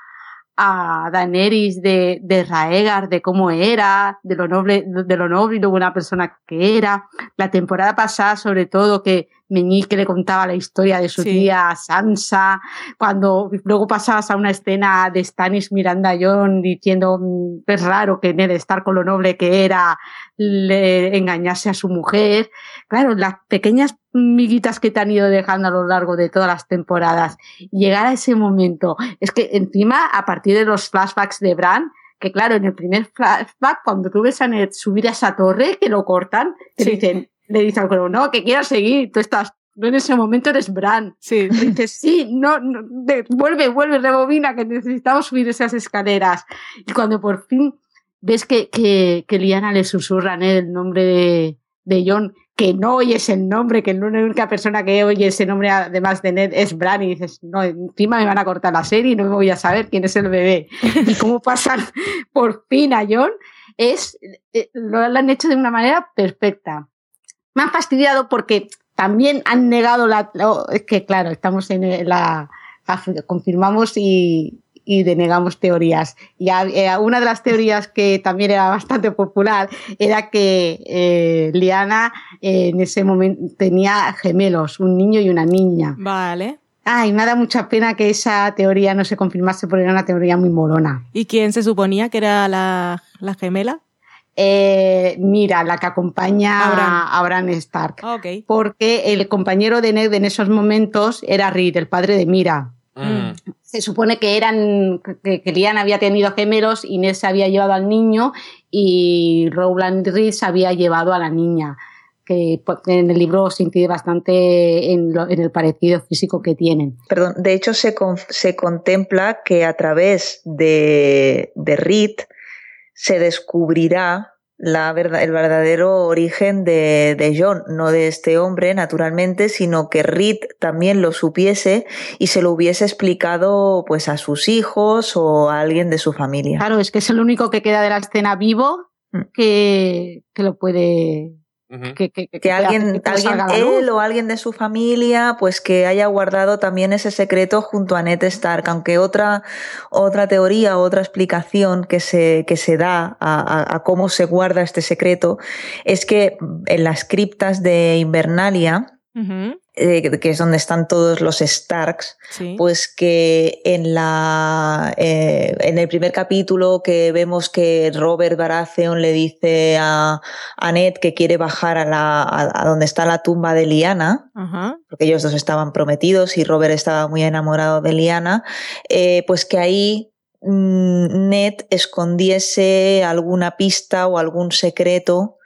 a Daenerys de, de Raegar, de cómo era, de lo noble, de lo noble y lo buena persona que era. La temporada pasada, sobre todo, que Meñique le contaba la historia de su Sí. tía Sansa, cuando luego pasabas a una escena de Stannis mirando a Jon diciendo "Mm, es raro que Ned Stark con lo noble que era le engañase a su mujer. Claro, las pequeñas miguitas que te han ido dejando a lo largo de todas las temporadas. Llegar a ese momento. Es que encima, a partir de los flashbacks de Bran, que claro, en el primer flashback, cuando tú ves a Ned subir a esa torre, que lo cortan, Sí. dicen, le dice al cuervo, no, que quieras seguir, tú estás, tú en ese momento eres Bran. Sí. Y dices, sí, no, no, de- vuelve, vuelve, rebobina, que necesitamos subir esas escaleras. Y cuando por fin ves que, que, que Liana le susurra a Ned el nombre de, de John, que que no oyes el nombre, que la única persona que oye ese nombre además de Ned es Bran y dices, no, encima me van a cortar la serie y no me voy a saber quién es el bebé. y cómo pasan por fin a John, es, eh, lo han hecho de una manera perfecta. Me han fastidiado porque también han negado la... es que claro, estamos en la... confirmamos y, y denegamos teorías. Y eh, una de las teorías que también era bastante popular era que eh, Liana eh, en ese momento tenía gemelos, un niño y una niña. Vale. Ay, me da mucha pena que esa teoría no se confirmase porque era una teoría muy molona. ¿Y quién se suponía que era la, la gemela? Mira, la que acompaña a Bran Stark. Okay. Porque el compañero de Ned en esos momentos era Reed, el padre de Mira. Mm. Se supone que eran que, que Lian había tenido gemelos, Inés se había llevado al niño y Rowland Reed se había llevado a la niña que en el libro se incide bastante en, el parecido físico que tienen. Perdón, de hecho se, se contempla que a través de, de Reed se descubrirá la verdad, el verdadero origen de, de, John, no de este hombre, naturalmente, sino que Reed también lo supiese y se lo hubiese explicado pues a sus hijos o a alguien de su familia. Claro, es que es el único que queda de la escena vivo mm. que, que lo puede que, alguien, alguien él o alguien de su familia, pues que haya guardado también ese secreto junto a Ned Stark, aunque otra, otra teoría, otra explicación que se, que se da a, cómo se guarda este secreto es que en las criptas de Invernalia, eh, que es donde están todos los Starks, pues que en la eh, en el primer capítulo que vemos que Robert Baratheon le dice a, a Ned que quiere bajar a, la, a, donde está la tumba de Liana, porque ellos dos estaban prometidos y Robert estaba muy enamorado de Liana, eh, pues que ahí mm, Ned escondiese alguna pista o algún secreto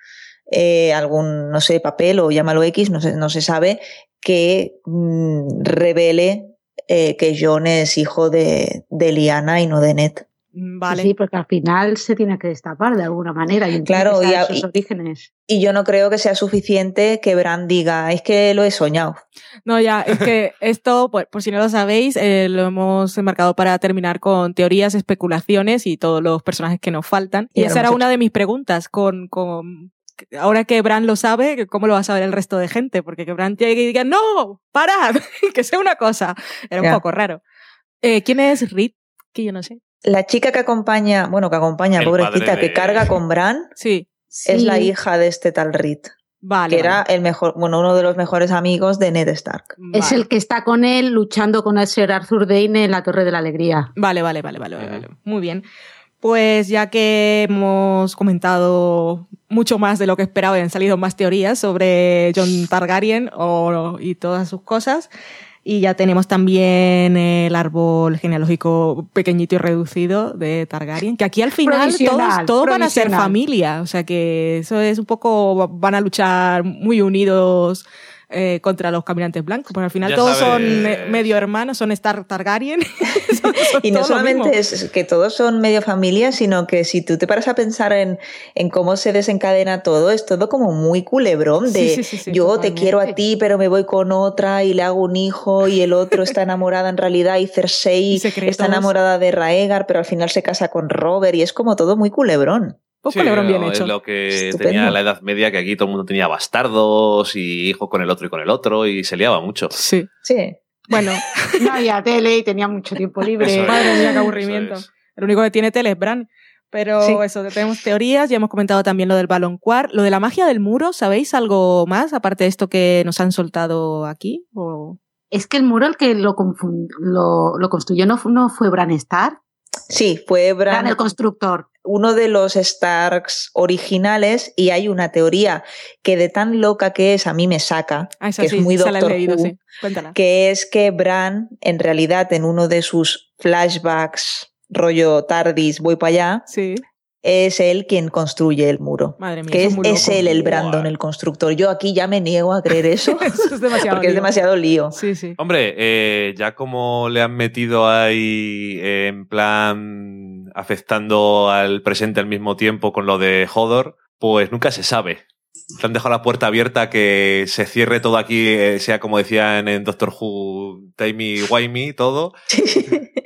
algún, no sé, papel o llámalo X, no se, no se sabe, que mm, revele eh, que John es hijo de, de, Liana y no de Ned. Mm, vale. Sí, porque al final se tiene que destapar de alguna manera y claro, y, sus orígenes. Y yo no creo que sea suficiente que Bran diga, es que lo he soñado. No, ya, es que esto, por, por si no lo sabéis, eh, lo hemos enmarcado para terminar con teorías, especulaciones y todos los personajes que nos faltan. Y, esa era una de mis preguntas con, con ahora que Bran lo sabe, ¿cómo lo va a saber el resto de gente? Porque que Bran llegue y diga, no, parad, que sea una cosa. Era un poco raro. Eh, ¿Quién es Reed? Que yo no sé. La chica que acompaña, bueno, que acompaña, pobrecita, que carga con Bran, sí. es la hija de este tal Reed. Vale, que era el mejor, bueno, uno de los mejores amigos de Ned Stark. Es el que está con él luchando con el Sir Arthur Dane en la Torre de la Alegría. Vale, vale, vale, vale, vale. Muy bien. Pues ya que hemos comentado mucho más de lo que esperaba y han salido más teorías sobre John Targaryen o, y todas sus cosas, y ya tenemos también el árbol genealógico pequeñito y reducido de Targaryen, que aquí al final todos, todos van a ser familia, o sea que eso es un poco, van a luchar muy unidos eh, contra los caminantes blancos, porque al final todos son medio hermanos, son Star Targaryen. y no solamente es que todos son medio familia, sino que si tú te paras a pensar en, en cómo se desencadena todo, es todo como muy culebrón de yo te quiero a ti, pero me voy con otra y le hago un hijo y el otro está enamorada en realidad y Cersei está enamorada de Raegar, pero al final se casa con Robert y es como todo muy culebrón. Sí, bien hecho. Es lo que tenía la Edad Media, que aquí todo el mundo tenía bastardos y hijos con el otro y con el otro y se liaba mucho. Sí. Sí. Bueno, no había tele y tenía mucho tiempo libre. Madre mía, qué aburrimiento. El único que tiene tele es Bran. Pero eso, tenemos teorías, ya hemos comentado también lo del baloncuar. Lo de la magia del muro, ¿sabéis algo más aparte de esto que nos han soltado aquí? ¿O? Es que el muro el que lo, lo, lo construyó no, no fue Bran Stark. Sí, fue Bran. el constructor. Uno de los Starks originales, y hay una teoría que de tan loca que es, a mí me saca, ah, que es muy Doctor Who, que es que Bran, en realidad, en uno de sus flashbacks, rollo Tardis, voy para allá, sí es él quien construye el muro. Madre mía, que es, él el Brandon, el constructor. Yo aquí ya me niego a creer eso. es demasiado porque es demasiado lío. Sí, sí. Hombre, eh, ya como le han metido ahí en plan afectando al presente al mismo tiempo con lo de Hodor, pues nunca se sabe. Se han dejado la puerta abierta que se cierre todo aquí, eh, sea como decían en Doctor Who, Timey Wimey, todo.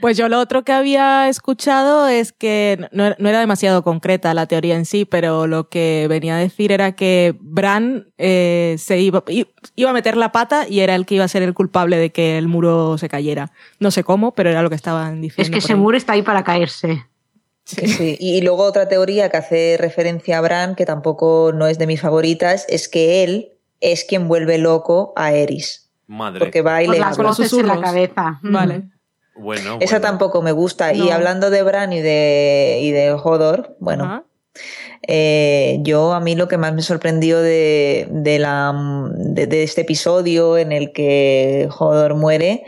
Pues yo lo otro que había escuchado es que no, no era demasiado concreta la teoría en sí, pero lo que venía a decir era que Bran eh, se iba, iba a meter la pata y era el que iba a ser el culpable de que el muro se cayera. No sé cómo, pero era lo que estaban diciendo. Es que ese ahí. muro está ahí para caerse. Sí, sí. Y luego otra teoría que hace referencia a Bran, que tampoco no es de mis favoritas, es que él es quien vuelve loco a Eris. Madre. Porque va y Por le las habla. voces en la cabeza. Vale. Bueno, Esa tampoco me gusta. Y hablando de Bran y de, y de Hodor, bueno, eh, yo a mí lo que más me sorprendió de, de, la, de, de este episodio en el que Hodor muere,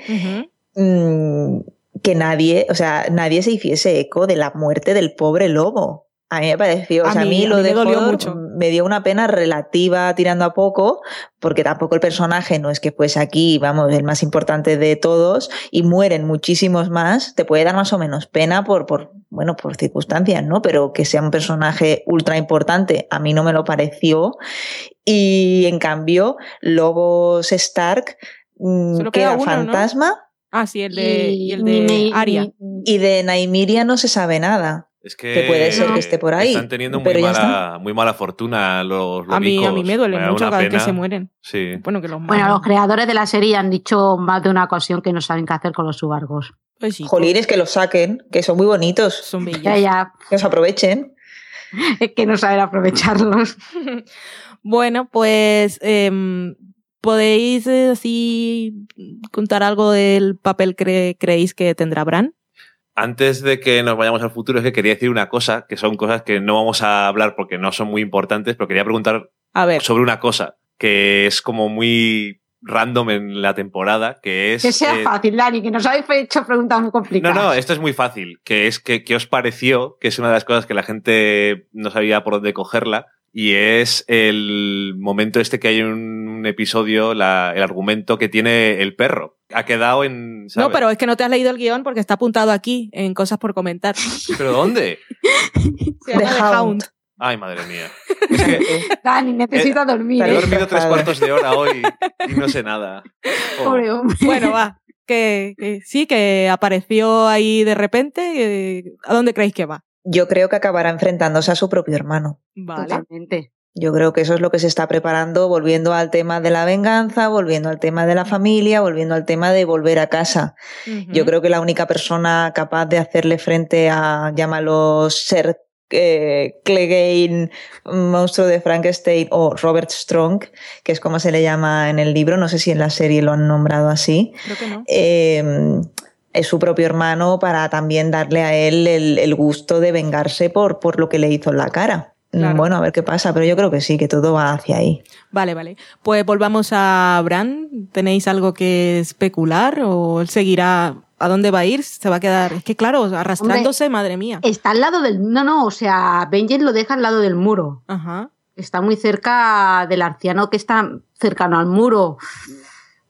que nadie, o sea, nadie se hiciese eco de la muerte del pobre lobo. A mí me pareció, o A sea, a mí- a lo me de dolió Hodor mucho. me dio una pena relativa tirando a poco, porque tampoco el personaje no es que fuese aquí, vamos, el más importante de todos, y mueren muchísimos más, te puede dar más o menos pena por, por bueno, por circunstancias, ¿no? Pero que sea un personaje ultra importante, a mí no me lo pareció. Y en cambio, Lobos Stark mm, Solo queda queda uno, ¿no? Ah, sí, el de, y, el de Aria. Y de Naimiria no se sabe nada. Es que, Que puede ser que esté por ahí, Están teniendo muy mala, muy mala fortuna los A mí, a mí me duele mucho cada vez que se mueren. Sí. Bueno, que los Bueno, los creadores de la serie han dicho más de una ocasión que no saben qué hacer con los subargos. Pues sí, Jolines, que los saquen, que son muy bonitos. son bellos. Ya, ya, Que os aprovechen. es que no saben aprovecharlos. Bueno, pues em, podéis eh, así contar algo del papel que creéis que tendrá Bran. Antes de que nos vayamos al futuro, es que quería decir una cosa, que son cosas que no vamos a hablar porque no son muy importantes, pero quería preguntar A ver, sobre una cosa que es como muy random en la temporada, que es... Que sea eh, fácil, Dani, que nos habéis hecho preguntas muy No, complicadas. no, esto es muy fácil, que es que, que os pareció, que es una de las cosas que la gente no sabía por dónde cogerla, y es el momento este que hay en un episodio, la- el argumento que tiene el perro. Ha quedado en... no, pero es que no te has leído el guion porque está apuntado aquí en cosas por comentar. ¿Pero dónde? Se llama The Hound. Ay, madre mía. Es que Dani, necesito dormir. he ¿eh? dormido tres cuartos de hora hoy y no sé nada. Oh. Pobre hombre. Bueno, va. Que, que sí, que apareció ahí de repente. eh, ¿A dónde creéis que va? Yo creo que acabará enfrentándose a su propio hermano. Vale. Totalmente. Yo creo que eso es lo que se está preparando, volviendo al tema de la venganza, volviendo al tema de la familia, volviendo al tema de volver a casa. Yo creo que la única persona capaz de hacerle frente a, llámalo, ser eh, Clegane, monstruo de Frankenstein o Robert Strong, que es como se le llama en el libro, no sé si en la serie lo han nombrado así, Creo que no. eh, es su propio hermano para también darle a él el, el gusto de vengarse por, por lo que le hizo en la cara. Claro. Bueno, a ver qué pasa, pero yo creo que sí, que todo va hacia ahí. Vale, vale. Pues volvamos a Bran. ¿Tenéis algo que especular o él seguirá? ¿A dónde va a ir? ¿Se va a quedar? Es que claro, arrastrándose, madre mía. Está al lado del. No, no, o sea, Benjen lo deja al lado del muro. Ajá. Está muy cerca del arciano que está cercano al muro.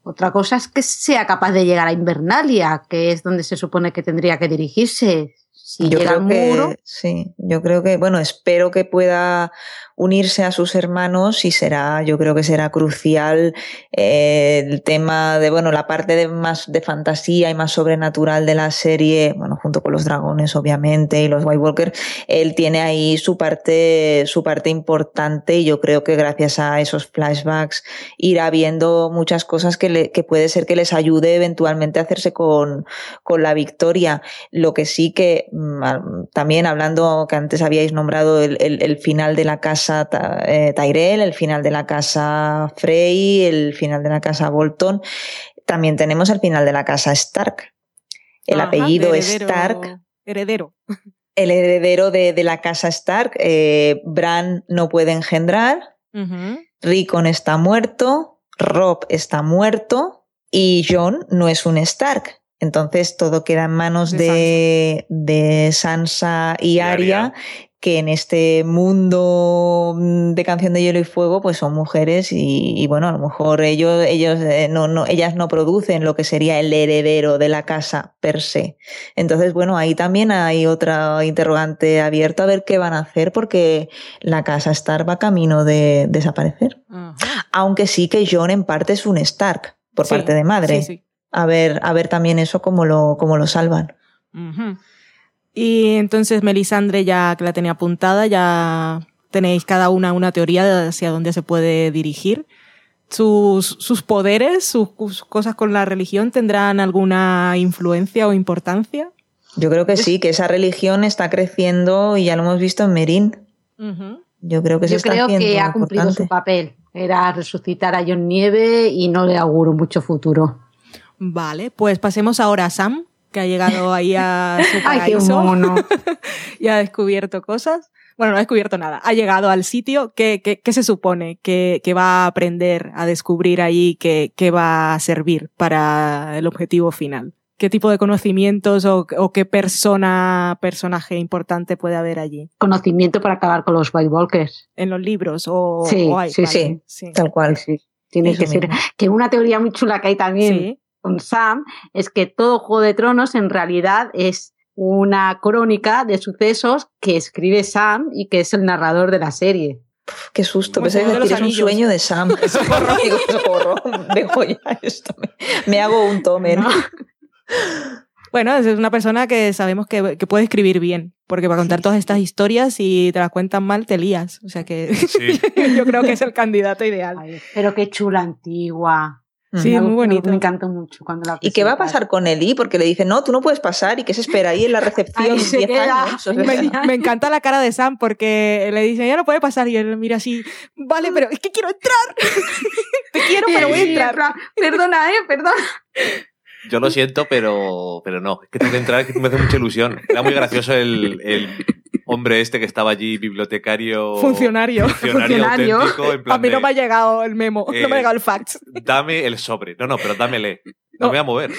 Otra cosa es que sea capaz de llegar a Invernalia, que es donde se supone que tendría que dirigirse. Si yo llega creo al que muro. sí, yo creo que, bueno, espero que pueda unirse a sus hermanos y será, yo creo que será crucial eh, el tema de, bueno, la parte de más de fantasía y más sobrenatural de la serie, bueno, junto con los dragones, obviamente, y los White Walker, él tiene ahí su parte, su parte importante y yo creo que gracias a esos flashbacks irá viendo muchas cosas que, le, que puede ser que les ayude eventualmente a hacerse con, con la victoria. Lo que sí que mm, también hablando que antes habíais nombrado el, el, el final de la casa Ta- eh, Tyrell, el final de la casa Frey, el final de la casa Bolton, también tenemos el final de la casa Stark. El Ajá, apellido heredero- Stark Heredero. el heredero de, de la casa Stark, eh, Bran no puede engendrar, Ujú. Rickon está muerto, Rob está muerto y Jon no es un Stark. Entonces todo queda en manos De de, de Sansa y Y Arya, Arya. Que en este mundo mm, de canción de hielo y fuego pues son mujeres y, y bueno a lo mejor ellos ellos eh, no, no ellas no producen lo que sería el heredero de la casa per se. Entonces bueno ahí también hay otra interrogante abierto a ver qué van a hacer porque la casa Stark va camino de desaparecer. Aunque sí que John en parte es un Stark por Sí, parte de madre. sí, sí. a ver a ver también eso cómo lo cómo lo salvan. Ujú. Y entonces Melisandre ya que la tenía apuntada, ya tenéis cada una una teoría de hacia dónde se puede dirigir. Sus, sus poderes, sus, sus cosas con la religión tendrán alguna influencia o importancia. yo creo que sí que esa religión está creciendo y ya lo hemos visto en Merín yo creo que se Yo está creo haciendo que ha cumplido importante. su papel. Era resucitar a John Nieve y no le auguro mucho futuro. Vale, pues pasemos ahora a Sam, que ha llegado ahí a su Ay, paraíso mono. y ha descubierto cosas. Bueno, no ha descubierto nada. Ha llegado al sitio. ¿Qué, qué, qué se supone que, que va a aprender a descubrir ahí que, que va a servir para el objetivo final? ¿Qué tipo de conocimientos o, o qué persona, personaje importante puede haber allí? Conocimiento para acabar con los White Walkers. ¿En los libros? O, sí, o hay? sí, Vale, sí, tal cual. Sí, tiene Eso que ser. mismo. Que una teoría muy chula que hay también Sí. Con Sam es que todo Juego de Tronos en realidad es una crónica de sucesos que escribe Sam y que es el narrador de la serie. Qué susto, pensé que es un sueño de Sam. Socorro, digo, socorro, dejo ya esto. Me, me hago un tomen. Bueno, es una persona que sabemos que, que puede escribir bien, porque para contar todas estas historias, si te las cuentan mal, te lías. O sea que yo creo que es el candidato ideal. Pero qué chula antigua. Sí, Me- muy bonito. Me encantó mucho cuando la ¿Y qué va a pasar con Eli? Porque le dicen, no, tú no puedes pasar y que se espera ahí en la recepción Ahí se 10 queda. años. O sea, Me, me encanta la cara de Sam porque le dicen, ya no puede pasar. Y él mira así, vale, pero es que quiero entrar. Te quiero, pero voy a entrar. Perdona, eh, perdona. Yo lo siento, pero, pero no. Es que tengo que entrar, es que me hace mucha ilusión. Era muy gracioso el, el hombre este que estaba allí, bibliotecario. Funcionario. Funcionario, Funcionario. auténtico, en plan A mí no de, me ha llegado el memo, Eh, no me ha llegado el fax. Dame el sobre. No, no, pero dámele. No, me voy a mover.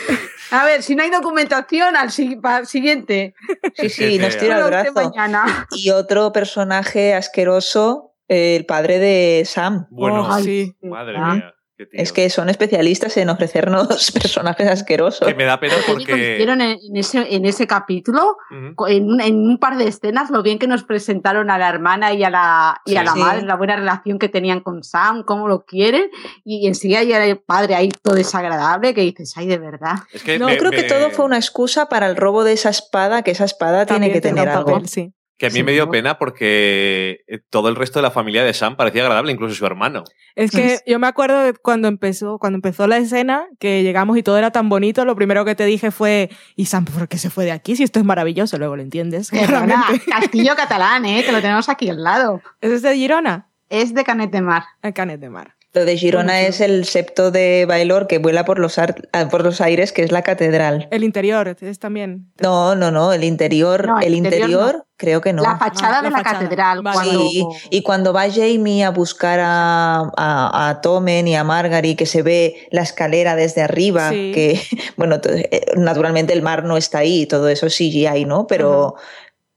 A ver, si no hay documentación, al si- siguiente. Sí, sí, nos tira el brazo. mañana. Y otro personaje asqueroso, eh, el padre de Sam. Bueno, Oh, sí. Madre Ah. mía. Es que son especialistas en ofrecernos personajes asquerosos. Que me da pena porque. hicieron en, ese, en ese capítulo, Ujú. co- en, un- en un par de escenas, lo bien que nos presentaron a la hermana y a la, y a Sí. la Sí. madre, la buena relación que tenían con Sam, cómo lo quieren, y enseguida ya el padre ahí todo desagradable, que dices, ay, de verdad. Es que No, me- creo que me- todo fue una excusa para el robo de esa espada, que esa espada También tiene que tener algo. papel, sí. Que a mí Sí, me dio ¿no? pena porque eh, todo el resto de la familia de Sam parecía agradable, incluso su hermano. Es que yo me acuerdo de cuando empezó, cuando empezó la escena, que llegamos y todo era tan bonito, lo primero que te dije fue, ¿y Sam por qué se fue de aquí? Si esto es maravilloso, luego lo entiendes. Claramente. Castillo catalán, ¿eh? que lo tenemos aquí al lado. ¿Es de Girona? Es de Canet de Mar. El Canet de Mar. Lo de Girona es el septo de Bailor que vuela por los, ar- ah, por los aires, que es la catedral. El interior es también. No, no, no, el interior, No, el el interior interior, no. creo que no. La fachada Ah, de la la, fachada. catedral. Vale. Cuando... Sí, y cuando va Jamie a buscar a, a, a Tommen y a Margaret, que se ve la escalera desde arriba, Sí. que, bueno, eh, naturalmente el mar no está ahí, todo eso es CGI, ¿no? Pero,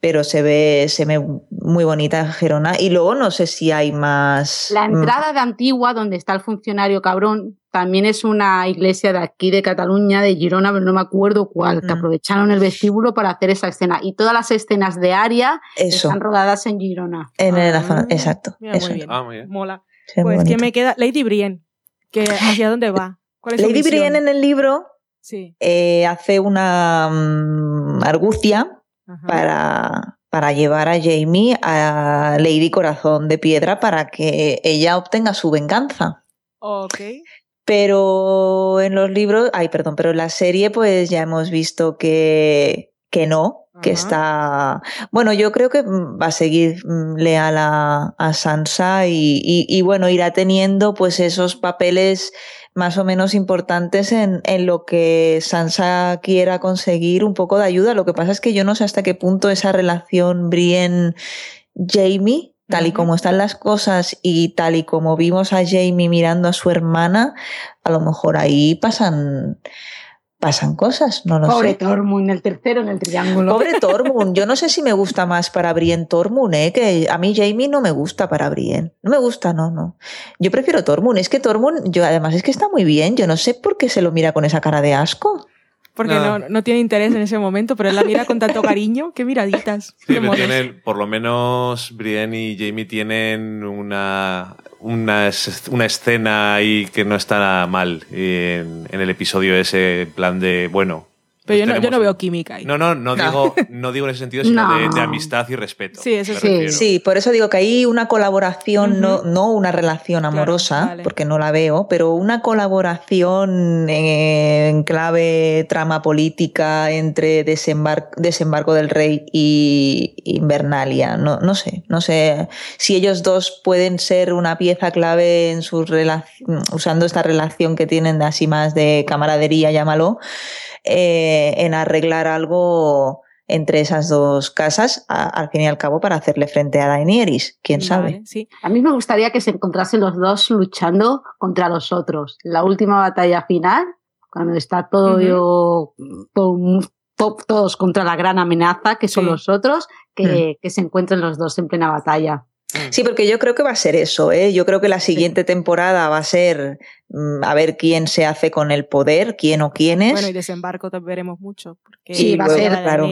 pero se ve, se ve muy bonita Gerona. Y luego no sé si hay más. La mm, entrada de Antigua, donde está el funcionario cabrón, también es una iglesia de aquí de Cataluña, de Girona, pero no me acuerdo cuál, que Mm. aprovecharon el vestíbulo para hacer esa escena. Y todas las escenas de Aria Eso. están rodadas en Girona. En la zona, Ah, exacto. mira, eso. muy bien. Ah, muy bien. Mola. Pues. ¿quién me queda? Lady Brienne. Que, ¿Hacia dónde va? ¿Cuál es Lady? Brienne en el libro Sí. eh, hace una mm, argucia Ajá. para, para llevar a Jamie a Lady Corazón de Piedra para que ella obtenga su venganza. Ok. Pero en los libros, ay, perdón, pero en la serie pues ya hemos visto que, que no, que Ajá. está... Bueno, yo creo que va a seguir mm, leal a, a Sansa y, y- y, bueno, irá teniendo pues esos papeles más o menos importantes en, en lo que Sansa quiera conseguir un poco de ayuda. Lo que pasa es que yo no sé hasta qué punto esa relación Brienne-Jamie, tal y como están las cosas y tal y como vimos a Jamie mirando a su hermana, a lo mejor ahí pasan pasan cosas, no lo Pobre sé. Tormund, el tercero en el triángulo. Pobre Tormund, yo no sé si me gusta más para Brienne Tormund, ¿eh? que a mí Jamie no me gusta para Brienne. No me gusta, no, no. Yo prefiero Tormund, es que Tormund, yo además es que está muy bien, yo no sé por qué se lo mira con esa cara de asco. Porque no. No, tiene interés en ese momento, pero él la mira con tanto cariño. Qué miraditas. Sí, qué tienen, por lo menos Brienne y Jamie tienen una, una, una escena ahí que no está nada mal en, en el episodio ese, en plan de, bueno. Pero yo no, yo tenemos- no veo química ahí. No, no, no, Digo, no digo en ese sentido, sino No. de, de amistad y respeto. Sí, eso sí. refiero. Sí, por eso digo que hay una colaboración, no, no una relación amorosa, vale. porque no la veo, pero una colaboración en, en clave trama política entre desembar- desembarco del rey y Invernalia. No, no sé, no sé si ellos dos pueden ser una pieza clave en sus usando esta relación que tienen de así más de camaradería, llámalo, eh, en arreglar algo entre esas dos casas, a- al fin y al cabo, para hacerle frente a Daenerys. ¿Quién sabe? sí. A mí me gustaría que se encontrasen los dos luchando contra los otros. La última batalla final, cuando está todo, yo, todo- to- todos contra la gran amenaza, que son Sí. los otros, que, que se encuentren los dos en plena batalla. Sí, porque yo creo que va a ser eso, ¿eh? Yo creo que la siguiente temporada va a ser mm, a ver quién se hace con el poder, quién o quiénes. Bueno, y desembarco veremos mucho. Porque Sí, va a ser, claro.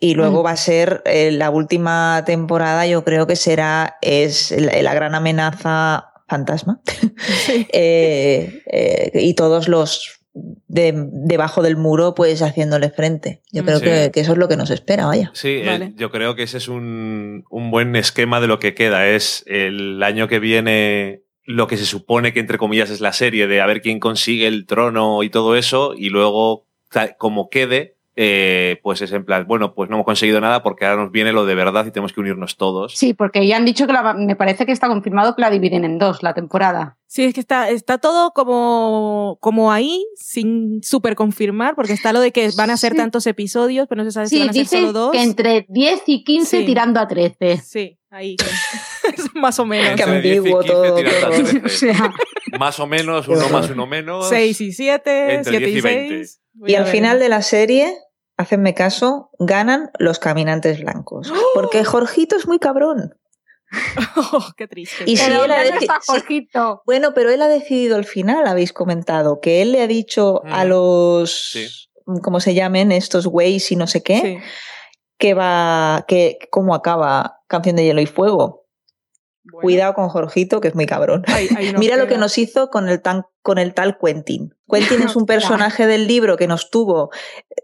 Y Mm. luego va a ser eh, la última temporada, yo creo que será es la, la gran amenaza fantasma. Eh, eh, y todos los de, debajo del muro, pues haciéndole frente. Yo creo Sí. que, que eso es lo que nos espera, vaya. Sí, eh, yo creo que ese es un, un buen esquema de lo que queda. Es el año que viene lo que se supone que, entre comillas, es la serie de a ver quién consigue el trono y todo eso, y luego, como quede, eh, pues es en plan, bueno, pues no hemos conseguido nada porque ahora nos viene lo de verdad y tenemos que unirnos todos. Sí, porque ya han dicho que la- me parece que está confirmado que la dividen en dos, la temporada. Sí, es que está, está todo como, como ahí, sin súper confirmar, porque está lo de que van a ser tantos episodios, pero no se sabe si van a ser dice solo dos. que entre 10 y 15 Sí. tirando a 13. Sí, ahí. Más o menos. Entre 10 y 15 tirando a 13. O sea, Más o menos, uno más, uno menos. 6 y 7, Entre 7 10 y y 20. 6. Y al final de la serie, hacedme caso, ganan los caminantes blancos. Porque Jorgito es muy cabrón. Qué triste. Y si él ha ¿dónde deci- está sí. Jorgito? Bueno, pero él ha decidido al final, habéis comentado, que él le ha dicho a los, ¿cómo se llamen? Estos güeyes y no sé qué, que va, que cómo acaba Canción de Hielo y Fuego. Cuidado con Jorgito, que es muy cabrón. Mira lo que nos hizo con el, tan, con el tal Quentin. Quentin es un personaje del libro que nos tuvo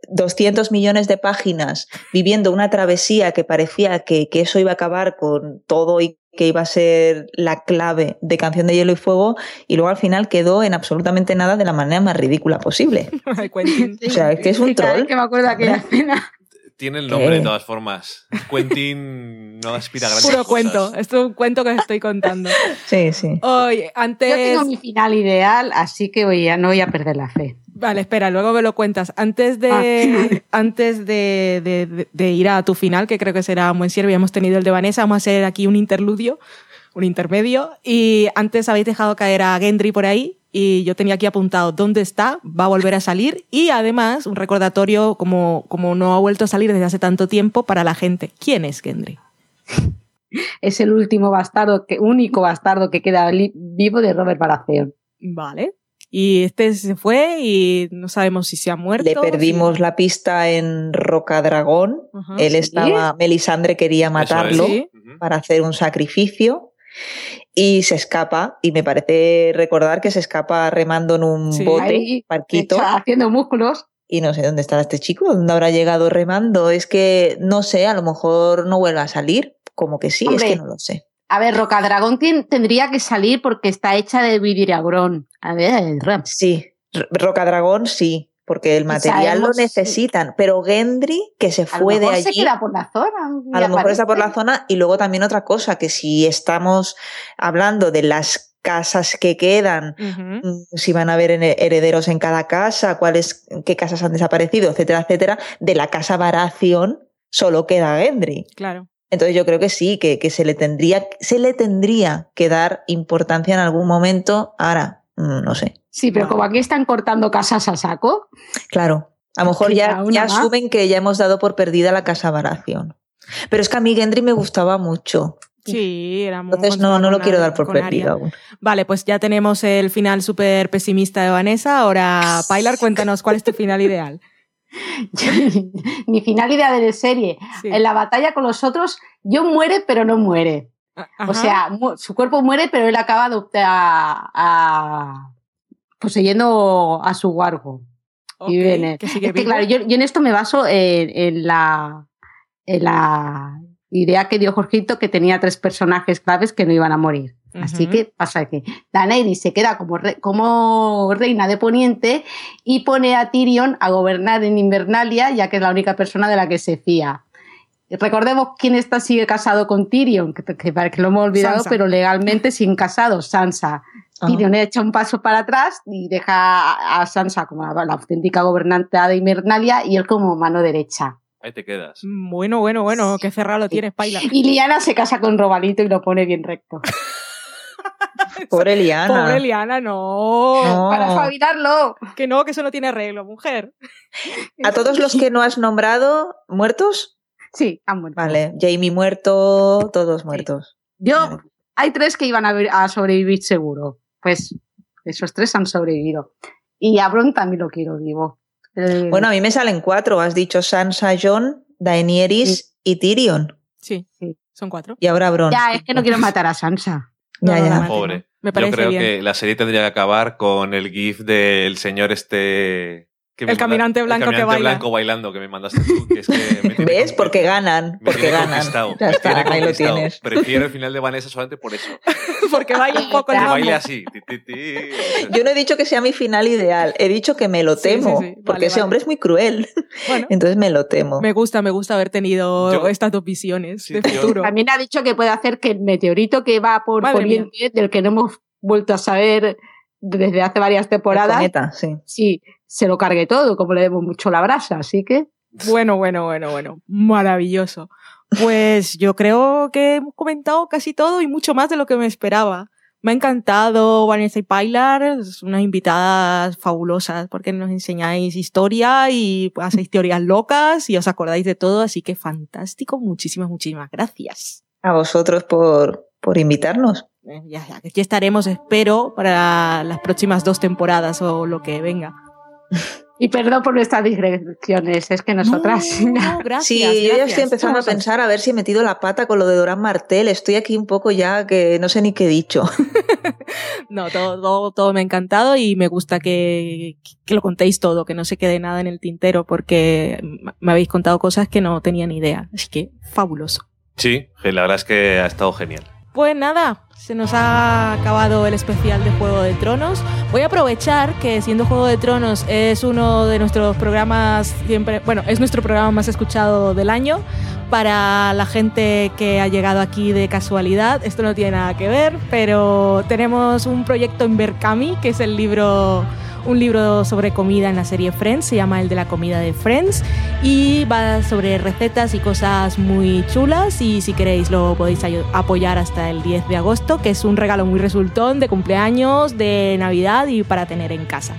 200 millones de páginas viviendo una travesía que parecía que, que eso iba a acabar con todo y que iba a ser la clave de Canción de Hielo y Fuego y luego al final quedó en absolutamente nada de la manera más ridícula posible. Ay, Quentin. O sea, es que es un cada vez troll. que me acuerdo de aquella escena. Tiene el nombre ¿Qué? de todas formas. Quentin no aspira a grandes Puro cosas. cuento. Esto es un cuento que estoy contando. Sí, sí. Oye, antes. Yo tengo mi final ideal, así que voy a, no voy a perder la fe. Vale, espera, luego me lo cuentas. Antes de, antes de, de- de- de ir a tu final, que creo que será muy siervo, ya hemos tenido el de Vanessa, vamos a hacer aquí un interludio, un intermedio. Y antes habéis dejado caer a Gendry por ahí, y yo tenía aquí apuntado dónde está, va a volver a salir, y además un recordatorio como, como no ha vuelto a salir desde hace tanto tiempo para la gente. ¿Quién es Gendry? Es el último bastardo, que, único bastardo que queda vivo de Robert Baratheon. Vale. Y este se fue y no sabemos si se ha muerto. Le perdimos la pista en Rocadragón. Ajá. Él ¿Sí? estaba, Melisandre quería matarlo Sí. para hacer un sacrificio y se escapa. Y me parece recordar que se escapa remando en un Sí. bote, hecha- haciendo músculos. Y no sé dónde estará este chico, dónde habrá llegado remando. Es que no sé, a lo mejor no vuelve a salir. Como que sí, Hombre. es que no lo sé. A ver, Rocadragón tendría que salir porque está hecha de vidriagrón. A ver, Ram. Sí, Rocadragón sí, porque el material lo sabemos- necesitan. Pero Gendry, que se A lo fue de mejor allí. se queda por la zona. A lo mejor está por la zona y luego también otra cosa, que si estamos hablando de las casas que quedan, mm, si van a haber here- herederos en cada casa, cuáles, qué casas han desaparecido, etcétera, etcétera, de la casa Baratheon solo queda Gendry. Claro. Entonces yo creo que sí, que, que se, le tendría, se le tendría que dar importancia en algún momento. Ahora, no sé. Sí, pero como aquí están cortando casas a saco. Claro. A lo mejor ya, ya asumen que ya hemos dado por perdida la casa Baratheon. Pero es que a mí Gendry me gustaba mucho. Sí, era muy Entonces no, no lo quiero dar por perdido aún. Vale, pues ya tenemos el final súper pesimista de Vanessa. Ahora, Pilar, cuéntanos cuál es tu final ideal. Mi final idea de la serie. En la batalla con los otros, John muere, pero no muere. Ajá. O sea, mu- su cuerpo muere, pero él acaba a, a- poseyendo a su guargo. Ok, y viene. que sigue claro, yo, yo en esto me baso en, en la, en la idea que dio Jorgito, que tenía tres personajes claves que no iban a morir. Así que pasa que Daenerys se queda como, re- como reina de Poniente y pone a Tyrion a gobernar en Invernalia, ya que es la única persona de la que se fía. Recordemos quién está sigue casado con Tyrion, que, que parece que lo hemos olvidado, Sansa. pero legalmente sin casado, Sansa. Ah. Tyrion echa un paso para atrás y deja a a Sansa como la, la auténtica gobernante de Invernalia y él como mano derecha. Ahí te quedas. Bueno, bueno, bueno, qué cerrado lo tienes, Pilar. Y Liana se casa con Robalito y lo pone bien recto. Pobre Liana. Pobre Liana, no. No. Para espabilarlo. Que no, que eso no tiene arreglo, mujer. A todos los que no has nombrado, ¿muertos? Sí, han muerto. Vale, Jamie muerto, todos muertos. Yo, hay tres que iban a, ver- a sobrevivir seguro. Pues esos tres han sobrevivido. Y a Bron también lo quiero vivo. Eh, Bueno, a mí me salen cuatro. Has dicho Sansa, Jon, Daenerys y Tyrion. Sí, son cuatro. Y ahora Bron. ya, es que no quiero matar a Sansa. Ya, No, ya. Pobre. Me Yo parece creo bien. que la serie tendría que acabar con el gif del señor este... que El caminante el blanco que caminante baila. blanco bailando que me mandaste tú. Que es que me tiene ¿Ves? Porque ganan. Me Porque tiene ganan. Ya me está, tiene ahí lo tienes. Prefiero el final de Vanessa solamente por eso. Porque baila un poco el Que baile así. ti, ti, ti. Yo no he dicho que sea mi final ideal, he dicho que me lo temo, sí, sí. porque Vale, ese vale. hombre es muy cruel. Bueno. Entonces me lo temo. Me gusta, me gusta haber tenido Yo- estas dos visiones Sí, de yo- futuro. También ha dicho que puede hacer que el meteorito que va por Madre Poniente, del que no hemos vuelto a saber desde hace varias El temporadas, cometa, sí. sí, se lo cargue todo, como le demos mucho la brasa. Así que Bueno, bueno, bueno, bueno. Maravilloso. Pues yo creo que hemos comentado casi todo y mucho más de lo que me esperaba. Me ha encantado Vanessa y Pilar, unas invitadas fabulosas porque nos enseñáis historia y hacéis teorías locas y os acordáis de todo, así que fantástico. Muchísimas, muchísimas gracias. A vosotros por, por invitarnos. Eh, Ya, ya, aquí estaremos, espero, para las próximas dos temporadas o lo que venga. Y perdón por nuestras digresiones, es que nosotras. No, no, gracias. sí, yo ya gracias. estoy empezando a Somos- pensar a ver si he metido la pata con lo de Doran Martel. Estoy aquí un poco ya que no sé ni qué he dicho. No, todo, todo, todo me ha encantado y me gusta que, que lo contéis todo, que no se quede nada en el tintero, porque me habéis contado cosas que no tenía ni idea. Así que fabuloso. Sí, la verdad es que ha estado genial. Pues nada, se nos ha acabado el especial de Juego de Tronos. Voy a aprovechar que siendo Juego de Tronos es uno de nuestros programas siempre, bueno, es nuestro programa más escuchado del año. Para la gente que ha llegado aquí de casualidad, esto no tiene nada que ver, pero tenemos un proyecto en Berkami, que es el libro un libro sobre comida en la serie Friends, se llama El de la comida de Friends y va sobre recetas y cosas muy chulas y si queréis lo podéis apoyar hasta el 10 de agosto, que es un regalo muy resultón de cumpleaños, de Navidad y para tener en casa.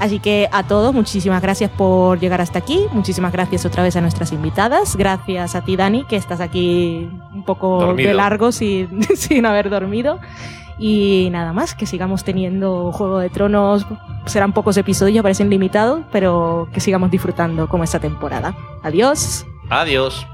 Así que a todos, muchísimas gracias por llegar hasta aquí. Muchísimas gracias otra vez a nuestras invitadas. Gracias a ti, Dani, que estás aquí un poco Dormido. de largo sin, sin haber dormido. Y nada más, que sigamos teniendo Juego de Tronos. Serán pocos episodios, parecen limitados, pero que sigamos disfrutando como esta temporada. Adiós. Adiós.